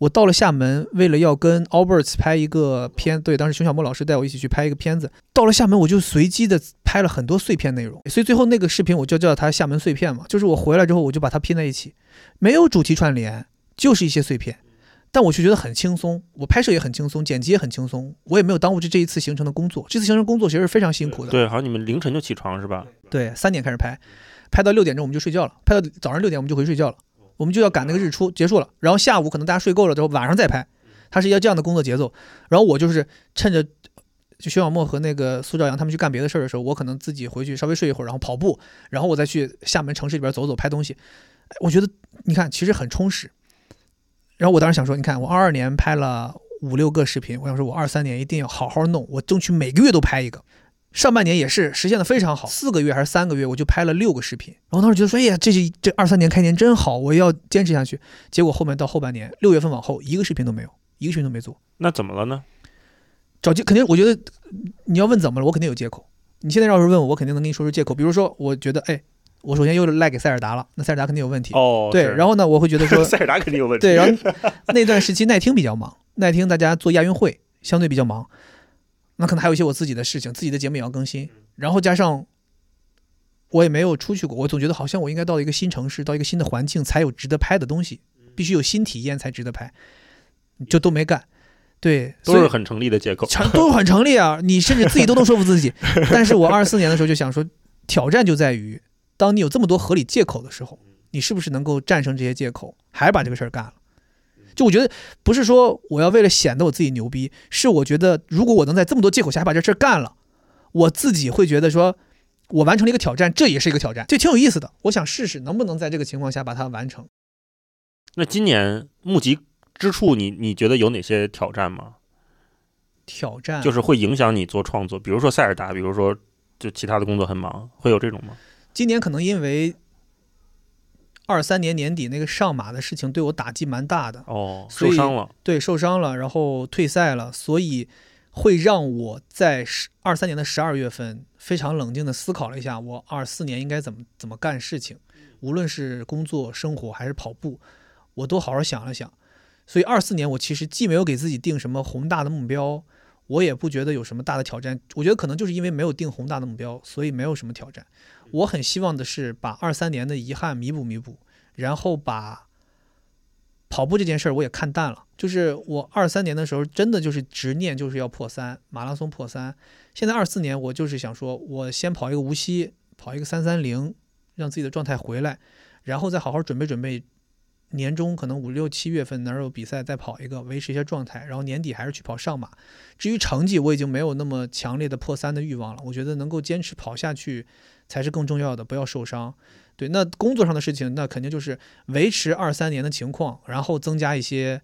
我到了厦门，为了要跟 Alberts 拍一个片，对，当时熊小莫老师带我一起去拍一个片子。到了厦门，我就随机的拍了很多碎片内容，所以最后那个视频我就叫它厦门碎片嘛，就是我回来之后我就把它拼在一起，没有主题串联，就是一些碎片。但我却觉得很轻松，我拍摄也很轻松，剪辑也很轻松，我也没有耽误这这一次行程的工作。这次行程工作其实是非常辛苦的。对，好像你们凌晨就起床是吧？对，三点开始拍，拍到六点钟我们就睡觉了，拍到早上六点我们就回睡觉了，我们就要赶那个日出结束了，然后下午可能大家睡够了之后晚上再拍，它是一个这样的工作节奏。然后我就是趁着就徐小墨和那个苏兆阳他们去干别的事儿的时候，我可能自己回去稍微睡一会儿，然后跑步，然后我再去厦门城市里边走走拍东西。我觉得你看其实很充实。然后我当时想说，你看我二二年拍了五六个视频，我想说我二三年一定要好好弄，我争取每个月都拍一个。上半年也是实现的非常好，四个月还是三个月我就拍了六个视频。然后当时觉得说，哎呀，这是这二三年开年真好，我要坚持下去。结果后面到后半年六月份往后一个视频都没有，一个视频都没做。那怎么了呢？找借肯定，我觉得你要问怎么了，我肯定有借口。你现在要是问我，我肯定能跟你说出借口。比如说，我觉得，哎，我首先又赖给塞尔达了，那塞尔达肯定有问题。哦，对，然后呢，我会觉得说 塞尔达肯定有问题。对，然后那段时期奈听比较忙，奈听大家做亚运会相对比较忙，那可能还有一些我自己的事情，自己的节目也要更新，然后加上我也没有出去过，我总觉得好像我应该到一个新城市，到一个新的环境才有值得拍的东西，必须有新体验才值得拍，就都没干。对，都是很成立的借口，成都很成立啊！你甚至自己都能说服自己。但是我二四年的时候就想说，挑战就在于，当你有这么多合理借口的时候，你是不是能够战胜这些借口，还把这个事儿干了？就我觉得不是说我要为了显得我自己牛逼，是我觉得如果我能在这么多借口下把这事儿干了，我自己会觉得说，我完成了一个挑战，这也是一个挑战，这挺有意思的。我想试试能不能在这个情况下把它完成。那今年募集。之处，你你觉得有哪些挑战吗？挑战就是会影响你做创作，比如说塞尔达，比如说就其他的工作很忙，会有这种吗？今年可能因为二三年年底那个上马的事情对我打击蛮大的哦，受伤了，对，受伤了，然后退赛了，所以会让我在十二三年的十二月份非常冷静的思考了一下，我二四年应该怎么怎么干事情，无论是工作、生活还是跑步，我都好好想了想。所以二四年我其实既没有给自己定什么宏大的目标，我也不觉得有什么大的挑战。我觉得可能就是因为没有定宏大的目标，所以没有什么挑战。我很希望的是把二三年的遗憾弥补弥补，然后把跑步这件事儿我也看淡了。就是我二三年的时候真的就是执念就是要破三，马拉松破三。现在二四年我就是想说，我先跑一个无锡，跑一个三三零，让自己的状态回来，然后再好好准备准备。年终可能五六七月份哪有比赛再跑一个，维持一下状态，然后年底还是去跑上马。至于成绩，我已经没有那么强烈的破三的欲望了。我觉得能够坚持跑下去才是更重要的，不要受伤。对，那工作上的事情，那肯定就是维持二三年的情况，然后增加一些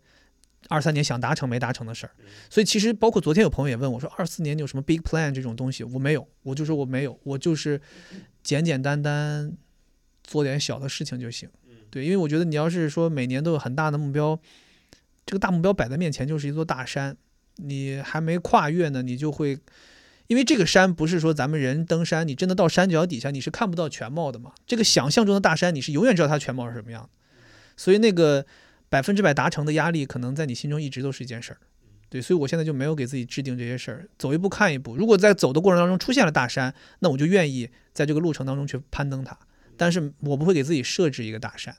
二三年想达成没达成的事儿。所以其实包括昨天有朋友也问我说，二四年你有什么 big plan 这种东西？我没有，我就说我没有，我就是简简单单做点小的事情就行。对，因为我觉得你要是说每年都有很大的目标，这个大目标摆在面前就是一座大山，你还没跨越呢，你就会，因为这个山不是说咱们人登山，你真的到山脚底下你是看不到全貌的嘛。这个想象中的大山，你是永远知道它全貌是什么样的，所以那个百分之百达成的压力，可能在你心中一直都是一件事儿。对，所以我现在就没有给自己制定这些事儿，走一步看一步。如果在走的过程当中出现了大山，那我就愿意在这个路程当中去攀登它。但是我不会给自己设置一个大山，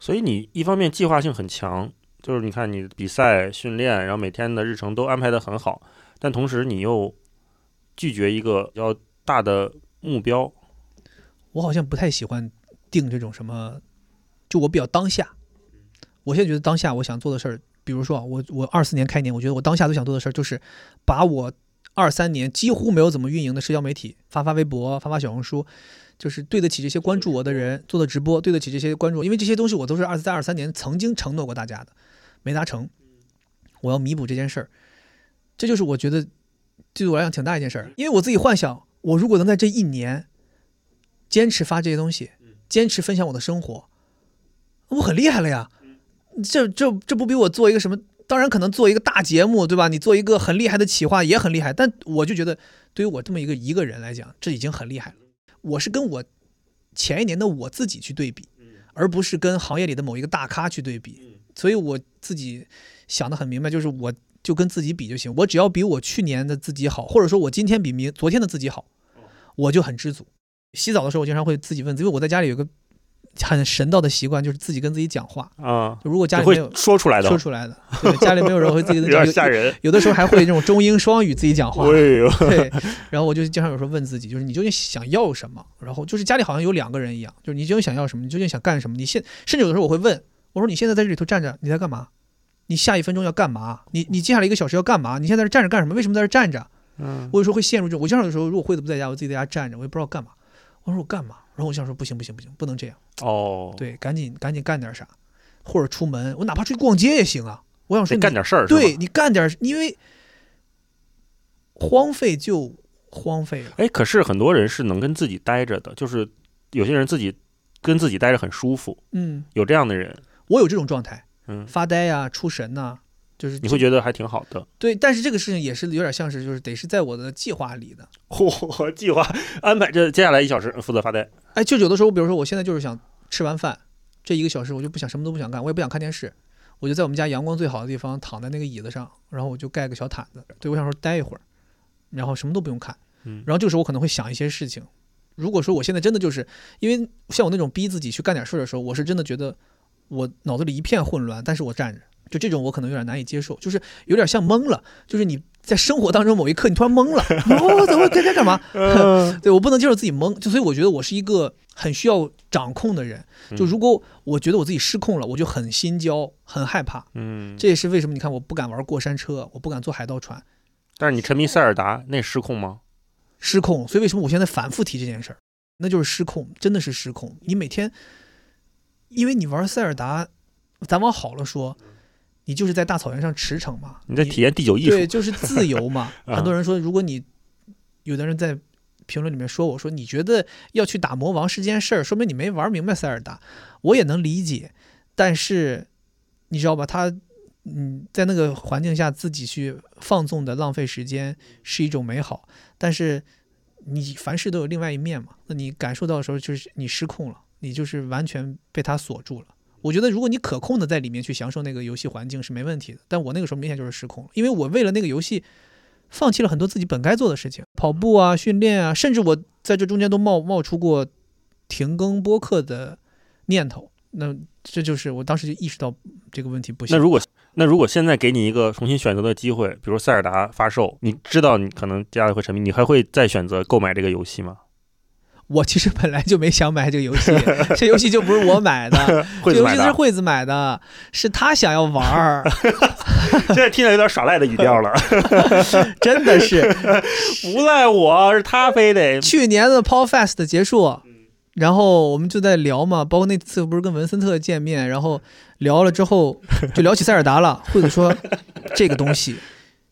所以你一方面计划性很强，就是你看你比赛训练，然后每天的日程都安排的很好，但同时你又拒绝一个要大的目标。我好像不太喜欢定这种什么，就我比较当下。我现在觉得当下我想做的事儿，比如说我我二四年开年，我觉得我当下最想做的事儿就是把我二三年几乎没有怎么运营的社交媒体发发微博，发发小红书。就是对得起这些关注我的人做的直播，对得起这些关注，因为这些东西我都是二在二三年曾经承诺过大家的，没达成，我要弥补这件事儿，这就是我觉得对我来讲挺大一件事儿，因为我自己幻想，我如果能在这一年坚持发这些东西，坚持分享我的生活，我很厉害了呀，这这这不比我做一个什么？当然可能做一个大节目，对吧？你做一个很厉害的企划也很厉害，但我就觉得对于我这么一个一个人来讲，这已经很厉害了。我是跟我前一年的我自己去对比，而不是跟行业里的某一个大咖去对比，所以我自己想的很明白，就是我就跟自己比就行，我只要比我去年的自己好，或者说我今天比明昨天的自己好，我就很知足。洗澡的时候，我经常会自己问，因为我在家里有个很神道的习惯，就是自己跟自己讲话。啊，就如果家里没有说出来的说，出来的，对，家里没有人会自己 有跟讲，有点吓人。有的时候还会这种中英双语自己讲话。对，然后我就经常有时候问自己，就是你究竟想要什么？然后就是家里好像有两个人一样，就是你究竟想要什么？你究竟想干什么？你现甚至有的时候我会问我说：“你现在在这里头站着，你在干嘛？你下一分钟要干嘛？你你接下来一个小时要干嘛？你现在在这站着干什么？为什么在这站着？”嗯，我有时候会陷入这种，我经常有时候如果惠子不在家，我自己在家站着，我也不知道干嘛。我说我干嘛？然后我想说不行不行不行，不能这样，哦，，对，赶紧赶紧干点啥，或者出门，我哪怕出去逛街也行啊。我想说你干点事儿，对，你干点，因为荒废就荒废了。哎，可是很多人是能跟自己待着的，就是有些人自己跟自己待着很舒服，嗯，有这样的人，我有这种状态，嗯，发呆呀、出神呐、就是你会觉得还挺好的。对，但是这个事情也是有点像是，就是得是在我的计划里的。嚯，计划安排这接下来一小时负责发呆，哎，就有的时候，比如说我现在就是想吃完饭这一个小时，我就不想什么都不想干，我也不想看电视，我就在我们家阳光最好的地方躺在那个椅子上，然后我就盖个小毯子，对我想说待一会儿，然后什么都不用看，嗯然后这个时候我可能会想一些事情。如果说我现在真的就是因为像我那种逼自己去干点事儿的时候，我是真的觉得我脑子里一片混乱，但是我站着，就这种我可能有点难以接受，就是有点像懵了，就是你在生活当中某一刻你突然懵了，哦，怎么该该干嘛？对我不能接受自己懵，就所以我觉得我是一个很需要掌控的人。就如果我觉得我自己失控了，我就很心焦，很害怕。嗯，这也是为什么你看我不敢玩过山车，我不敢坐海盗船，但是你沉迷塞尔达，那失控吗？失控。所以为什么我现在反复提这件事儿，那就是失控，真的是失控。你每天，因为你玩塞尔达，咱往好了说，你就是在大草原上驰骋嘛，你在体验第九艺术对，，就是自由嘛。啊很多人说，如果你有的人在评论里面说我说，你觉得要去打魔王是件事儿，说明你没玩明白塞尔达。我也能理解，但是你知道吧，他嗯，在那个环境下自己去放纵的浪费时间是一种美好，但是你凡事都有另外一面嘛。那你感受到的时候，就是你失控了，你就是完全被它锁住了。我觉得，如果你可控的在里面去享受那个游戏环境是没问题的，但我那个时候明显就是失控了，因为我为了那个游戏放弃了很多自己本该做的事情，跑步啊、训练啊，甚至我在这中间都冒冒出过停更播客的念头。那这就是我当时就意识到这个问题不行。那如果那如果现在给你一个重新选择的机会，比如塞尔达发售，你知道你可能接下来会沉迷，你还会再选择购买这个游戏吗？我其实本来就没想买这个游戏，这游戏就不是我买的，这游？戏是惠子买的，是他想要玩儿，现在听着有点耍赖的语调了，真的是。不赖我，是他非得去年的 Paul Fest 结束，然后我们就在聊嘛，包括那次不是跟文森特见面，然后聊了之后就聊起塞尔达了。惠子说这个东西，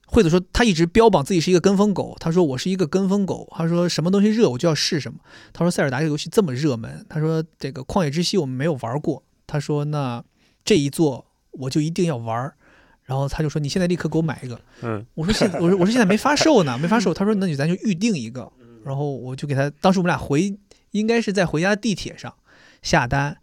惠子说他一直标榜自己是一个跟风狗，他说我是一个跟风狗，他说什么东西热我就要试什么。他说塞尔达这个游戏这么热门，他说这个旷野之息我们没有玩过，他说那这一座我就一定要玩。然后他就说：“你现在立刻给我买一个。”嗯，我说现我说我说现在没发售呢，没发售。他说那你咱就预定一个，然后我就给他，当时我们俩回应该是在回家的地铁上下单，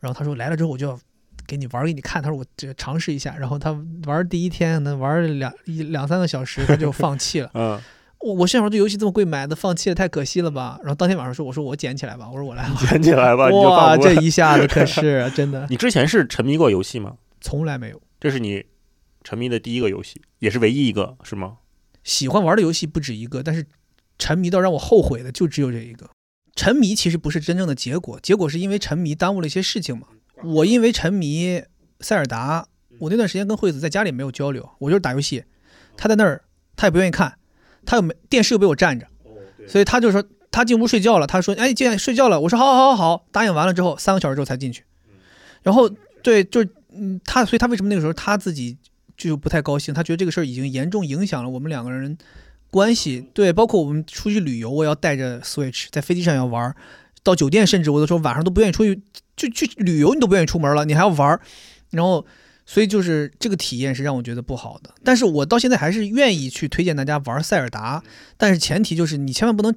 然后他说来了之后我就要给你玩给你看，他说我这尝试一下，然后他玩第一天能玩了两一两三个小时他就 放弃了，嗯，我我心想说这游戏这么贵买的放弃了太可惜了吧，然后当天晚上说我说我捡起来吧，我说我来玩，捡起来吧，哇。这一下子可是 真的你之前是沉迷过游戏吗？从来没有这是你沉迷的第一个游戏，也是唯一一个，是吗？喜欢玩的游戏不止一个，但是沉迷到让我后悔的就只有这一个。沉迷其实不是真正的结果，结果是因为沉迷耽误了一些事情嘛。我因为沉迷塞尔达，我那段时间跟惠子在家里没有交流，我就是打游戏，他在那儿他也不愿意看，他又没电视又被我占着，所以他就说他进屋睡觉了，他说哎进来睡觉了，我说好好好好，答应完了之后三个小时之后才进去，然后对就是嗯他，所以他为什么那个时候他自己就不太高兴，他觉得这个事儿已经严重影响了我们两个人关系，对，包括我们出去旅游，我要带着 Switch 在飞机上要玩，到酒店甚至我都说晚上都不愿意出去，就去旅游你都不愿意出门了，你还要玩儿，然后所以就是这个体验是让我觉得不好的。但是我到现在还是愿意去推荐大家玩塞尔达，但是前提就是你千万不能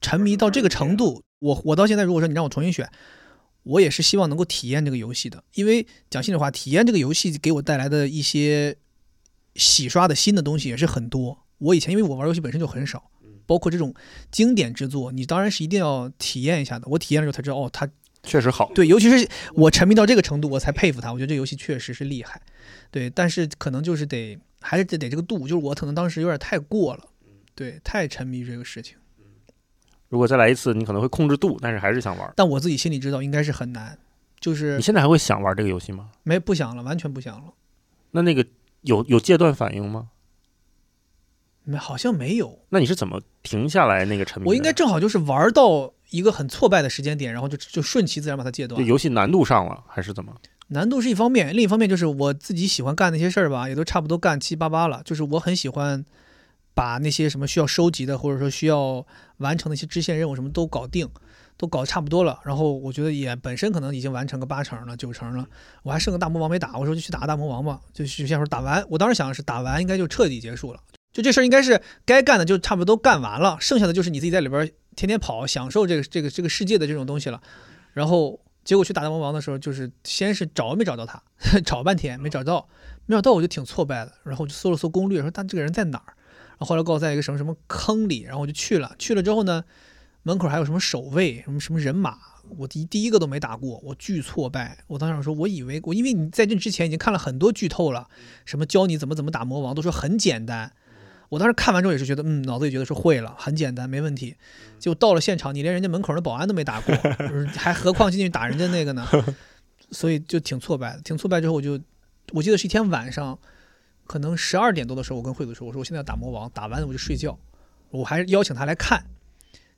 沉迷到这个程度。我我到现在如果说你让我重新选。我也是希望能够体验这个游戏的，因为讲心里话，体验这个游戏给我带来的一些洗刷的新的东西也是很多。我以前因为我玩游戏本身就很少，包括这种经典之作，你当然是一定要体验一下的。我体验了之后才知道，哦，它确实好。对，尤其是我沉迷到这个程度，我才佩服他。我觉得这游戏确实是厉害。对，但是可能就是得还是得得这个度，就是我可能当时有点太过了，对，太沉迷这个事情。如果再来一次，你可能会控制度，但是还是想玩。但我自己心里知道应该是很难。就是你现在还会想玩这个游戏吗？没，不想了，完全不想了。那那个有有戒断反应吗？没，好像没有。那你是怎么停下来那个沉迷？我应该正好就是玩到一个很挫败的时间点，然后就就顺其自然把它戒断。游戏难度上了还是怎么？难度是一方面，另一方面就是我自己喜欢干那些事儿吧，也都差不多干七八八了。就是我很喜欢把那些什么需要收集的，或者说需要完成的一些支线任务什么都搞定。都搞差不多了，然后我觉得也本身可能已经完成个八成了、九成了，我还剩个大魔王没打，我说就去打个大魔王吧，就去先说打完。我当时想的是打完应该就彻底结束了，就这事儿应该是该干的就差不多都干完了，剩下的就是你自己在里边天天跑，享受这个这个这个世界的这种东西了。然后结果去打大魔王的时候，就是先是找没找到他，找半天没找到，没找到我就挺挫败的，然后我就搜了搜攻略，说他这个人在哪儿，然后后来告诉在一个什么什么坑里，然后我就去了，去了之后呢。门口还有什么守卫，什么什么人马，我第第一个都没打过，我巨挫败。我当时说，我以为我因为你在这之前已经看了很多剧透了，什么教你怎么怎么打魔王，都说很简单。我当时看完之后也是觉得，嗯，脑子里觉得是会了，很简单，没问题。结果到了现场，你连人家门口的保安都没打过，还何况进去打人家那个呢？所以就挺挫败的。挺挫败之后，我就我记得是一天晚上，可能十二点多的时候，我跟惠子说，我说我现在要打魔王，打完我就睡觉。我还邀请他来看。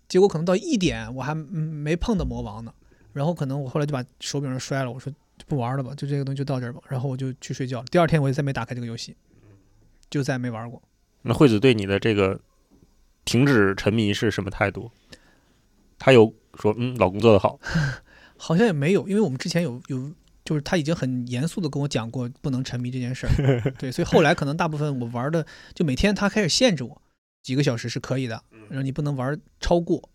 结果可能到一点我还没碰到魔王呢，然后可能我后来就把手柄摔了，我说不玩了吧，就这个东西就到这儿吧，然后我就去睡觉。第二天我就再没打开这个游戏，就再没玩过。那惠子对你的这个停止沉迷是什么态度？他有说嗯，老公做的好，好像也没有，因为我们之前有有就是他已经很严肃的跟我讲过不能沉迷这件事儿，对，所以后来可能大部分我玩的就每天他开始限制我。几个小时是可以的，然后你不能玩超过。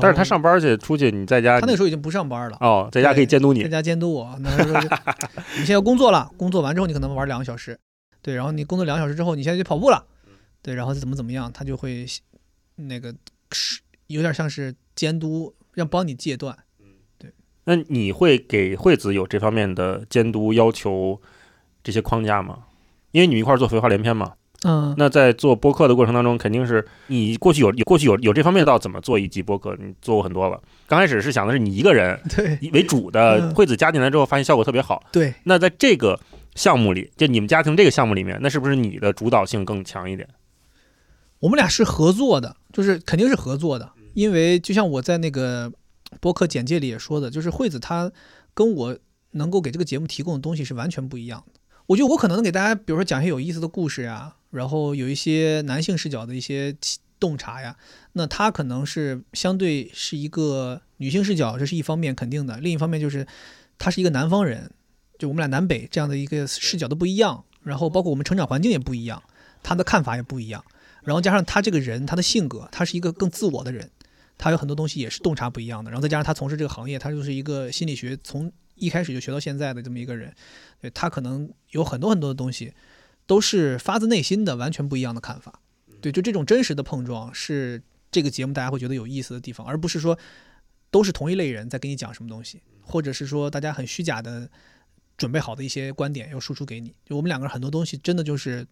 但是他上班去出去，你在家。他那时候已经不上班了。哦，在家可以监督你。在家监督我。那说 你现在要工作了，工作完之后你可能玩两个小时，对，然后你工作两个小时之后，你现在就跑步了，对，然后怎么怎么样，他就会那个是有点像是监督，要帮你戒断。对。那你会给惠子有这方面的监督要求这些框架吗？因为你们一块做《废话连篇》嘛。嗯，那在做播客的过程当中，肯定是你过去有有过去有有这方面道怎么做一集播客，你做过很多了。刚开始是想的是你一个人 对为主的，惠子加进来之后发现效果特别好。对，那在这个项目里，就你们家庭这个项目里面，那是不是你的主导性更强一点？我们俩是合作的，就是肯定是合作的，因为就像我在那个博客简介里也说的，就是惠子她跟我能够给这个节目提供的东西是完全不一样的。我觉得我可能能给大家，比如说讲一些有意思的故事呀。然后有一些男性视角的一些洞察呀，那她可能是相对是一个女性视角，这是一方面肯定的。另一方面就是她是一个南方人，就我们俩南北这样的一个视角都不一样，然后包括我们成长环境也不一样，他的看法也不一样。然后加上他这个人，他的性格，他是一个更自我的人，他有很多东西也是洞察不一样的。然后再加上他从事这个行业，他就是一个心理学从一开始就学到现在的这么一个人，对他可能有很多很多的东西。都是发自内心的，完全不一样的看法。对，就这种真实的碰撞，是这个节目大家会觉得有意思的地方，而不是说都是同一类人在跟你讲什么东西，或者是说大家很虚假的准备好的一些观点要输出给你。就我们两个人很多东西，真的就是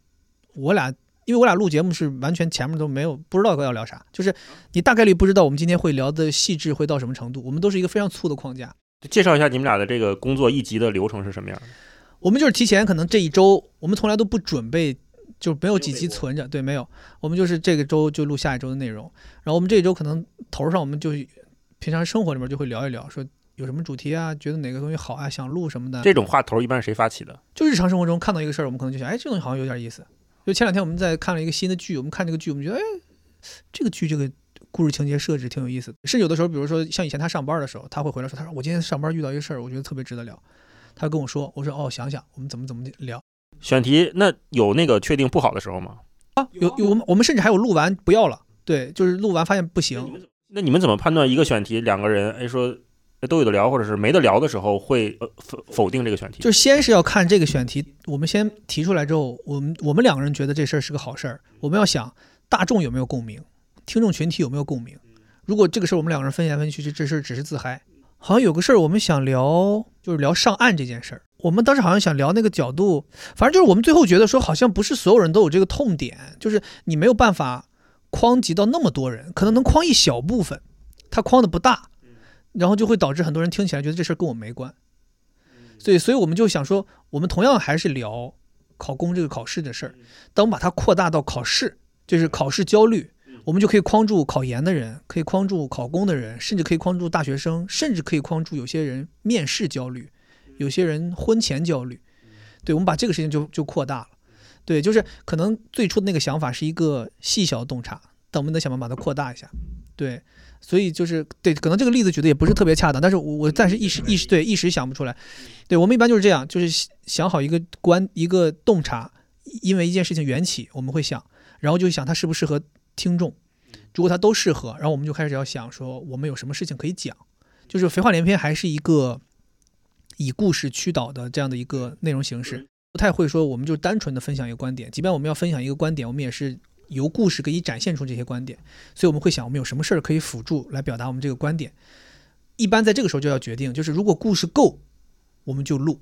我俩，因为我俩录节目是完全前面都没有不知道要聊啥，就是你大概率不知道我们今天会聊的细致会到什么程度。我们都是一个非常粗的框架。介绍一下你们俩的这个工作一集的流程是什么样的？我们就是提前，可能这一周我们从来都不准备，就没有几集存着。对，没有，我们就是这个周就录下一周的内容。然后我们这一周可能头上我们就平常生活里面就会聊一聊，说有什么主题啊，觉得哪个东西好啊，想录什么的。这种话头一般是谁发起的？就日常生活中看到一个事儿，我们可能就想，哎，这东西好像有点意思。就前两天我们在看了一个新的剧，我们看这个剧，我们觉得，哎，这个剧这个故事情节设置挺有意思的。甚至有的时候，比如说像以前他上班的时候，他会回来说，他说我今天上班遇到一个事儿，我觉得特别值得聊。他跟我说：“我说哦，想想我们怎么怎么聊选题，那有那个确定不好的时候吗？啊，有有，我们我们甚至还有录完不要了，对，就是录完发现不行。那你们怎么判断一个选题两个人哎说都有的聊，或者是没得聊的时候会否否定这个选题？就先是要看这个选题，我们先提出来之后，我们我们两个人觉得这事儿是个好事儿，我们要想大众有没有共鸣，听众群体有没有共鸣。如果这个事儿我们两个人分来分析去，这事儿只是自嗨。”好像有个事儿，我们想聊，就是聊上岸这件事儿。我们当时好像想聊那个角度，反正就是我们最后觉得说，好像不是所有人都有这个痛点，就是你没有办法框及到那么多人，可能能框一小部分，他框的不大，然后就会导致很多人听起来觉得这事儿跟我没关。所以，所以我们就想说，我们同样还是聊考公这个考试的事儿，当我们把它扩大到考试，就是考试焦虑。我们就可以框住考研的人，可以框住考公的人，甚至可以框住大学生，甚至可以框住有些人面试焦虑，有些人婚前焦虑。对，我们把这个事情就就扩大了。对，就是可能最初的那个想法是一个细小的洞察，但我们得想办法把它扩大一下。对，所以就是对，可能这个例子举的也不是特别恰当，但是我我暂时一时一时对一时想不出来。对我们一般就是这样，就是想好一个观一个洞察，因为一件事情缘起，我们会想，然后就想它适不适合。听众，如果它都适合，然后我们就开始要想说，我们有什么事情可以讲，就是废话连篇还是一个以故事驱导的这样的一个内容形式，不太会说我们就单纯的分享一个观点，即便我们要分享一个观点，我们也是由故事给你展现出这些观点，所以我们会想我们有什么事儿可以辅助来表达我们这个观点，一般在这个时候就要决定，就是如果故事够，我们就录；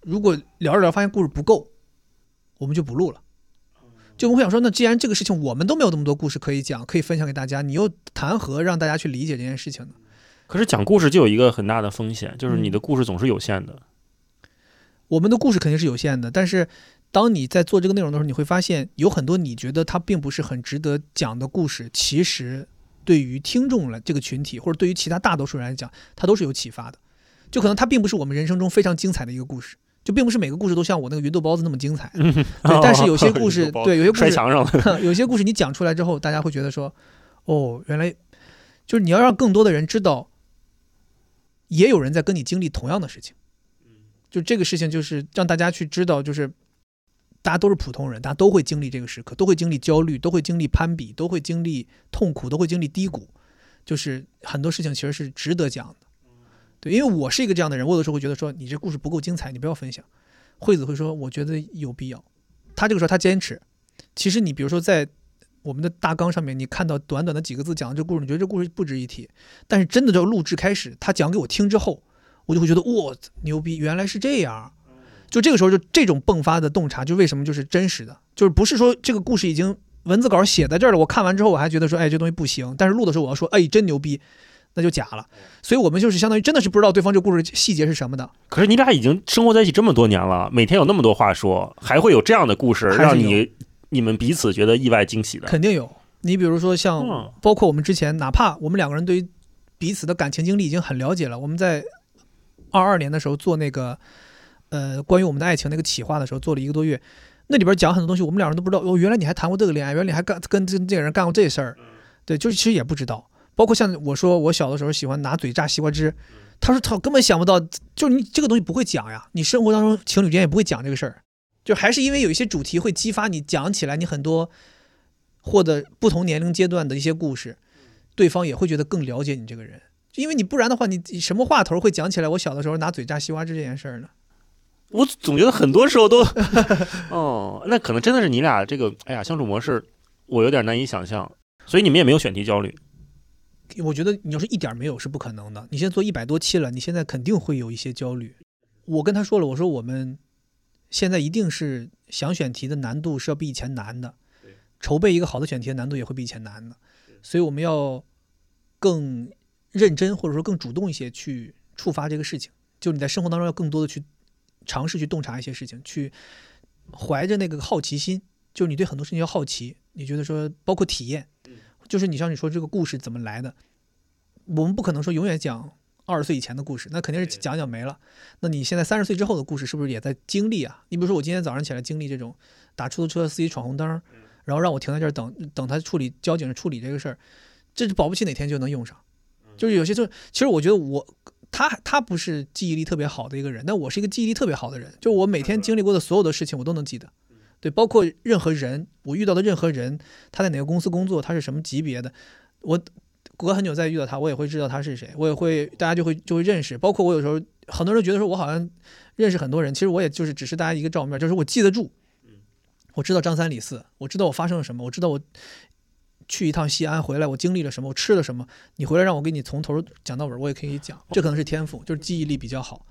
如果聊着聊发现故事不够，我们就不录了。就我们会想说，那既然这个事情我们都没有那么多故事可以讲，可以分享给大家，你又谈何让大家去理解这件事情呢？可是讲故事就有一个很大的风险，就是你的故事总是有限的。我们的故事肯定是有限的，但是当你在做这个内容的时候，你会发现有很多你觉得它并不是很值得讲的故事，其实对于听众来这个群体，或者对于其他大多数人来讲，它都是有启发的。就可能它并不是我们人生中非常精彩的一个故事。就并不是每个故事都像我那个芸豆包子那么精彩，对，但是有些故事，对，有些故事摔墙上了，有些故事你讲出来之后，大家会觉得说，哦，原来就是你要让更多的人知道，也有人在跟你经历同样的事情，就这个事情就是让大家去知道，就是大家都是普通人，大家都会经历这个时刻，都会经历焦虑，都会经历攀比，都会经历痛苦，都会经历低谷，就是很多事情其实是值得讲的。对，因为我是一个这样的人，我有的时候会觉得说你这故事不够精彩，你不要分享。惠子会说，我觉得有必要。他这个时候他坚持。其实你比如说在我们的大纲上面，你看到短短的几个字讲这故事，你觉得这故事不值一提。但是真的这个录制开始，他讲给我听之后，我就会觉得哇，牛逼，原来是这样。就这个时候就这种迸发的洞察，就为什么就是真实的，就是不是说这个故事已经文字稿写在这儿了，我看完之后我还觉得说，哎，这东西不行。但是录的时候我要说，哎，真牛逼。那就假了，所以我们就是相当于真的是不知道对方这故事细节是什么的。可是你俩已经生活在一起这么多年了，每天有那么多话说，还会有这样的故事让你你们彼此觉得意外惊喜的？肯定有。你比如说像，包括我们之前，哪怕我们两个人对于彼此的感情经历已经很了解了，我们在二二年的时候做那个呃关于我们的爱情那个企划的时候，做了一个多月，那里边讲很多东西，我们两人都不知道。哦，原来你还谈过这个恋爱，原来你还干跟这这个人干过这事儿，对，就是其实也不知道。包括像我说，我小的时候喜欢拿嘴榨西瓜汁，他说他根本想不到，就是你这个东西不会讲呀，你生活当中情侣之间也不会讲这个事儿，就还是因为有一些主题会激发你讲起来，你很多或者不同年龄阶段的一些故事，对方也会觉得更了解你这个人，因为你不然的话，你什么话头会讲起来？我小的时候拿嘴榨西瓜汁这件事儿呢？我总觉得很多时候都，哦，那可能真的是你俩这个，哎呀，相处模式我有点难以想象，所以你们也没有选题焦虑。我觉得你要是一点没有是不可能的。你现在做一百多期了，你现在肯定会有一些焦虑。我跟他说了，我说我们现在一定是想选题的难度是要比以前难的，筹备一个好的选题的难度也会比以前难的，所以我们要更认真或者说更主动一些去触发这个事情。就你在生活当中要更多的去尝试去洞察一些事情，去怀着那个好奇心，就是你对很多事情要好奇，你觉得说包括体验。就是你像你说这个故事怎么来的，我们不可能说永远讲二十岁以前的故事，那肯定是讲讲没了。那你现在三十岁之后的故事是不是也在经历啊？你比如说我今天早上起来经历这种打出租车司机闯红灯，然后让我停在这儿等等他处理交警处理这个事儿，这是保不齐哪天就能用上。就是有些就其实我觉得我他他不是记忆力特别好的一个人，但我是一个记忆力特别好的人，就我每天经历过的所有的事情我都能记得。对，包括任何人，我遇到的任何人，他在哪个公司工作，他是什么级别的，我隔很久再遇到他，我也会知道他是谁，我也会，大家就会就会认识。包括我有时候，很多人觉得说我好像认识很多人，其实我也就是只是大家一个照面，就是我记得住，我知道张三李四，我知道我发生了什么，我知道我去一趟西安回来，我经历了什么，我吃了什么，你回来让我给你从头讲到尾，我也可以讲。这可能是天赋，就是记忆力比较好。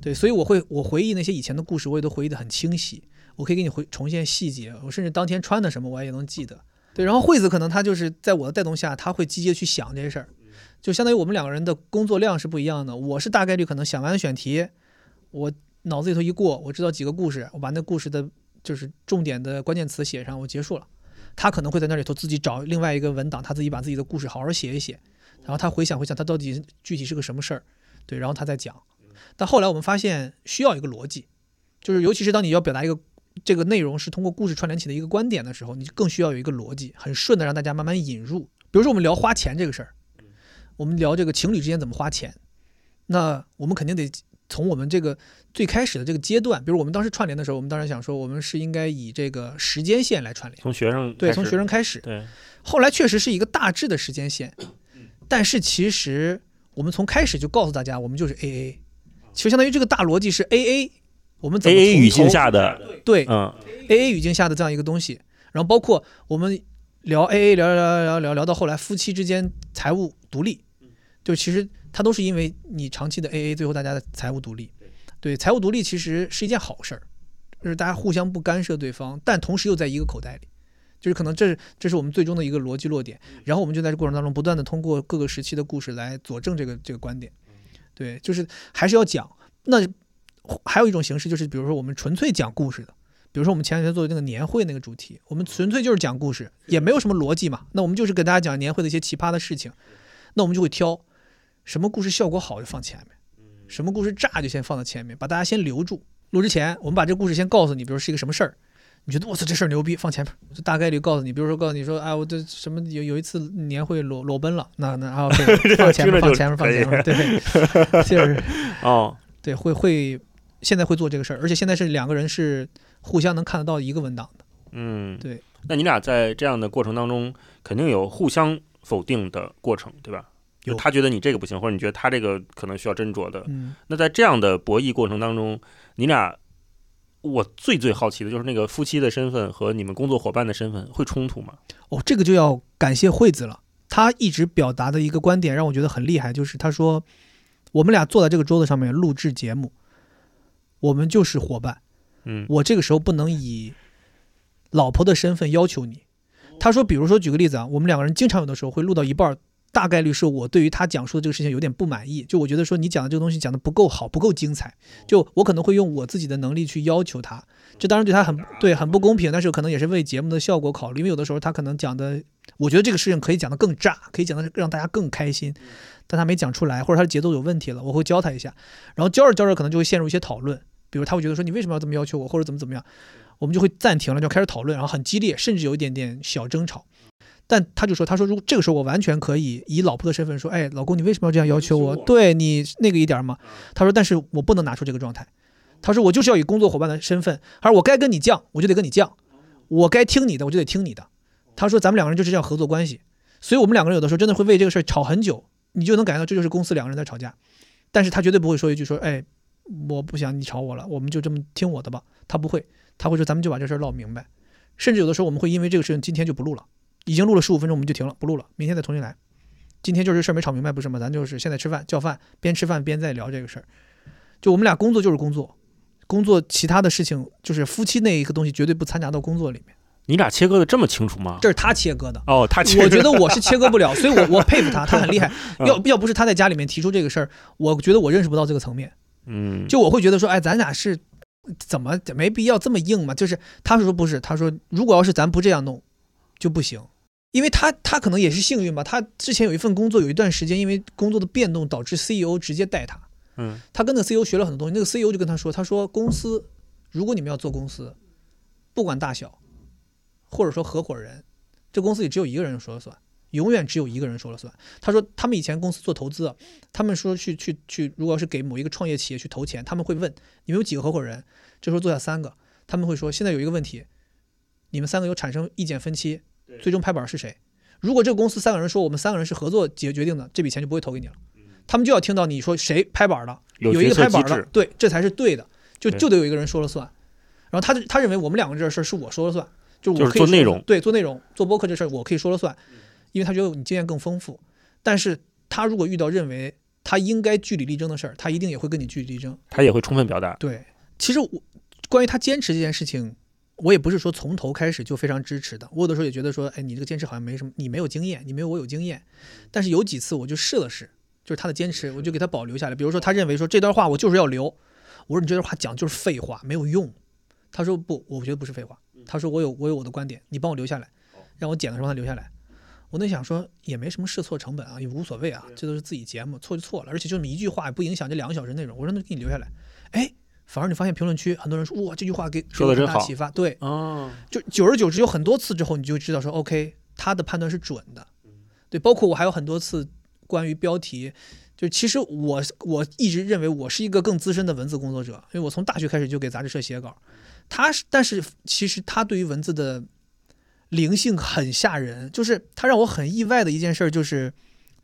对，所以我会我回忆那些以前的故事，我也都回忆得很清晰。我可以给你回重现细节，我甚至当天穿的什么我也能记得。对，然后惠子可能她就是在我的带动下，她会积极的去想这些事儿，就相当于我们两个人的工作量是不一样的。我是大概率可能想完选题，我脑子里头一过，我知道几个故事，我把那故事的就是重点的关键词写上，我结束了。他可能会在那里头自己找另外一个文档，他自己把自己的故事好好写一写，然后他回想回想他到底具体是个什么事儿，对，然后他再讲。但后来我们发现需要一个逻辑，就是尤其是当你要表达一个这个内容是通过故事串联起的一个观点的时候，你更需要有一个逻辑，很顺的让大家慢慢引入。比如说我们聊花钱这个事儿，我们聊这个情侣之间怎么花钱，那我们肯定得从我们这个最开始的这个阶段，比如我们当时串联的时候，我们当时想说我们是应该以这个时间线来串联，从学生对，从学生开始，对。后来确实是一个大致的时间线，但是其实我们从开始就告诉大家，我们就是 A A，其实相当于这个大逻辑是 A A，我们怎 A 么 AA 语境下的，对嗯。A A 语境下的这样一个东西，然后包括我们聊 A A 聊聊聊聊聊聊到后来夫妻之间财务独立，就其实它都是因为你长期的 A A，最后大家的财务独立，对财务独立其实是一件好事儿，就是大家互相不干涉对方，但同时又在一个口袋里。就是可能这是这是我们最终的一个逻辑落点，然后我们就在这过程当中不断的通过各个时期的故事来佐证这个这个观点，对，就是还是要讲。那还有一种形式就是，比如说我们纯粹讲故事的，比如说我们前两天做的那个年会那个主题，我们纯粹就是讲故事，也没有什么逻辑嘛。那我们就是给大家讲年会的一些奇葩的事情，那我们就会挑什么故事效果好就放前面，什么故事炸就先放到前面，把大家先留住。录之前，我们把这个故事先告诉你，比如是一个什么事儿，你觉得我操这事儿牛逼，放前面，我就大概率告诉你，比如说告诉你说，哎，我这什么有有一次年会裸裸奔了，那那 啊，对放前面，放前面，放前面，对，就是 哦，对，会会现在会做这个事儿，而且现在是两个人是互相能看得到一个文档的，嗯，对。那你俩在这样的过程当中，肯定有互相否定的过程，对吧？就他觉得你这个不行，或者你觉得他这个可能需要斟酌的。嗯，那在这样的博弈过程当中，你俩，我最最好奇的就是那个夫妻的身份和你们工作伙伴的身份会冲突吗？哦，这个就要感谢惠子了，他一直表达的一个观点让我觉得很厉害，就是他说，我们俩坐在这个桌子上面录制节目，我们就是伙伴，嗯我这个时候不能以老婆的身份要求你。他说，比如说举个例子啊，我们两个人经常有的时候会录到一半儿，大概率是我对于他讲述的这个事情有点不满意，就我觉得说你讲的这个东西讲的不够好，不够精彩，就我可能会用我自己的能力去要求他，这当然对他很对很不公平，但是可能也是为节目的效果考虑，因为有的时候他可能讲的，我觉得这个事情可以讲得更炸，可以讲的让大家更开心，但他没讲出来，或者他的节奏有问题了，我会教他一下，然后教着教着可能就会陷入一些讨论，比如他会觉得说你为什么要这么要求我，或者怎么怎么样，我们就会暂停了，就开始讨论，然后很激烈，甚至有一点点小争吵。但他就说，他说如果这个时候我完全可以以老婆的身份说，哎，老公你为什么要这样要求我？对你那个一点嘛。他说，但是我不能拿出这个状态。他说我就是要以工作伙伴的身份，他说我该跟你犟，我就得跟你犟，我该听你的，我就得听你的。他说咱们两个人就是这样合作关系，所以我们两个人有的时候真的会为这个事儿吵很久，你就能感觉到这就是公司两个人在吵架。但是他绝对不会说一句说，哎，我不想你吵我了，我们就这么听我的吧。他不会，他会说咱们就把这事儿唠明白。甚至有的时候我们会因为这个事情今天就不录了，已经录了十五分钟我们就停了，不录了，明天再重新来。今天就是事儿没吵明白不是吗？咱就是现在吃饭叫饭，边吃饭边在聊这个事儿。就我们俩工作就是工作，工作其他的事情就是夫妻那一个东西绝对不掺杂到工作里面。你俩切割的这么清楚吗？这是他切割的，哦，他切割我觉得我是切割不了，所以我我佩服他，他很厉害。嗯 要要不是他在家里面提出这个事儿，我觉得我认识不到这个层面。嗯，就我会觉得说，哎，咱俩是怎么没必要这么硬嘛？就是他说不是，他说如果要是咱不这样弄，就不行。因为他他可能也是幸运吧，他之前有一份工作，有一段时间因为工作的变动导致 CEO 直接带他，嗯他跟那个 CEO 学了很多东西。那个 CEO 就跟他说，他说公司如果你们要做公司，不管大小，或者说合伙人，这公司里只有一个人说了算，永远只有一个人说了算。他说他们以前公司做投资啊，他们说去去去，如果要是给某一个创业企业去投钱，他们会问你们有几个合伙人，这时候坐下三个，他们会说现在有一个问题，你们三个有产生意见分歧，最终拍板是谁？如果这个公司三个人说我们三个人是合作决决定的，这笔钱就不会投给你了。他们就要听到你说谁拍板了，有一个拍板了对，这才是对的，就就得有一个人说了算。然后他他认为我们两个这事儿是我说了算，就我就是可以做内容对，做内容，做播客这事儿我可以说了算，因为他觉得你经验更丰富。但是他如果遇到认为他应该据理力争的事儿，他一定也会跟你据理力争。他也会充分表达。对，其实我关于他坚持这件事情，我也不是说从头开始就非常支持的。我有的时候也觉得说，哎，你这个坚持好像没什么，你没有经验，你没有我有经验。但是有几次我就试了试，就是他的坚持，我就给他保留下来。比如说他认为说这段话我就是要留，我说你这段话讲就是废话，没有用。他说不，我觉得不是废话。他说我有我有我的观点，你帮我留下来，让我剪的时候让他留下来。我那想说也没什么试错成本啊，也无所谓啊，这都是自己节目，错就错了，而且就这么一句话也不影响这两个小时内容。我说那给你留下来，哎，反而你发现评论区很多人说哇这句话给说的真好。启发，对，哦，就久而久之有很多次之后，你就知道说 OK 他的判断是准的，对，包括我还有很多次关于标题。就其实我我一直认为我是一个更资深的文字工作者，因为我从大学开始就给杂志社写稿。他是，但是其实他对于文字的灵性很吓人，就是他让我很意外的一件事儿，就是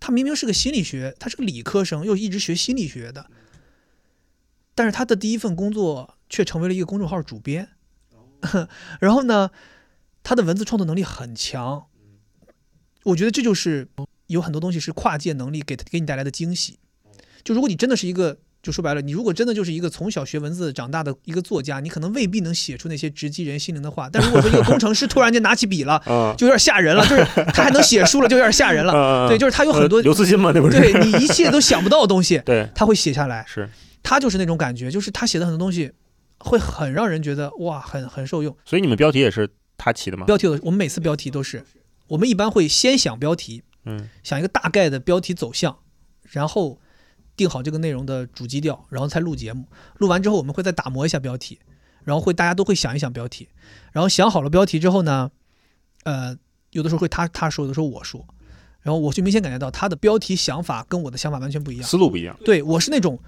他明明是个心理学，他是个理科生，又一直学心理学的，但是他的第一份工作却成为了一个公众号主编。然后呢，他的文字创作能力很强，我觉得这就是有很多东西是跨界能力给给你带来的惊喜。就如果你真的是一个，就说白了，你如果真的就是一个从小学文字长大的一个作家，你可能未必能写出那些直击人心灵的话。但如果说一个工程师突然间拿起笔了，嗯，就有点吓人了，就是他还能写书了，就有点吓人了。嗯对，就是他有很多呃刘慈欣嘛，那不是？对你一切都想不到的东西，对，他会写下来。是。他就是那种感觉，就是他写的很多东西会很让人觉得哇，很很受用。所以你们标题也是他起的吗？标题的，我们每次标题都是，我们一般会先想标题，嗯，想一个大概的标题走向，然后定好这个内容的主基调，然后才录节目。录完之后，我们会再打磨一下标题，然后会大家都会想一想标题，然后想好了标题之后呢，呃，有的时候会他他说，有的时候我说，然后我就明显感觉到他的标题想法跟我的想法完全不一样。思路不一样。对我是那种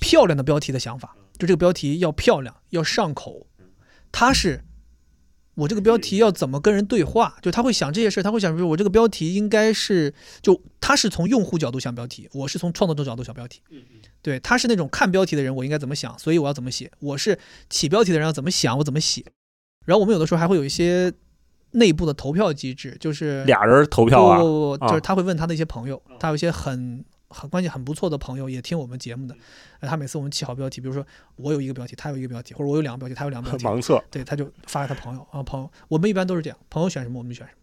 漂亮的标题的想法，就这个标题要漂亮，要上口。他是我这个标题要怎么跟人对话，就他会想这些事儿，他会想，比如我这个标题应该是，就他是从用户角度想标题，我是从创作者角度想标题。对，他是那种看标题的人，我应该怎么想，所以我要怎么写；我是起标题的人，要怎么想，我怎么写。然后我们有的时候还会有一些内部的投票机制，就是俩人投票啊不，不不就是他会问他的一些朋友，他有一些很很关系很不错的朋友也听我们节目的，呃他每次我们起好标题，比如说我有一个标题，他有一个标题，或者我有两个标题，他有两个标题，盲测。对，他就发给他朋友啊，朋友，我们一般都是这样，朋友选什么我们就选什么。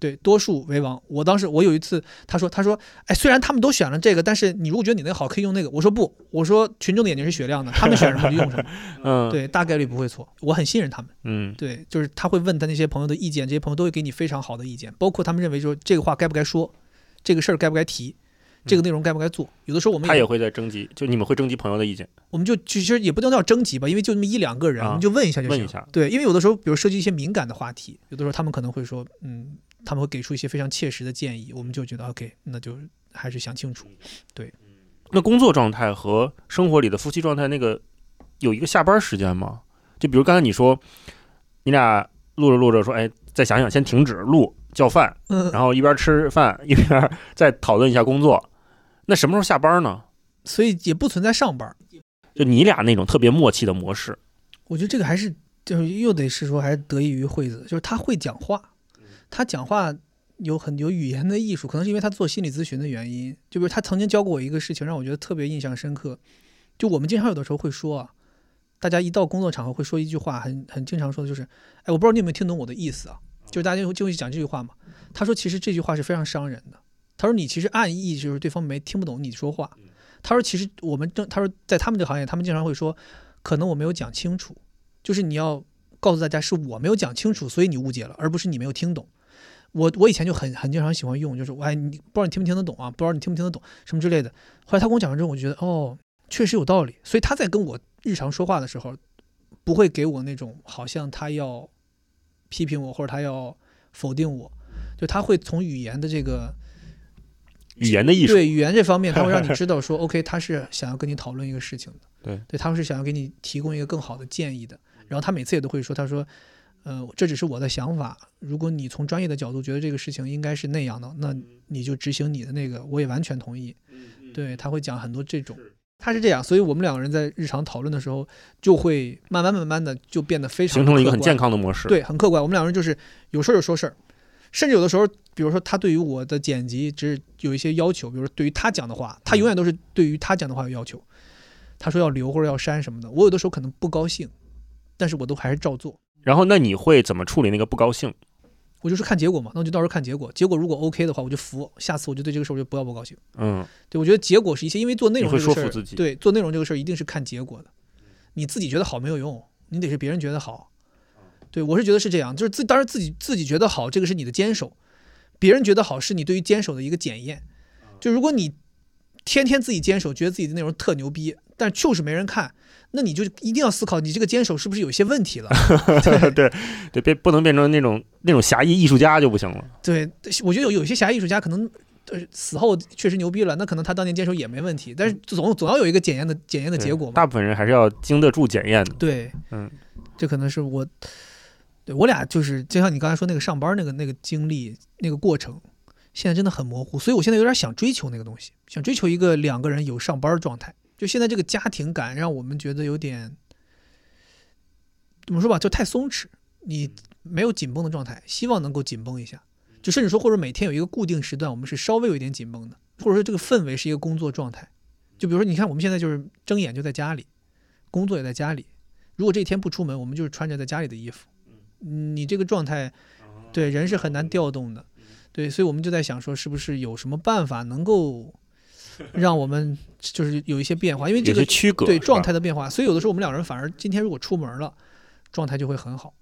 对，多数为王。我当时我有一次，他说他说，哎，虽然他们都选了这个，但是你如果觉得你那个好，可以用那个。我说不，我说群众的眼睛是雪亮的，他们选什么就用什么。嗯，，对，大概率不会错，我很信任他们。嗯，对，就是他会问他那些朋友的意见，这些朋友都会给你非常好的意见，包括他们认为说这个话该不该说，这个事儿该不该提，这个内容该不该做。有的时候我们他也会在征集，就你们会征集朋友的意见。我们就其实也不能叫征集吧，因为就那么一两个人，啊我们就问一下就行。问一下对，因为有的时候，比如涉及一些敏感的话题，有的时候他们可能会说，嗯，他们会给出一些非常切实的建议，我们就觉得 OK，那就还是想清楚。对那工作状态和生活里的夫妻状态，那个有一个下班时间吗？就比如刚才你说，你俩录着录着说，哎，再想想，先停止录，叫饭，嗯，然后一边吃饭一边 再讨论一下工作。那什么时候下班呢？所以也不存在上班。就你俩那种特别默契的模式，我觉得这个还是就是又得是说还是得益于惠子，就是他会讲话，他讲话有很有语言的艺术，可能是因为他做心理咨询的原因。就比如他曾经教过我一个事情，让我觉得特别印象深刻。就我们经常有的时候会说啊，大家一到工作场合会说一句话，很很经常说的就是，哎，我不知道你有没有听懂我的意思啊？就是大家就就会讲这句话嘛。他说其实这句话是非常伤人的。他说你其实暗意就是对方没听不懂你说话。他说其实我们正他说在他们这个行业，他们经常会说，可能我没有讲清楚。就是你要告诉大家是我没有讲清楚，所以你误解了，而不是你没有听懂。我我以前就很很经常喜欢用，就是我哎你不知道你听不听得懂啊，不知道你听不听得懂什么之类的。后来他跟我讲完之后，我觉得哦，确实有道理。所以他在跟我日常说话的时候，不会给我那种好像他要批评我或者他要否定我，就他会从语言的这个语言的艺术。对语言这方面，他会让你 知道说，OK，他是想要跟你讨论一个事情的，对，对，他是想要给你提供一个更好的建议的。然后他每次也都会说，他说，呃，这只是我的想法，如果你从专业的角度觉得这个事情应该是那样的，那你就执行你的那个，我也完全同意。对，他会讲很多这种，他是这样，所以我们两个人在日常讨论的时候，就会慢慢慢慢的就变得非常形成了一个很客观健康的模式。，对，很客观。我们两个人就是有事儿就说事儿，甚至有的时候，比如说他对于我的剪辑只是有一些要求，比如说对于他讲的话，他永远都是对于他讲的话有要求。他说要留或者要删什么的，我有的时候可能不高兴，但是我都还是照做。然后那你会怎么处理那个不高兴？我就是看结果嘛，那我就到时候看结果。结果如果 OK 的话，我就服。下次我就对这个事儿我就不要不高兴。嗯，对我觉得结果是一些，因为做内容会这个事儿，说服自己对做内容这个事儿一定是看结果的。你自己觉得好没有用，你得是别人觉得好。对我是觉得是这样，就是自当然自己自己觉得好，这个是你的坚守；别人觉得好是你对于坚守的一个检验。就如果你天天自己坚守，觉得自己的内容特牛逼，但就是没人看，那你就一定要思考你这个坚守是不是有些问题了。对对对，别不能变成那种那种侠义艺术家就不行了。对，我觉得有有些侠义艺术家可能。呃，死后确实牛逼了，那可能他当年坚守也没问题，但是总总要有一个检验的检验的结果嘛。大部分人还是要经得住检验的。对，嗯，这可能是我，对我俩就是就像你刚才说那个上班那个那个经历那个过程，现在真的很模糊，所以我现在有点想追求那个东西，想追求一个两个人有上班状态。就现在这个家庭感让我们觉得有点怎么说吧，就太松弛，你没有紧绷的状态，希望能够紧绷一下，就甚至说或者每天有一个固定时段，我们是稍微有一点紧绷的，或者说这个氛围是一个工作状态。就比如说，你看我们现在就是睁眼就在家里，工作也在家里。如果这一天不出门，我们就是穿着在家里的衣服。嗯你这个状态，对人是很难调动的。对，所以我们就在想说，是不是有什么办法能够 让我们就是有一些变化？因为这个区隔对状态的变化，所以有的时候我们两人反而今天如果出门了，状态就会很好。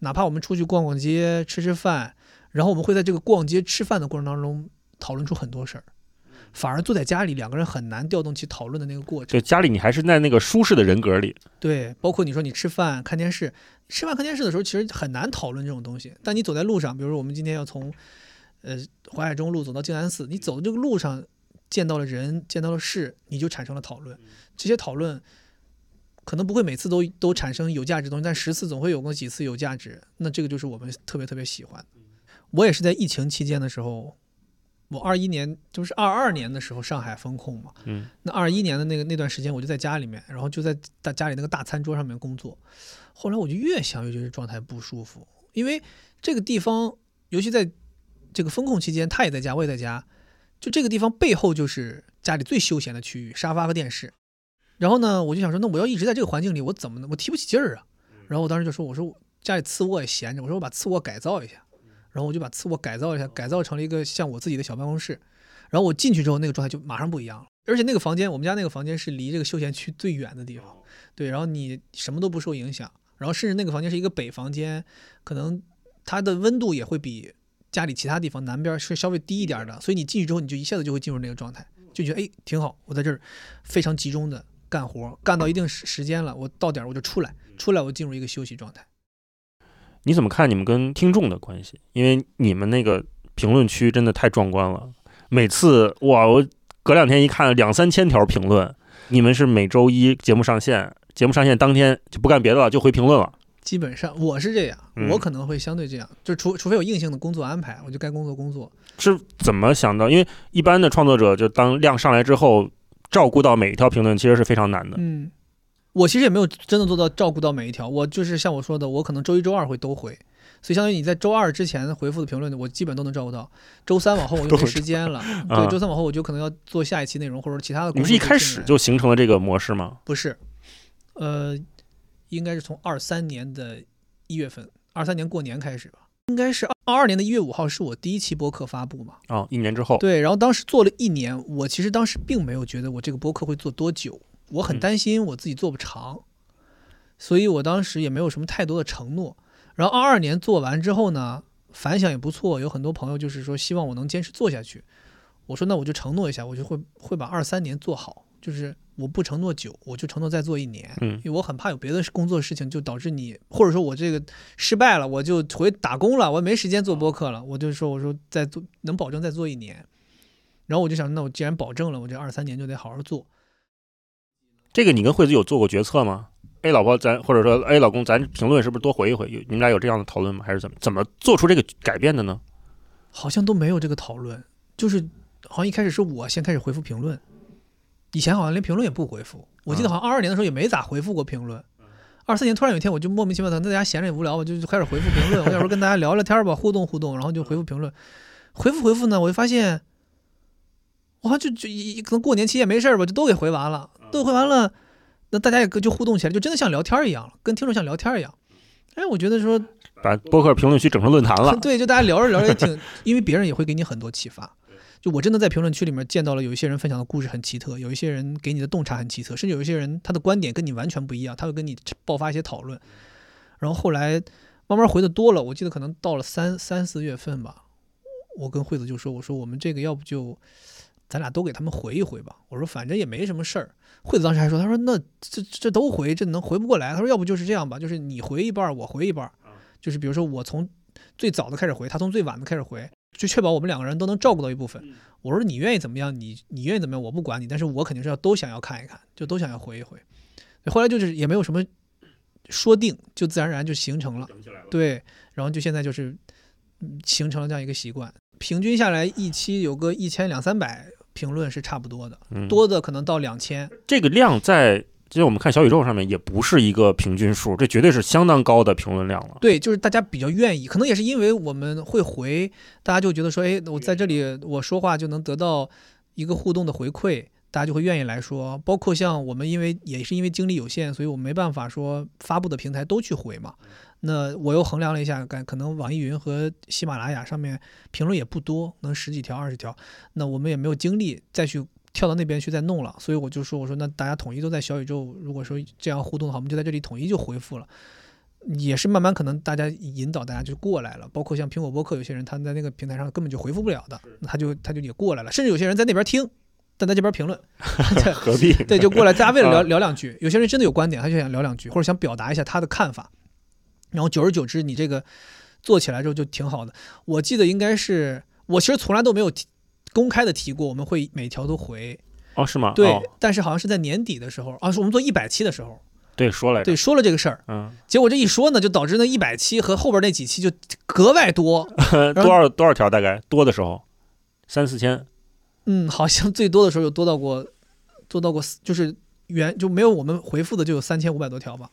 哪怕我们出去逛逛街、吃吃饭，然后我们会在这个逛街、吃饭的过程当中讨论出很多事儿，反而坐在家里两个人很难调动起讨论的那个过程。就家里你还是在那个舒适的人格里。对，包括你说你吃饭看电视，吃饭看电视的时候，其实很难讨论这种东西。但你走在路上，比如说我们今天要从呃淮海中路走到静安寺，你走的这个路上见到了人，见到了事，你就产生了讨论。这些讨论可能不会每次都都产生有价值的东西，但十次总会有过几次有价值。那这个就是我们特别特别喜欢。我也是在疫情期间的时候，我二一年就是二二年的时候上海封控嘛，嗯，那二一年的那个那段时间，我就在家里面，然后就在大家里那个大餐桌上面工作。后来我就越想越觉得状态不舒服，因为这个地方，尤其在这个封控期间，他也在家，我也在家，就这个地方背后就是家里最休闲的区域，沙发和电视。然后呢，我就想说，那我要一直在这个环境里，我怎么能我提不起劲儿啊？然后我当时就说，我说我家里次卧也闲着，我说我把次卧改造一下，然后我就把次卧改造一下，改造成了一个像我自己的小办公室。然后我进去之后，那个状态就马上不一样了。而且那个房间，我们家那个房间是离这个休闲区最远的地方，对，然后你什么都不受影响，然后甚至那个房间是一个北房间，可能它的温度也会比家里其他地方南边是稍微低一点的，所以你进去之后，你就一下子就会进入那个状态，就觉得哎挺好，我在这儿非常集中的干活，干到一定时时间了，我到点儿我就出来，出来我进入一个休息状态。你怎么看你们跟听众的关系？因为你们那个评论区真的太壮观了，每次哇，我隔两天一看两三千条评论。你们是每周一节目上线，节目上线当天就不干别的了，就回评论了。基本上我是这样，嗯我可能会相对这样，就除除非有硬性的工作安排，我就该工作工作。是怎么想到？因为一般的创作者，就当量上来之后，照顾到每一条评论，其实是非常难的。嗯，我其实也没有真的做到照顾到每一条，我就是像我说的，我可能周一周二会都回，所以相当于你在周二之前回复的评论，我基本都能照顾到。周三往后我就没时间了，啊对，周三往后我就可能要做下一期内容或者其他的。你们是一开始就形成了这个模式吗？不是，呃，应该是从二三年的一月份，二三年过年开始吧，应该是二二年的一月五号是我第一期播客发布嘛。啊、一年之后，对，然后当时做了一年，我其实当时并没有觉得我这个播客会做多久，我很嗯担心我自己做不长，所以我当时也没有什么太多的承诺。然后二二年做完之后呢，反响也不错，有很多朋友就是说希望我能坚持做下去。我说那我就承诺一下，我就会会把二三年做好，就是我不承诺久，我就承诺再做一年。嗯因为我很怕有别的工作事情就导致你，或者说我这个失败了，我就回打工了，我没时间做播客了，我就说我说再做能保证再做一年，然后我就想，那我既然保证了，我这二三年就得好好做。这个你跟惠子有做过决策吗哎老婆咱或者说哎老公，咱评论是不是多回一回？有你们俩有这样的讨论吗？还是怎么怎么做出这个改变的呢？好像都没有这个讨论，就是好像一开始是我先开始回复评论，以前好像连评论也不回复，我记得好像二二年的时候也没咋回复过评论。二四年突然有一天，我就莫名其妙的，大家闲着也无聊，我就开始回复评论。我有时候跟大家聊聊天吧，互动互动，然后就回复评论。回复回复呢，我就发现，好像，就就一可能过年期间没事儿吧，就都给回完了，都回完了，那大家也就互动起来，就真的像聊天一样了，跟听众像聊天一样。哎，我觉得说把博客评论区整成论坛了。对，就大家聊着聊着也挺，因为别人也会给你很多启发。就我真的在评论区里面见到了有一些人分享的故事很奇特，有一些人给你的洞察很奇特，甚至有一些人他的观点跟你完全不一样，他会跟你爆发一些讨论。然后后来慢慢回的多了，我记得可能到了三三四月份吧，我跟惠子就说：“我说我们这个要不就咱俩都给他们回一回吧。”我说反正也没什么事儿。惠子当时还说：“他说那这这都回，这能回不过来？他说要不就是这样吧，就是你回一半，我回一半，就是比如说我从最早的开始回，他从最晚的开始回。”就确保我们两个人都能照顾到一部分。我说你愿意怎么样，你你愿意怎么样，我不管你，但是我肯定是要都想要看一看，就都想要回一回。后来就是也没有什么说定，就自然而然就形成了。对，然后就现在就是形成了这样一个习惯。平均下来一期有个一千两三百评论是差不多的，多的可能到两千。这个量在。其实我们看小宇宙上面也不是一个平均数，这绝对是相当高的评论量了。对，就是大家比较愿意，可能也是因为我们会回，大家就觉得说，哎，我在这里我说话就能得到一个互动的回馈，大家就会愿意来说。包括像我们，因为也是因为精力有限，所以我们没办法说发布的平台都去回嘛。那我又衡量了一下，感可能网易云和喜马拉雅上面评论也不多，能十几条、二十条，那我们也没有精力再去。跳到那边去再弄了，所以我就说，我说那大家统一都在小宇宙，如果说这样互动的话，我们就在这里统一就回复了，也是慢慢可能大家引导大家就过来了，包括像苹果播客有些人他在那个平台上根本就回复不了的，那他就他就也过来了，甚至有些人在那边听，但在这边评论，何必？对，就过来，大家为了聊聊两句，有些人真的有观点，他就想聊两句，或者想表达一下他的看法，然后久而久之，你这个做起来之后就挺好的。我记得应该是我其实从来都没有提。公开的提过，我们会每条都回哦，是吗？对，但是好像是在年底的时候啊，是我们做一百期的时候，对，说了，对，说了这个事儿，嗯，结果这一说呢，就导致那一百期和后边那几期就格外多，多少多少条？大概多的时候三四千，嗯，好像最多的时候有多到过，多到过就是原就没有我们回复的就有三千五百多条吧。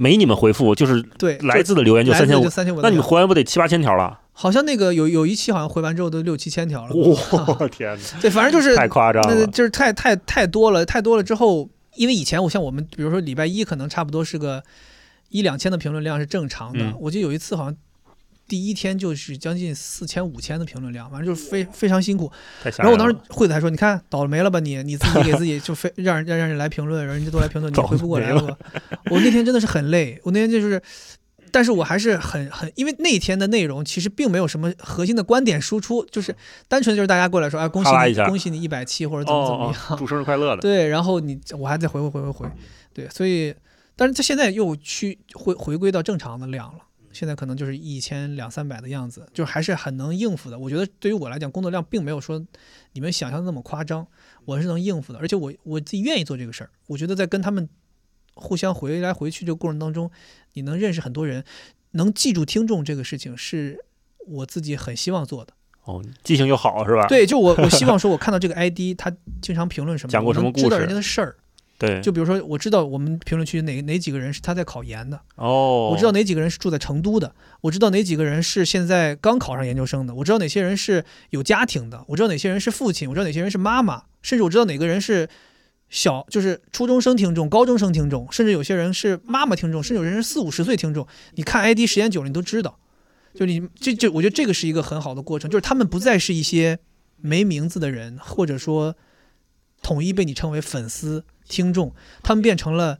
没你们回复，就是对来自的留言就三千五，三千五，那你们回完不得七八千条了？好像那个有有一期好像回完之后都六七千条了。我 天哪！对，反正就是太夸张了，就是太太太多了，太多了之后，因为以前我像我们，比如说礼拜一可能差不多是个一两千的评论量是正常的，我记得有一次好像。第一天就是将近四千五千的评论量，反正就是非非常辛苦。然后我当时惠子还说：“你看倒霉了吧你？你自己给自己就非让人让让人来评论，让人家都来评论，你 回不过来了。”我那天真的是很累，我那天就是，但是我还是很很，因为那天的内容其实并没有什么核心的观点输出，就是单纯就是大家过来说：“哎，恭喜你，恭喜你一百期或者怎么怎么样，祝生日快乐的。”对，然后你我还得回回回回回，对，所以，但是他现在又去回回归到正常的量了。现在可能就是一千两三百的样子，就还是很能应付的。我觉得对于我来讲，工作量并没有说你们想象的那么夸张，我是能应付的。而且我我自己愿意做这个事儿。我觉得在跟他们互相回来回去这个过程当中，你能认识很多人，能记住听众这个事情，是我自己很希望做的。哦，记性又好是吧？对，就我我希望 说，我看到这个 ID，他经常评论什么，讲过什么故事，知道人家的事儿。对，就比如说，我知道我们评论区哪哪几个人是他在考研的哦，我知道哪几个人是住在成都的，我知道哪几个人是现在刚考上研究生的，我知道哪些人是有家庭的，我知道哪些人是父亲，我知道哪些人是妈妈，甚至我知道哪个人是小，就是初中生听众、高中生听众，甚至有些人是妈妈听众，甚至有人是四五十岁听众。你看 ID 时间久了，你都知道，就你这这，我觉得这个是一个很好的过程，就是他们不再是一些没名字的人，或者说统一被你称为粉丝。听众，他们变成了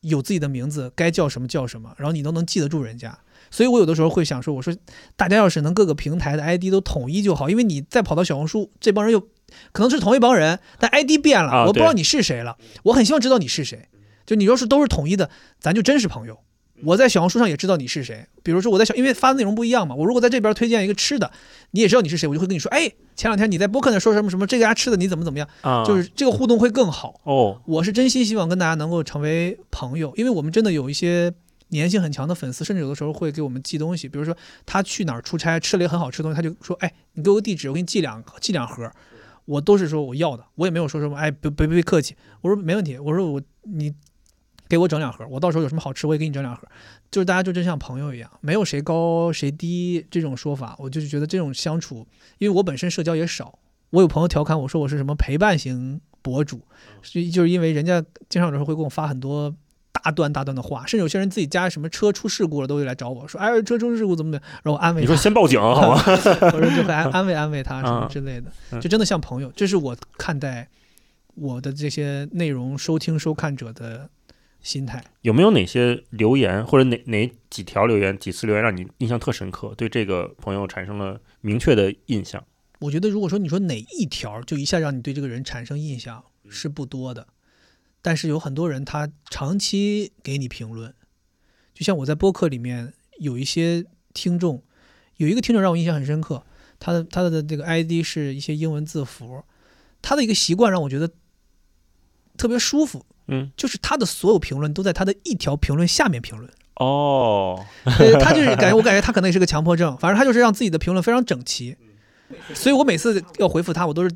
有自己的名字，该叫什么叫什么，然后你都能记得住人家。所以我有的时候会想说，我说大家要是能各个平台的 ID 都统一就好，因为你再跑到小红书，这帮人又可能是同一帮人，但 ID 变了，我不知道你是谁了。我很希望知道你是谁，就你要是都是统一的，咱就真是朋友。我在小红书上也知道你是谁，比如说我在小，因为发的内容不一样嘛。我如果在这边推荐一个吃的，你也知道你是谁，我就会跟你说，哎，前两天你在播客那说什么什么，这家吃的你怎么怎么样，就是这个互动会更好。哦，我是真心希望跟大家能够成为朋友，因为我们真的有一些粘性很强的粉丝，甚至有的时候会给我们寄东西，比如说他去哪儿出差吃了一个很好吃的东西，他就说，哎，你给我个地址，我给你寄两寄两盒。我都是说我要的，我也没有说什么哎别别别客气，我说没问题，我说我你给我整两盒，我到时候有什么好吃我也给你整两盒，就是大家就真像朋友一样，没有谁高谁低这种说法，我就是觉得这种相处，因为我本身社交也少，我有朋友调侃我说我是什么陪伴型博主，就就是因为人家经常有时候会给我发很多。大段大段的话，甚至有些人自己家什么车出事故了，都会来找我说：“哎，车出事故怎么的？”然后我安慰他。你说先报警 好吗？我说就会安 安慰安慰他什么之类的，嗯就真的像朋友。这是我看待我的这些内容收听收看者的心态。有没有哪些留言或者哪哪几条留言、几次留言让你印象特深刻，对这个朋友产生了明确的印象？我觉得如果说你说哪一条就一下让你对这个人产生印象是不多的，但是有很多人他长期给你评论，就像我在播客里面有一些听众，有一个听众让我印象很深刻，他的他的这个 ID 是一些英文字符，他的一个习惯让我觉得特别舒服，嗯，就是他的所有评论都在他的一条评论下面评论。哦，对他就是感觉，我感觉他可能也是个强迫症，反正他就是让自己的评论非常整齐，所以我每次要回复他，我都是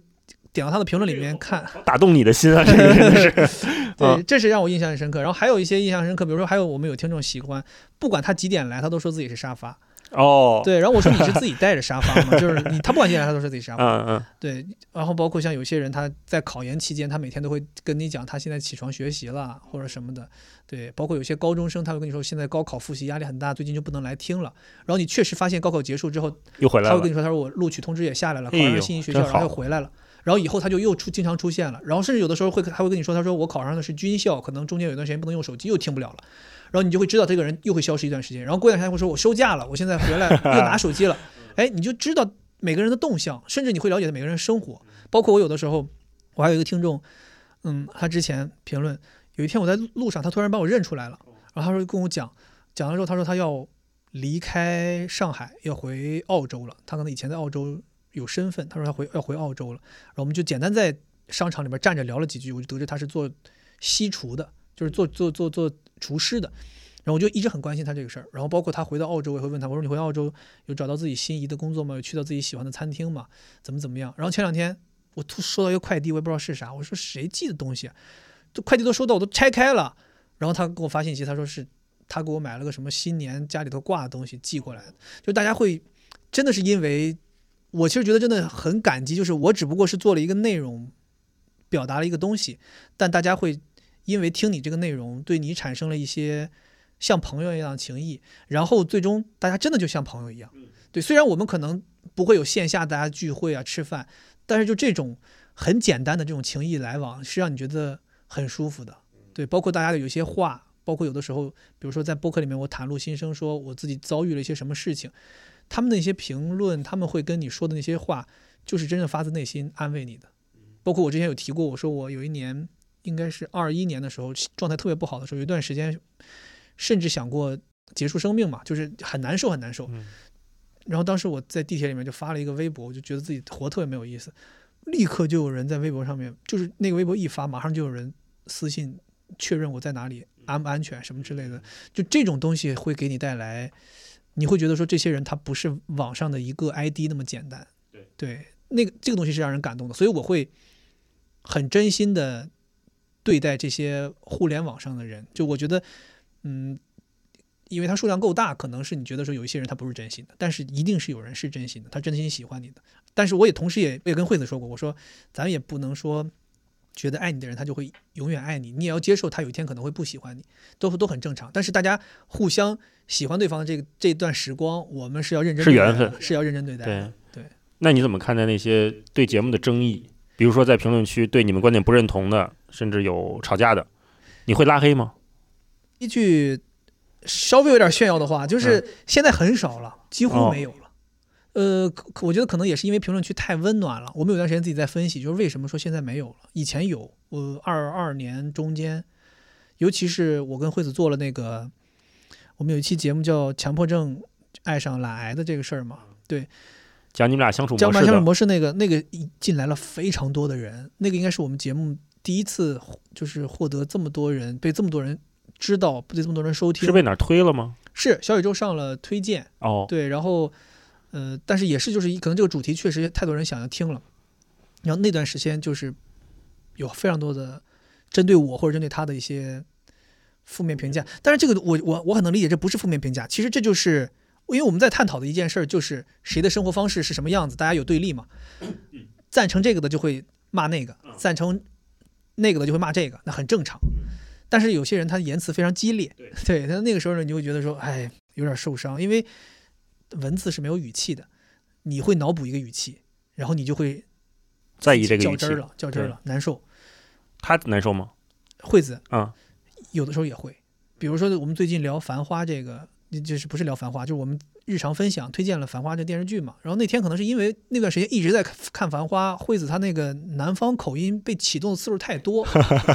点到他的评论里面看，打动你的心啊，这个真的是。对，啊这是让我印象很深刻。然后还有一些印象深刻，比如说还有我们有听众喜欢，不管他几点来，他都说自己是沙发。哦，，对，然后我说你是自己带着沙发吗？就是你他不管几点来，他都是自己沙发。嗯嗯，对，然后包括像有些人他在考研期间，他每天都会跟你讲他现在起床学习了或者什么的。对，包括有些高中生，他会跟你说现在高考复习压力很大，最近就不能来听了。然后你确实发现高考结束之后，又回来了他会跟。你说，他说我录取通知也下来了，考上信息学校，真然后又回来了。然后以后他就又出经常出现了，然后甚至有的时候会还会跟你说，他说我考上的是军校，可能中间有一段时间不能用手机，又听不了了。然后你就会知道这个人又会消失一段时间，然后过一段时间会说我休假了，我现在回来又拿手机了，哎，你就知道每个人的动向，甚至你会了解每个人的生活。包括我有的时候，我还有一个听众，嗯，他之前评论，有一天我在路上，他突然把我认出来了，然后他说跟我讲，讲了之后他说他要离开上海，要回澳洲了，他可能以前在澳洲有身份，他说他回要回澳洲了，然后我们就简单在商场里面站着聊了几句，我就得知他是做西厨的，就是做做做做厨师的。然后我就一直很关心他这个事儿，然后包括他回到澳洲，我也会问他，我说你回澳洲有找到自己心仪的工作吗？有去到自己喜欢的餐厅吗？怎么怎么样？然后前两天我突收到一个快递，我也不知道是啥，我说谁寄的东西啊？这快递都收到，我都拆开了。然后他给我发信息，他说是他给我买了个什么新年家里头挂的东西寄过来的。就大家会真的是因为我其实觉得真的很感激，就是我只不过是做了一个内容，表达了一个东西，但大家会因为听你这个内容，对你产生了一些像朋友一样的情谊，然后最终大家真的就像朋友一样。对，虽然我们可能不会有线下大家聚会啊吃饭，但是就这种很简单的这种情谊来往，是让你觉得很舒服的。对，包括大家的有些话，包括有的时候，比如说在播客里面我袒露心声，说我自己遭遇了一些什么事情，他们的一些评论，他们会跟你说的那些话，就是真正发自内心安慰你的。包括我之前有提过，我说我有一年应该是二一年的时候，状态特别不好的时候，有一段时间甚至想过结束生命嘛，就是很难受很难受。嗯然后当时我在地铁里面就发了一个微博，我就觉得自己活特别没有意思，立刻就有人在微博上面，就是那个微博一发，马上就有人私信确认我在哪里，安不安全什么之类的。就这种东西会给你带来，你会觉得说这些人他不是网上的一个 ID 那么简单。对那个这个东西是让人感动的，所以我会很真心的对待这些互联网上的人。就我觉得，嗯，因为它数量够大，可能是你觉得说有一些人他不是真心的，但是一定是有人是真心的，他真心喜欢你的。但是我也同时也也跟惠子说过，我说咱也不能说觉得爱你的人他就会永远爱你，你也要接受他有一天可能会不喜欢你，都都很正常。但是大家互相喜欢对方的这个这段时光，我们是要认真是对待缘分是要认真对待对的。对，那你怎么看待那些对节目的争议？比如说在评论区对你们观点不认同的，甚至有吵架的，你会拉黑吗？一句稍微有点炫耀的话，就是现在很少了，几乎哦没有了。呃，我觉得可能也是因为评论区太温暖了。我们有段时间自己在分析，就是为什么说现在没有了，以前有。我二二年中间，尤其是我跟惠子做了那个，我们有一期节目叫《强迫症爱上懒癌》的这个事儿嘛，讲你们俩相处江南相处模式的，模式那个那个进来了非常多的人，那个应该是我们节目第一次就是获得这么多人被这么多人知道，被这么多人收听。是。被哪推了吗？是小宇宙上了推荐，哦，对，然后呃，但是也是就是可能这个主题确实太多人想要听了，然后那段时间就是有非常多的针对我或者针对他的一些负面评价，但是这个我我我很能理解，这不是负面评价，其实这就是因为我们在探讨的一件事儿，就是谁的生活方式是什么样子，大家有对立嘛，赞成这个的就会骂那个，赞成那个的就会骂这个，那很正常。但是有些人他言辞非常激烈，对他那个时候呢，你就会觉得说，哎，有点受伤，因为文字是没有语气的，你会脑补一个语气，然后你就会在意这个较真儿，了，较真儿了，难受。他难受吗？惠子啊，有的时候也会，比如说我们最近聊《繁花》这个，就是不是聊《繁花》，就是我们日常分享推荐了《繁花》这电视剧嘛。然后那天可能是因为那段时间一直在看《繁花》，惠子她那个南方口音被启动的次数太多，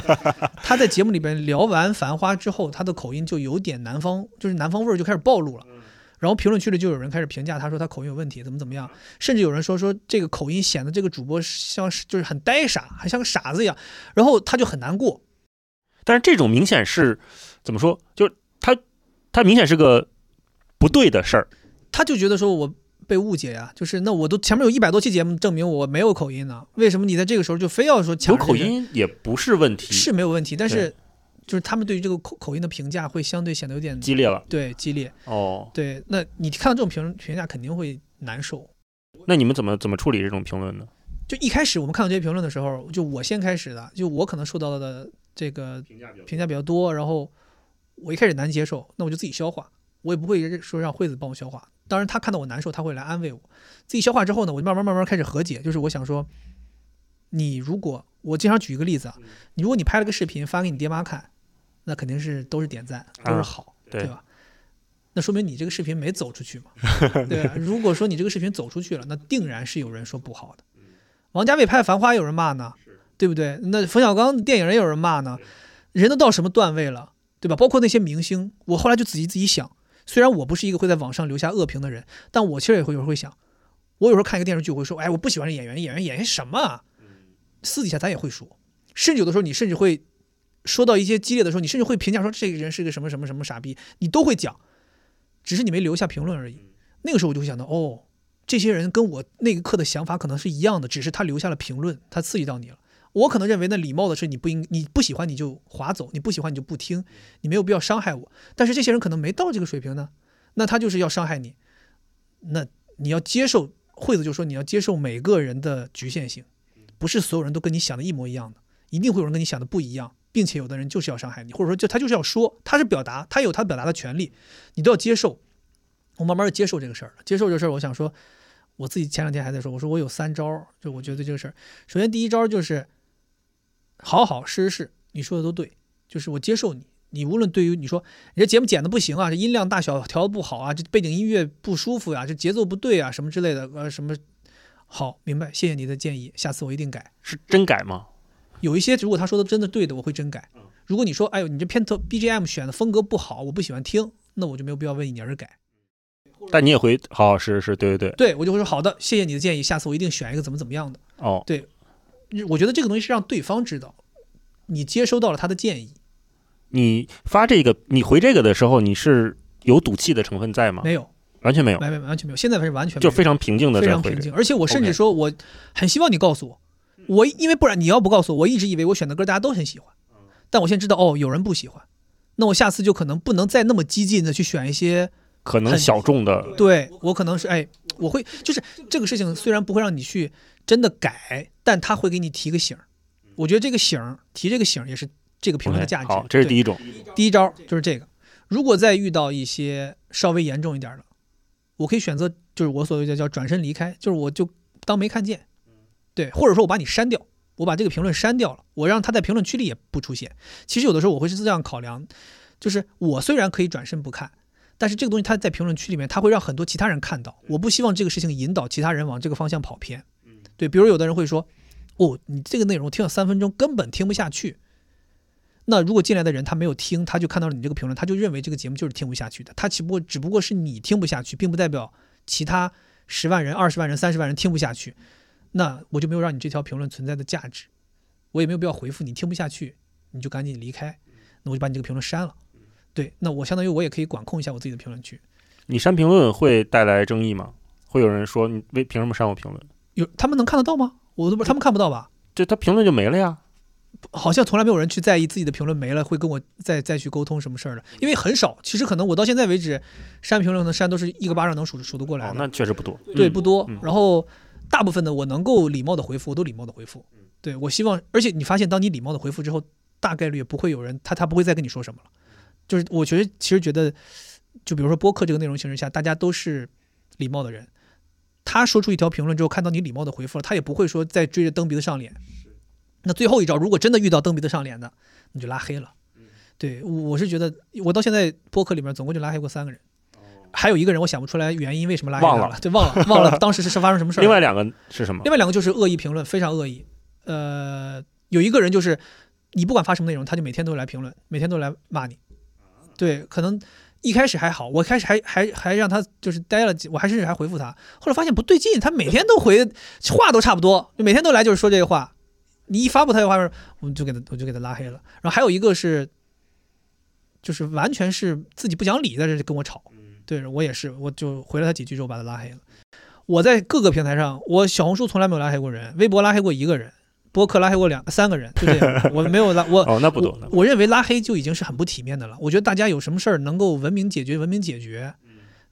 她在节目里边聊完《繁花》之后，她的口音就有点南方，就是南方味儿就开始暴露了。然后评论区里就有人开始评价她说她口音有问题，怎么怎么样，甚至有人说说这个口音显得这个主播像是就是很呆傻，还像个傻子一样，然后她就很难过。但是这种明显是怎么说？就是他他明显是个不对的事儿。他就觉得说我被误解呀，就是那我都前面有一百多期节目证明我没有口音呢，为什么你在这个时候就非要说抢有口音也不是问题，是没有问题，但是就是他们对于这个口口音的评价会相对显得有点激烈了。对，激烈。哦，对，那你看到这种评评价肯定会难受。那你们怎么怎么处理这种评论呢？就一开始我们看到这些评论的时候，就我先开始的，就我可能受到的这个评价比较多，然后我一开始难接受，那我就自己消化，我也不会说让惠子帮我消化。当然，他看到我难受，他会来安慰我。自己消化之后呢，我就慢慢慢慢开始和解。就是我想说，你如果我经常举一个例子啊，你如果你拍了个视频发给你爹妈看，那肯定是都是点赞，都是好，对吧？那说明你这个视频没走出去嘛，对吧？如果说你这个视频走出去了，那定然是有人说不好的。王家卫拍《繁花》有人骂呢，对不对？那冯小刚电影也有人骂呢，人都到什么段位了，对吧？包括那些明星，我后来就仔细自己想，虽然我不是一个会在网上留下恶评的人，但我其实也会有时候会想，我有时候看一个电视剧，我会说，哎，我不喜欢这演员，演员演些什么啊？私底下咱也会说，甚至有的时候你甚至会说到一些激烈的时候，你甚至会评价说这个人是个什么什么什么傻逼，你都会讲，只是你没留下评论而已。那个时候我就会想到，哦。这些人跟我那一刻的想法可能是一样的，只是他留下了评论，他刺激到你了。我可能认为那礼貌的是你不应你不喜欢你就划走，你不喜欢你就不听，你没有必要伤害我。但是这些人可能没到这个水平呢，那他就是要伤害你。那你要接受，惠子就说你要接受每个人的局限性，不是所有人都跟你想的一模一样的，一定会有人跟你想的不一样，并且有的人就是要伤害你，或者说就他就是要说，他是表达，他有他表达的权利，你都要接受。我慢慢的接受这个事儿，接受这事儿，我想说，我自己前两天还在说，我说我有三招，就我觉得这个事儿，首先第一招就是好好试试，你说的都对，就是我接受你，你无论对于你说你这节目剪的不行啊，这音量大小调的不好啊，这背景音乐不舒服呀，这节奏不对啊，什么之类的，呃，什么好，明白，谢谢你的建议，下次我一定改。是真改吗？有一些如果他说的真的对的，我会真改。如果你说，哎呦，你这片头 BGM 选的风格不好，我不喜欢听，那我就没有必要为你而改。但你也会好好试试，对对对，对我就会说好的，谢谢你的建议，下次我一定选一个怎么怎么样的。哦，对，我觉得这个东西是让对方知道你接收到了他的建议。你发这个，你回这个的时候，你是有赌气的成分在吗？没有，完全没有，没没完全没有。现在是完全就非常平静的，非常平静。而且我甚至说，我很希望你告诉我，我因为不然你要不告诉我，我一直以为我选的歌大家都很喜欢，但我现在知道哦，有人不喜欢，那我下次就可能不能再那么激进的去选一些。可能小众的，对我可能是哎，我会就是这个事情虽然不会让你去真的改，但他会给你提个醒儿。我觉得这个醒儿提这个醒儿也是这个评论的价值。好，这是第一种，第一招就是这个。如果再遇到一些稍微严重一点的，我可以选择就是我所谓的叫转身离开，就是我就当没看见，对，或者说我把你删掉，我把这个评论删掉了，我让他在评论区里也不出现。其实有的时候我会是这样考量，就是我虽然可以转身不看。但是这个东西它在评论区里面，它会让很多其他人看到。我不希望这个事情引导其他人往这个方向跑偏。对，比如有的人会说：“哦，你这个内容听了三分钟根本听不下去。”那如果进来的人他没有听，他就看到了你这个评论，他就认为这个节目就是听不下去的。他只不过只不过是你听不下去，并不代表其他十万人、二十万人、三十万人听不下去。那我就没有让你这条评论存在的价值，我也没有必要回复你。听不下去，你就赶紧离开。那我就把你这个评论删了。对，那我相当于我也可以管控一下我自己的评论区。你删评论会带来争议吗？会有人说你为凭什么删我评论？有他们能看得到吗？我我都不他们看不到吧？就他评论就没了呀。好像从来没有人去在意自己的评论没了会跟我再再去沟通什么事儿的，因为很少。其实可能我到现在为止删评论的删都是一个巴掌能数数得过来哦，的，那确实不多。对，嗯不多嗯。然后大部分的我能够礼貌的回复，我都礼貌的回复。对我希望，而且你发现，当你礼貌的回复之后，大概率也不会有人他他不会再跟你说什么了。就是我觉得其实觉得，就比如说播客这个内容形式下，大家都是礼貌的人。他说出一条评论之后，看到你礼貌的回复了，他也不会说再追着蹬鼻子上脸。那最后一招，如果真的遇到蹬鼻子上脸的，你就拉黑了。对，我我是觉得，我到现在播客里面总共就拉黑过三个人，还有一个人我想不出来原因为什么拉黑他了了，对，忘了 忘了当时是是发生什么事儿。另外两个是什么？另外两个就是恶意评论，非常恶意。呃，有一个人就是你不管发什么内容，他就每天都来评论，每天都来骂你。对，可能一开始还好，我开始还还还让他就是待了几，我还甚至还回复他，后来发现不对劲，他每天都回，话都差不多，就每天都来就是说这个话。你一发布他的话，我们就给他我就给他拉黑了。然后还有一个是，就是完全是自己不讲理在这跟我吵。对我也是，我就回了他几句之后把他拉黑了。我在各个平台上，我小红书从来没有拉黑过人，微博拉黑过一个人，博客拉黑过两三个人，就这样。我没有拉我哦，那不多。我认为拉黑就已经是很不体面的了。我觉得大家有什么事儿能够文明解决，文明解决。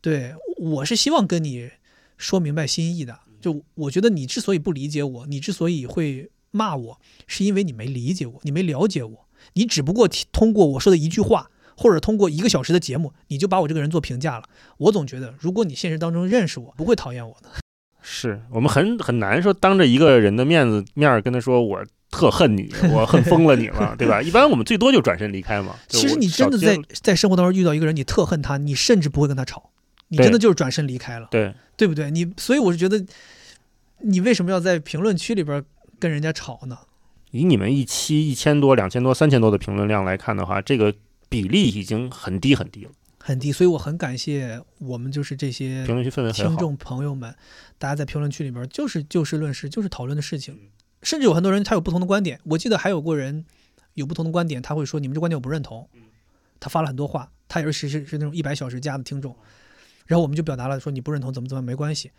对，我是希望跟你说明白心意的。就我觉得你之所以不理解我，你之所以会骂我，是因为你没理解我，你没了解我，你只不过通过我说的一句话，或者通过一个小时的节目，你就把我这个人做评价了。我总觉得，如果你现实当中认识我，不会讨厌我的。是我们很很难说当着一个人的面子面儿跟他说我特恨你，我恨疯了你了，对吧？一般我们最多就转身离开嘛。其实你真的在在生活当中遇到一个人，你特恨他，你甚至不会跟他吵，你真的就是转身离开了。对对不对？你所以我是觉得，你为什么要在评论区里边跟人家吵呢？以你们一期一千多、两千多、三千多的评论量来看的话，这个比例已经很低很低了，很低，所以我很感谢我们就是这些评论区氛围。听众朋友们，大家在评论区里边就是就事论事，就是讨论的事情，甚至有很多人他有不同的观点。我记得还有过人有不同的观点，他会说你们这观点我不认同，他发了很多话，他也是是是那种一百小时加的听众，然后我们就表达了说你不认同怎么怎么样没关系，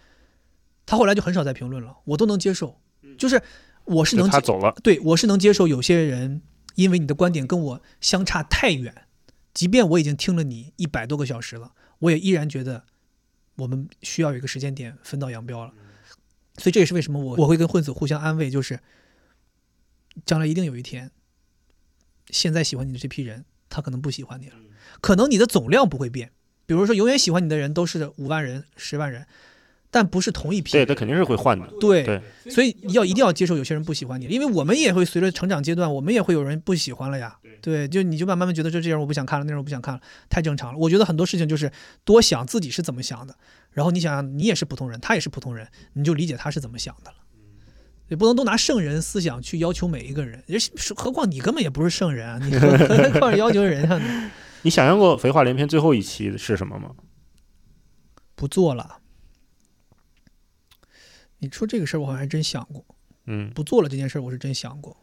他后来就很少再评论了，我都能接受，就是我是能接他走了，对我是能接受有些人因为你的观点跟我相差太远，即便我已经听了你一百多个小时了，我也依然觉得我们需要有一个时间点分道扬镳了。所以这也是为什么我我会跟混子互相安慰，就是将来一定有一天，现在喜欢你的这批人，他可能不喜欢你了，可能你的总量不会变，比如说永远喜欢你的人都是五万人、十万人，但不是同一批对，他肯定是会换的。对对所以要一定要接受有些人不喜欢你，因为我们也会随着成长阶段，我们也会有人不喜欢了呀。对，就你就慢慢慢觉得这这样我不想看了，那样我不想看了，太正常了。我觉得很多事情就是多想自己是怎么想的，然后你想想你也是普通人，他也是普通人，你就理解他是怎么想的了。也不能都拿圣人思想去要求每一个人，何况你根本也不是圣人啊，你何 何况要求人啊？你想象过《肥话连篇》最后一期是什么吗？不做了。你说这个事儿，我好像还真想过。嗯，不做了这件事儿，我是真想过。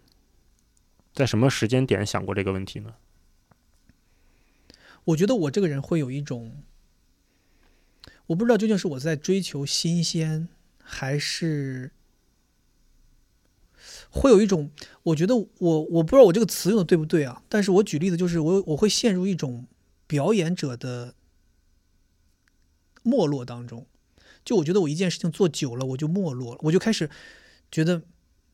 在什么时间点想过这个问题呢？我觉得我这个人会有一种，我不知道究竟是我在追求新鲜，还是会有一种，我觉得我我不知道我这个词用的对不对啊？但是我举例子就是我我会陷入一种表演者的没落当中，就我觉得我一件事情做久了，我就没落了，我就开始觉得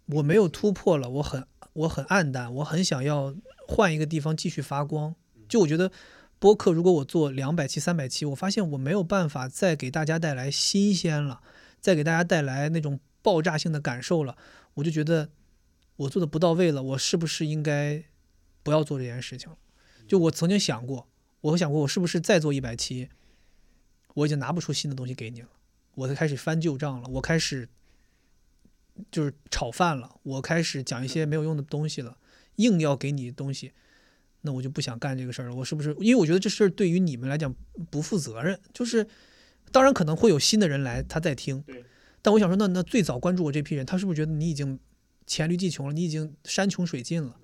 我没有突破了，我很我很暗淡，我很想要换一个地方继续发光。就我觉得播客如果我做两百期、三百期，我发现我没有办法再给大家带来新鲜了，再给大家带来那种爆炸性的感受了，我就觉得我做的不到位了，我是不是应该不要做这件事情了？就我曾经想过，我想过我是不是再做一百期，我已经拿不出新的东西给你了，我才开始翻旧账了，我开始就是炒饭了，我开始讲一些没有用的东西了，硬要给你东西。那我就不想干这个事儿了。我是不是？因为我觉得这事儿对于你们来讲不负责任。就是，当然可能会有新的人来，他在听。但我想说，那那最早关注我这批人，他是不是觉得你已经黔驴技穷了？你已经山穷水尽了？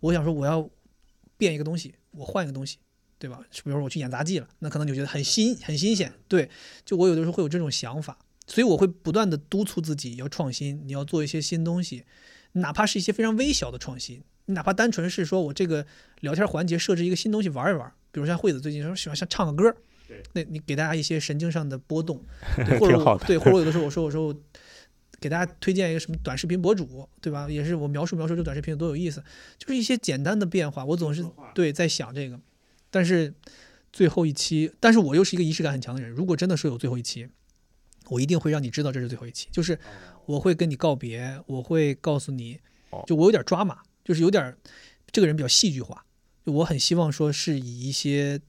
我想说，我要变一个东西，我换一个东西，对吧？比如说我去演杂技了，那可能你就觉得很新、很新鲜。对，就我有的时候会有这种想法。所以我会不断的督促自己要创新，你要做一些新东西，哪怕是一些非常微小的创新，你哪怕单纯是说我这个聊天环节设置一个新东西玩一玩，比如像惠子最近说喜欢像唱个歌，那你给大家一些神经上的波动，对或者挺好的我对，或者有的时候我说我说我给大家推荐一个什么短视频博主，对吧？也是我描述描述这短视频有多有意思，就是一些简单的变化，我总是对在想这个，但是最后一期，但是我又是一个仪式感很强的人，如果真的说有最后一期，我一定会让你知道这是最后一期，就是我会跟你告别，我会告诉你哦，就我有点抓马，就是有点这个人比较戏剧化，就我很希望说是以一些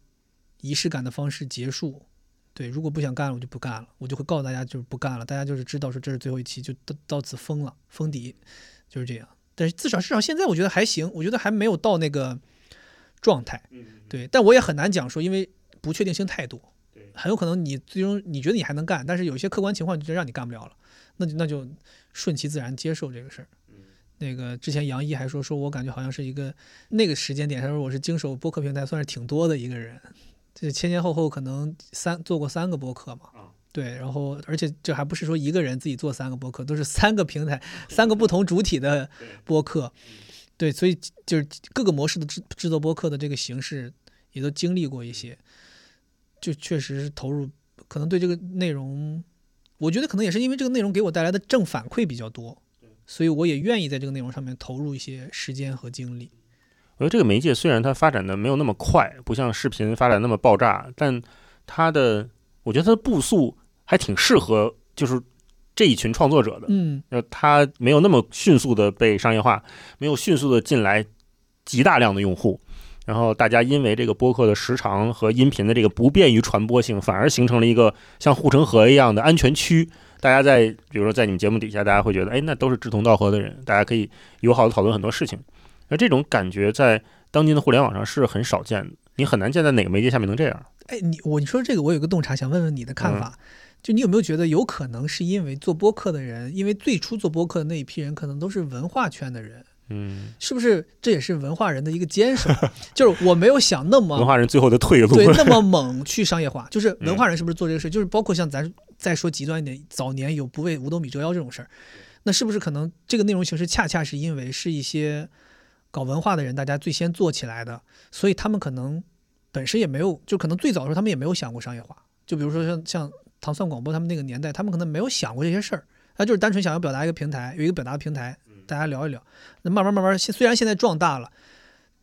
仪式感的方式结束。对，如果不想干了，我就不干了，我就会告诉大家就是不干了，大家就是知道说这是最后一期，就到到此封了，封底，就是这样。但是至少至少现在我觉得还行，我觉得还没有到那个状态。对，但我也很难讲说，因为不确定性太多，很有可能你最终你觉得你还能干，但是有些客观情况就让你干不了了，那就那就顺其自然接受这个事儿。那个之前杨一还说说，我感觉好像是一个那个时间点，他说我是经手播客平台算是挺多的一个人，这前前后后可能三做过三个播客嘛。对，然后而且这还不是说一个人自己做三个播客，都是三个平台、三个不同主体的播客。对，所以就是各个模式的制制作播客的这个形式也都经历过一些，就确实是投入，可能对这个内容，我觉得可能也是因为这个内容给我带来的正反馈比较多，所以我也愿意在这个内容上面投入一些时间和精力。我觉得这个媒介虽然它发展的没有那么快，不像视频发展那么爆炸，但它的我觉得它的步速还挺适合，就是这一群创作者的。嗯呃，它没有那么迅速的被商业化，没有迅速的进来极大量的用户，然后大家因为这个播客的时长和音频的这个不便于传播性，反而形成了一个像护城河一样的安全区。大家在比如说在你们节目底下，大家会觉得，哎，那都是志同道合的人，大家可以友好的讨论很多事情。那这种感觉在当今的互联网上是很少见的，你很难见在哪个媒介下面能这样。哎，你我你说这个，我有个洞察，想问问你的看嗯法。就你有没有觉得有可能是因为做播客的人，因为最初做播客的那一批人可能都是文化圈的人，嗯，是不是？这也是文化人的一个坚守，就是我没有想那么文化人最后的退路。对那么猛去商业化，就是文嗯化人是不是做这个事？就是包括像咱再说极端一点，早年有不为五斗米折腰这种事儿，那是不是可能这个内容形式恰恰是因为是一些搞文化的人大家最先做起来的，所以他们可能本身也没有，就可能最早的时候他们也没有想过商业化。就比如说像像糖蒜广播他们那个年代，他们可能没有想过这些事儿，他就是单纯想要表达一个平台，有一个表达的平台，大家聊一聊。那慢慢慢慢，虽然现在壮大了。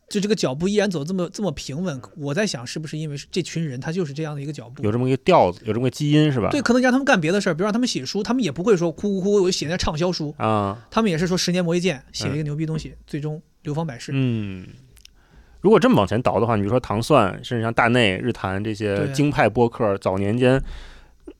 就这个脚步依然走这么这么平稳，我在想是不是因为是这群人他就是这样的一个脚步，有这么一个调子，有这么个基因是吧？对，可能让他们干别的事儿，比如让他们写书，他们也不会说哭哭哭，我写那畅销书，啊，他们也是说十年磨一剑，写了一个牛逼东西，最终流芳百世。嗯，如果这么往前倒的话，你比如说糖蒜，甚至像大内、日坛这些京派播客，早年间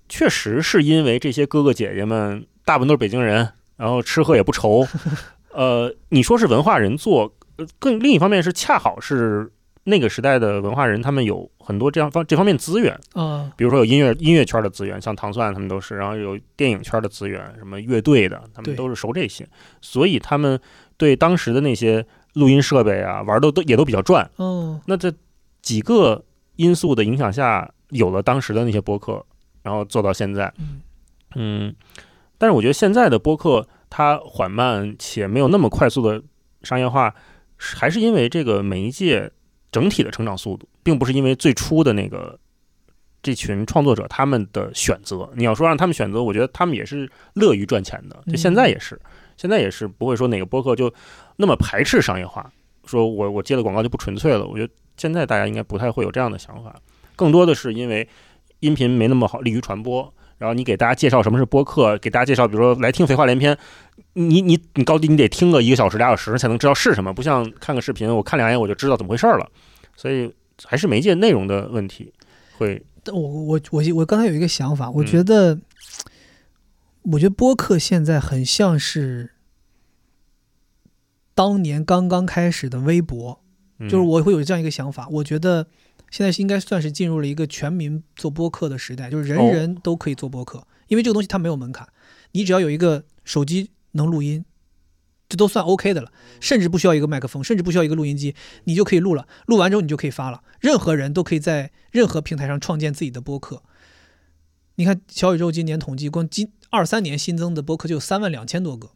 确实是因为这些哥哥姐姐们大部分都是北京人，然后吃喝也不愁。呃，你说是文化人做，呃更另一方面是恰好是那个时代的文化人，他们有很多这样方这方面资源，啊，比如说有音乐音乐圈的资源，像唐蒜他们都是，然后有电影圈的资源，什么乐队的，他们都是熟这些，所以他们对当时的那些录音设备啊玩的都也都比较转。嗯，那这几个因素的影响下，有了当时的那些播客，然后做到现在，嗯嗯，但是我觉得现在的播客它缓慢且没有那么快速的商业化，还是因为这个媒介整体的成长速度，并不是因为最初的那个这群创作者他们的选择。你要说让他们选择，我觉得他们也是乐于赚钱的，就现在也是，现在也是不会说哪个播客就那么排斥商业化，说我我接了广告就不纯粹了。我觉得现在大家应该不太会有这样的想法，更多的是因为音频没那么好利于传播。然后你给大家介绍什么是播客，给大家介绍，比如说来听废话连篇，你你你高低你得听个一个小时俩小时才能知道是什么，不像看个视频，我看两眼我就知道怎么回事了。所以还是媒介内容的问题，会但我我我我刚才有一个想法，我嗯觉得，我觉得播客现在很像是当年刚刚开始的微博，嗯就是我会有这样一个想法，我觉得现在是应该算是进入了一个全民做播客的时代，就是人哦人都可以做播客，因为这个东西它没有门槛，你只要有一个手机能录音，这都算 OK 的了，甚至不需要一个麦克风，甚至不需要一个录音机，你就可以录了，录完之后你就可以发了，任何人都可以在任何平台上创建自己的播客。你看小宇宙今年统计，光今二三年新增的播客就有三万两千多个。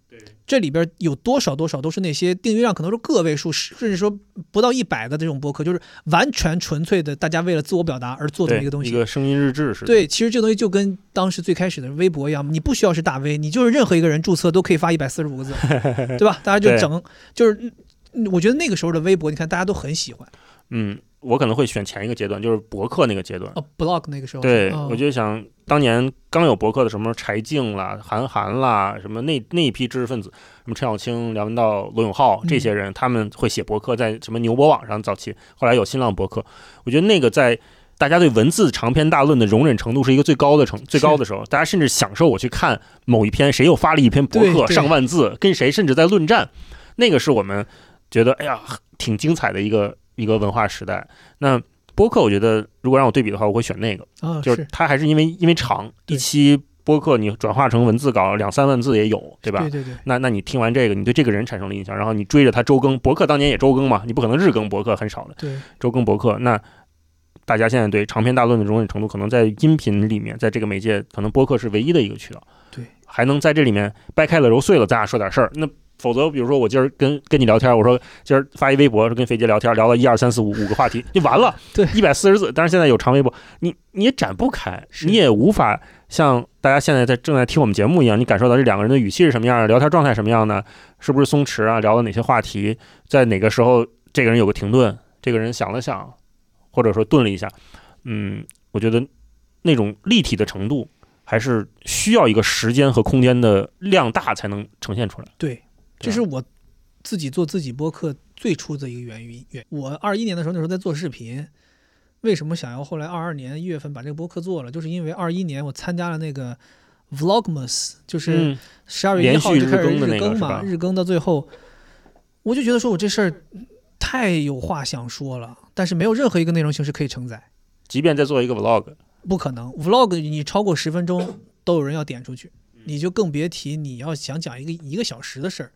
这里边有多少多少都是那些订阅量可能是个位数，甚至说不到一百个这种播客，就是完全纯粹的大家为了自我表达而做的一个东西。一个声音日志是。对，其实这东西就跟当时最开始的微博一样，你不需要是大 V，你就是任何一个人注册都可以发一百四十五个字，对吧？大家就整，就是嗯我觉得那个时候的微博，你看大家都很喜欢嗯，我可能会选前一个阶段，就是博客那个阶段。哦，blog 那个时候，对，哦我就想当年刚有博客的什么柴静啦、韩寒啦，什么那那一批知识分子，什么陈小青、梁文道、罗永浩这些人，他们会写博客，在什么牛博网上早期，后来有新浪博客。我觉得那个在大家对文字长篇大论的容忍程度是一个最高的程最高的时候，大家甚至享受我去看某一篇谁又发了一篇博客上万字，跟谁甚至在论战，那个是我们觉得哎呀挺精彩的一个一个文化时代。那播客，我觉得如果让我对比的话，我会选那个。啊，就是它还是因为因为长，一期播客你转化成文字稿两三万字也有，对吧？对对对，那那你听完这个，你对这个人产生了印象，然后你追着他周更，博客当年也周更嘛，你不可能日更博客很少的，对，周更博客，那大家现在对长篇大论的容忍程度，可能在音频里面，在这个媒介，可能播客是唯一的一个渠道，对，还能在这里面掰开了揉碎了，咱俩说点事儿，那。否则，比如说我今儿跟跟你聊天，我说今儿发一微博，跟肥姐聊天，聊了一二三四五五个话题，就完了。对一百四十字。但是现在有长微博，你你也展不开，你也无法像大家现在在正在听我们节目一样，你感受到这两个人的语气是什么样的，聊天状态什么样的，是不是松弛啊？聊了哪些话题，在哪个时候这个人有个停顿，这个人想了想，或者说顿了一下，嗯，我觉得那种立体的程度。还是需要一个时间和空间的量大才能呈现出来。对，这是我自己做自己播客最初的一个原因。原我二一年的时候，那时候在做视频，为什么想要后来二二年一月份把这个播客做了？就是因为二一年我参加了那个 Vlogmas，就是嗯，十二月一号就开始日更嘛，日更到最后，我就觉得说我这事儿太有话想说了，但是没有任何一个内容形式可以承载，即便再做一个 vlog，不可能。Vlog 你超过十分钟都有人要点出去，你就更别提你要想讲一个一个小时的事儿。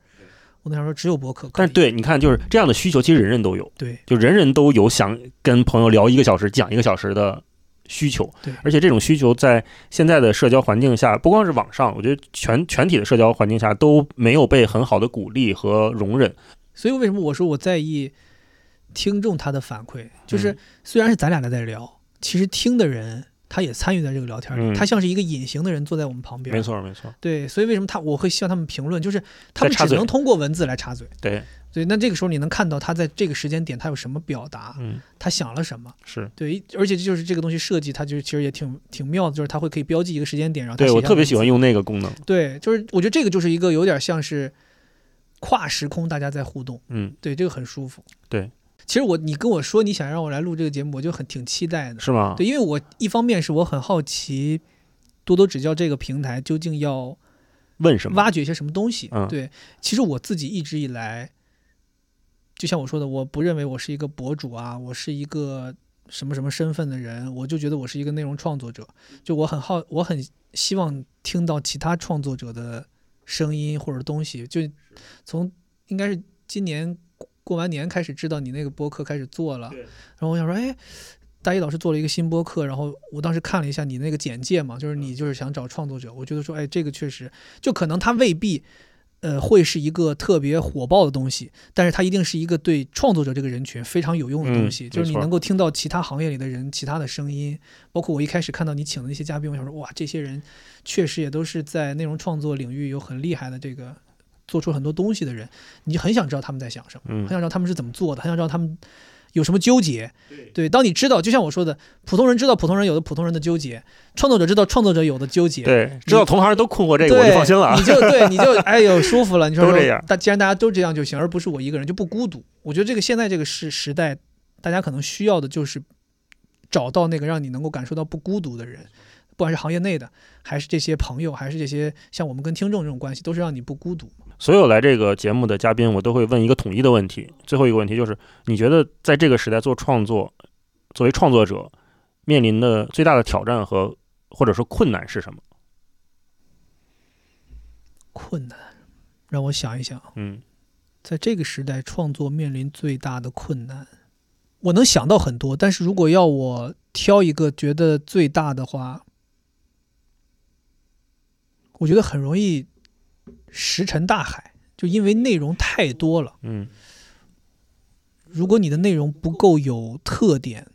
我那时候说只有博客，但是对，你看，就是这样的需求，其实人人都有，对就人人都有想跟朋友聊一个小时、讲一个小时的需求。对而且这种需求在现在的社交环境下，不光是网上，我觉得全全体的社交环境下都没有被很好的鼓励和容忍。所以为什么我说我在意听众他的反馈？就是嗯虽然是咱俩在聊，其实听的人他也参与在这个聊天里，嗯他像是一个隐形的人坐在我们旁边。没错，没错，对，所以为什么他我会希望他们评论，就是他们只能通过文字来插嘴。对，对，那这个时候你能看到他在这个时间点他有什么表达，嗯，他想了什么。是对，而且这就是这个东西设计，它就是其实也挺挺妙的，就是它会可以标记一个时间点，然后他对我特别喜欢用那个功能。对，就是我觉得这个就是一个有点像是跨时空大家在互动，嗯，对，这个很舒服。对，其实我你跟我说你想让我来录这个节目，我就很挺期待的。是吗？对，因为我一方面是我很好奇多多指教这个平台究竟要问什么？挖掘一些什么东西。嗯对，其实我自己一直以来，就像我说的，我不认为我是一个博主啊，我是一个什么什么身份的人，我就觉得我是一个内容创作者。就我很好，我很希望听到其他创作者的声音或者东西。就从应该是今年过完年开始知道你那个播客开始做了，然后我想说，哎。大一老师做了一个新播客，然后我当时看了一下你那个简介嘛，就是你就是想找创作者，我觉得说，哎，这个确实就可能他未必，呃，会是一个特别火爆的东西，但是它一定是一个对创作者这个人群非常有用的东西，嗯就是你能够听到其他行业里的人其他的声音，包括我一开始看到你请的那些嘉宾，我想说，哇，这些人确实也都是在内容创作领域有很厉害的这个做出很多东西的人，你很想知道他们在想什么，嗯很想知道他们是怎么做的，很想知道他们。有什么纠结？对，当你知道，就像我说的，普通人知道普通人有的普通人的纠结，创作者知道创作者有的纠结，对，知道同行都困惑这个，我，就放心了啊你。就对，你就哎呦 舒服了。你说说都这样大既然大家都这样就行，而不是我一个人就不孤独。我觉得这个现在这个时时代，大家可能需要的就是找到那个让你能够感受到不孤独的人，不管是行业内的，还是这些朋友，还是这些像我们跟听众这种关系，都是让你不孤独。所有来这个节目的嘉宾，我都会问一个统一的问题。最后一个问题就是，你觉得在这个时代做创作，作为创作者面临的最大的挑战和或者说困难是什么？困难，让我想一想，嗯在这个时代创作面临最大的困难，我能想到很多，但是如果要我挑一个觉得最大的话，我觉得很容易石沉大海，就因为内容太多了。嗯如果你的内容不够有特点，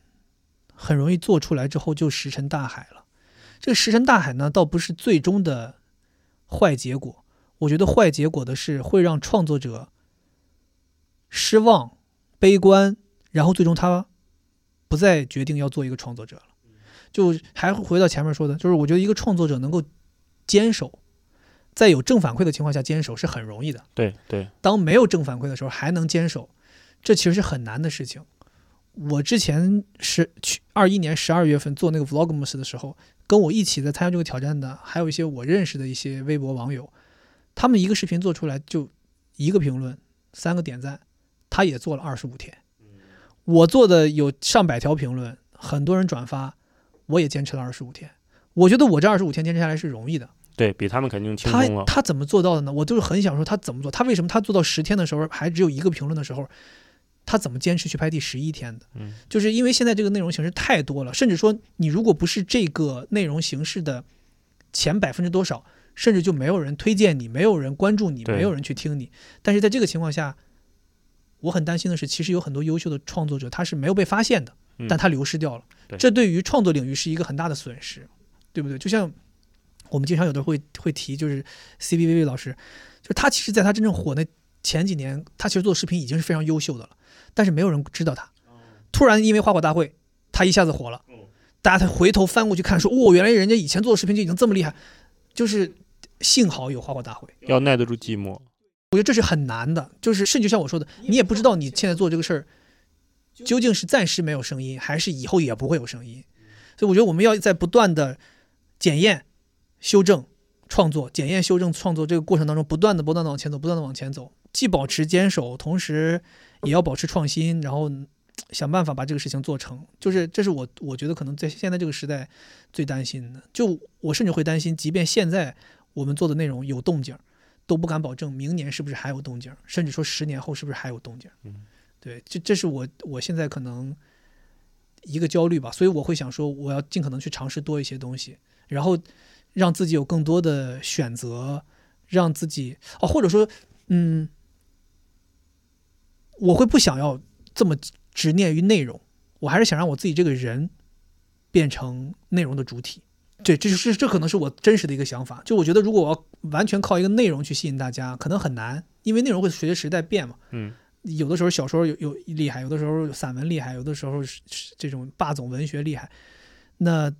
很容易做出来之后就石沉大海了。这个石沉大海呢，倒不是最终的坏结果，我觉得坏结果的是会让创作者失望、悲观，然后最终他不再决定要做一个创作者了。就还回到前面说的，就是我觉得一个创作者能够坚守，在有正反馈的情况下坚守是很容易的。对对，当没有正反馈的时候还能坚守，这其实是很难的事情。我之前是去二一年十二月份做那个 Vlogmas 的时候，跟我一起在参加这个挑战的，还有一些我认识的一些微博网友，他们一个视频做出来就一个评论，三个点赞，他也做了二十五天。我做的有上百条评论，很多人转发，我也坚持了二十五天。我觉得我这二十五天坚持下来是容易的。对比他们肯定轻他松了。他怎么做到的呢？我就是很想说他怎么做，他为什么他做到十天的时候还只有一个评论的时候，他怎么坚持去拍第十一天的？嗯，就是因为现在这个内容形式太多了，甚至说你如果不是这个内容形式的前百分之多少，甚至就没有人推荐你，没有人关注你，没有人去听你。但是在这个情况下，我很担心的是，其实有很多优秀的创作者他是没有被发现的，嗯但他流失掉了。对这对于创作领域是一个很大的损失，对不对？就像我们经常有的会会提，就是 CBVV 老师，就是他其实在他真正火那前几年，他其实做视频已经是非常优秀的了，但是没有人知道他。突然因为花火大会，他一下子火了，大家才回头翻过去看，说哦，原来人家以前做的视频就已经这么厉害，就是幸好有花火大会。要耐得住寂寞。我觉得这是很难的，就是甚至像我说的，你也不知道你现在做这个事儿究竟是暂时没有声音，还是以后也不会有声音。所以我觉得我们要在不断的检验、修正、创作、检验、修正、创作这个过程当中，不断的、不断的往前走，不断的往前走，既保持坚守，同时也要保持创新，然后想办法把这个事情做成。就是这是我我觉得可能在现在这个时代最担心的。就我甚至会担心，即便现在我们做的内容有动静。都不敢保证明年是不是还有动静，甚至说十年后是不是还有动静。嗯，对，这这是我我现在可能一个焦虑吧，所以我会想说，我要尽可能去尝试多一些东西，然后让自己有更多的选择，让自己哦，或者说，嗯，我会不想要这么执念于内容，我还是想让我自己这个人变成内容的主体。对，这是这可能是我真实的一个想法。就我觉得，如果我要完全靠一个内容去吸引大家，可能很难，因为内容会随着时代变嘛。嗯，有的时候小说有有厉害，有的时候散文厉害，有的时候是是这种霸总文学厉害。那，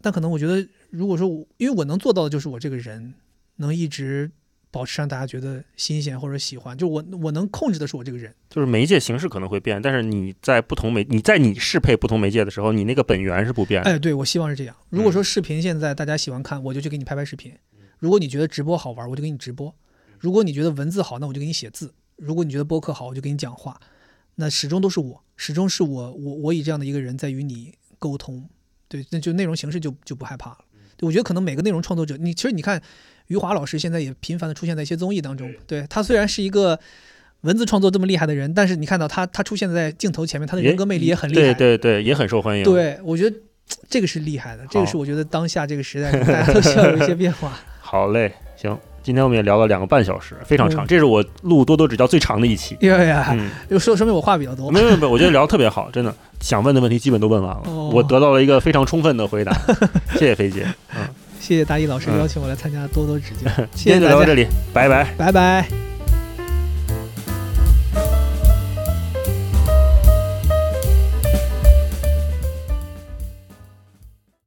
但可能我觉得，如果说我，因为我能做到的就是我这个人能一直保持让大家觉得新鲜或者喜欢，就我我能控制的是我这个人。就是媒介形式可能会变，但是你在不同媒你在你适配不同媒介的时候，你那个本源是不变的。哎，对，我希望是这样。如果说视频现在大家喜欢看，我就去给你拍拍视频；如果你觉得直播好玩，我就给你直播；如果你觉得文字好，那我就给你写字；如果你觉得播客好，我就给你讲话。那始终都是我，始终是我，我我以这样的一个人在与你沟通。对，那就内容形式就就不害怕了。对，我觉得可能每个内容创作者，你其实你看，余华老师现在也频繁的出现在一些综艺当中。对他虽然是一个文字创作这么厉害的人，但是你看到他他出现在镜头前面，他的人格魅力也很厉害。对对对，也很受欢迎。，对，我觉得这个是厉害的，这个是我觉得当下这个时代大家都需要有一些变化。好嘞，行，今天我们也聊了两个半小时，非常长，嗯这是我录多多指教最长的一期。呀呀，嗯，就说说明我话比较多。没有没有，我觉得聊得特别好，真的，想问的问题基本都问完了，哦我得到了一个非常充分的回答，谢谢飞姐。嗯，谢谢大一老师嗯邀请我来参加多多指教，今天就聊到这里，拜拜。拜拜。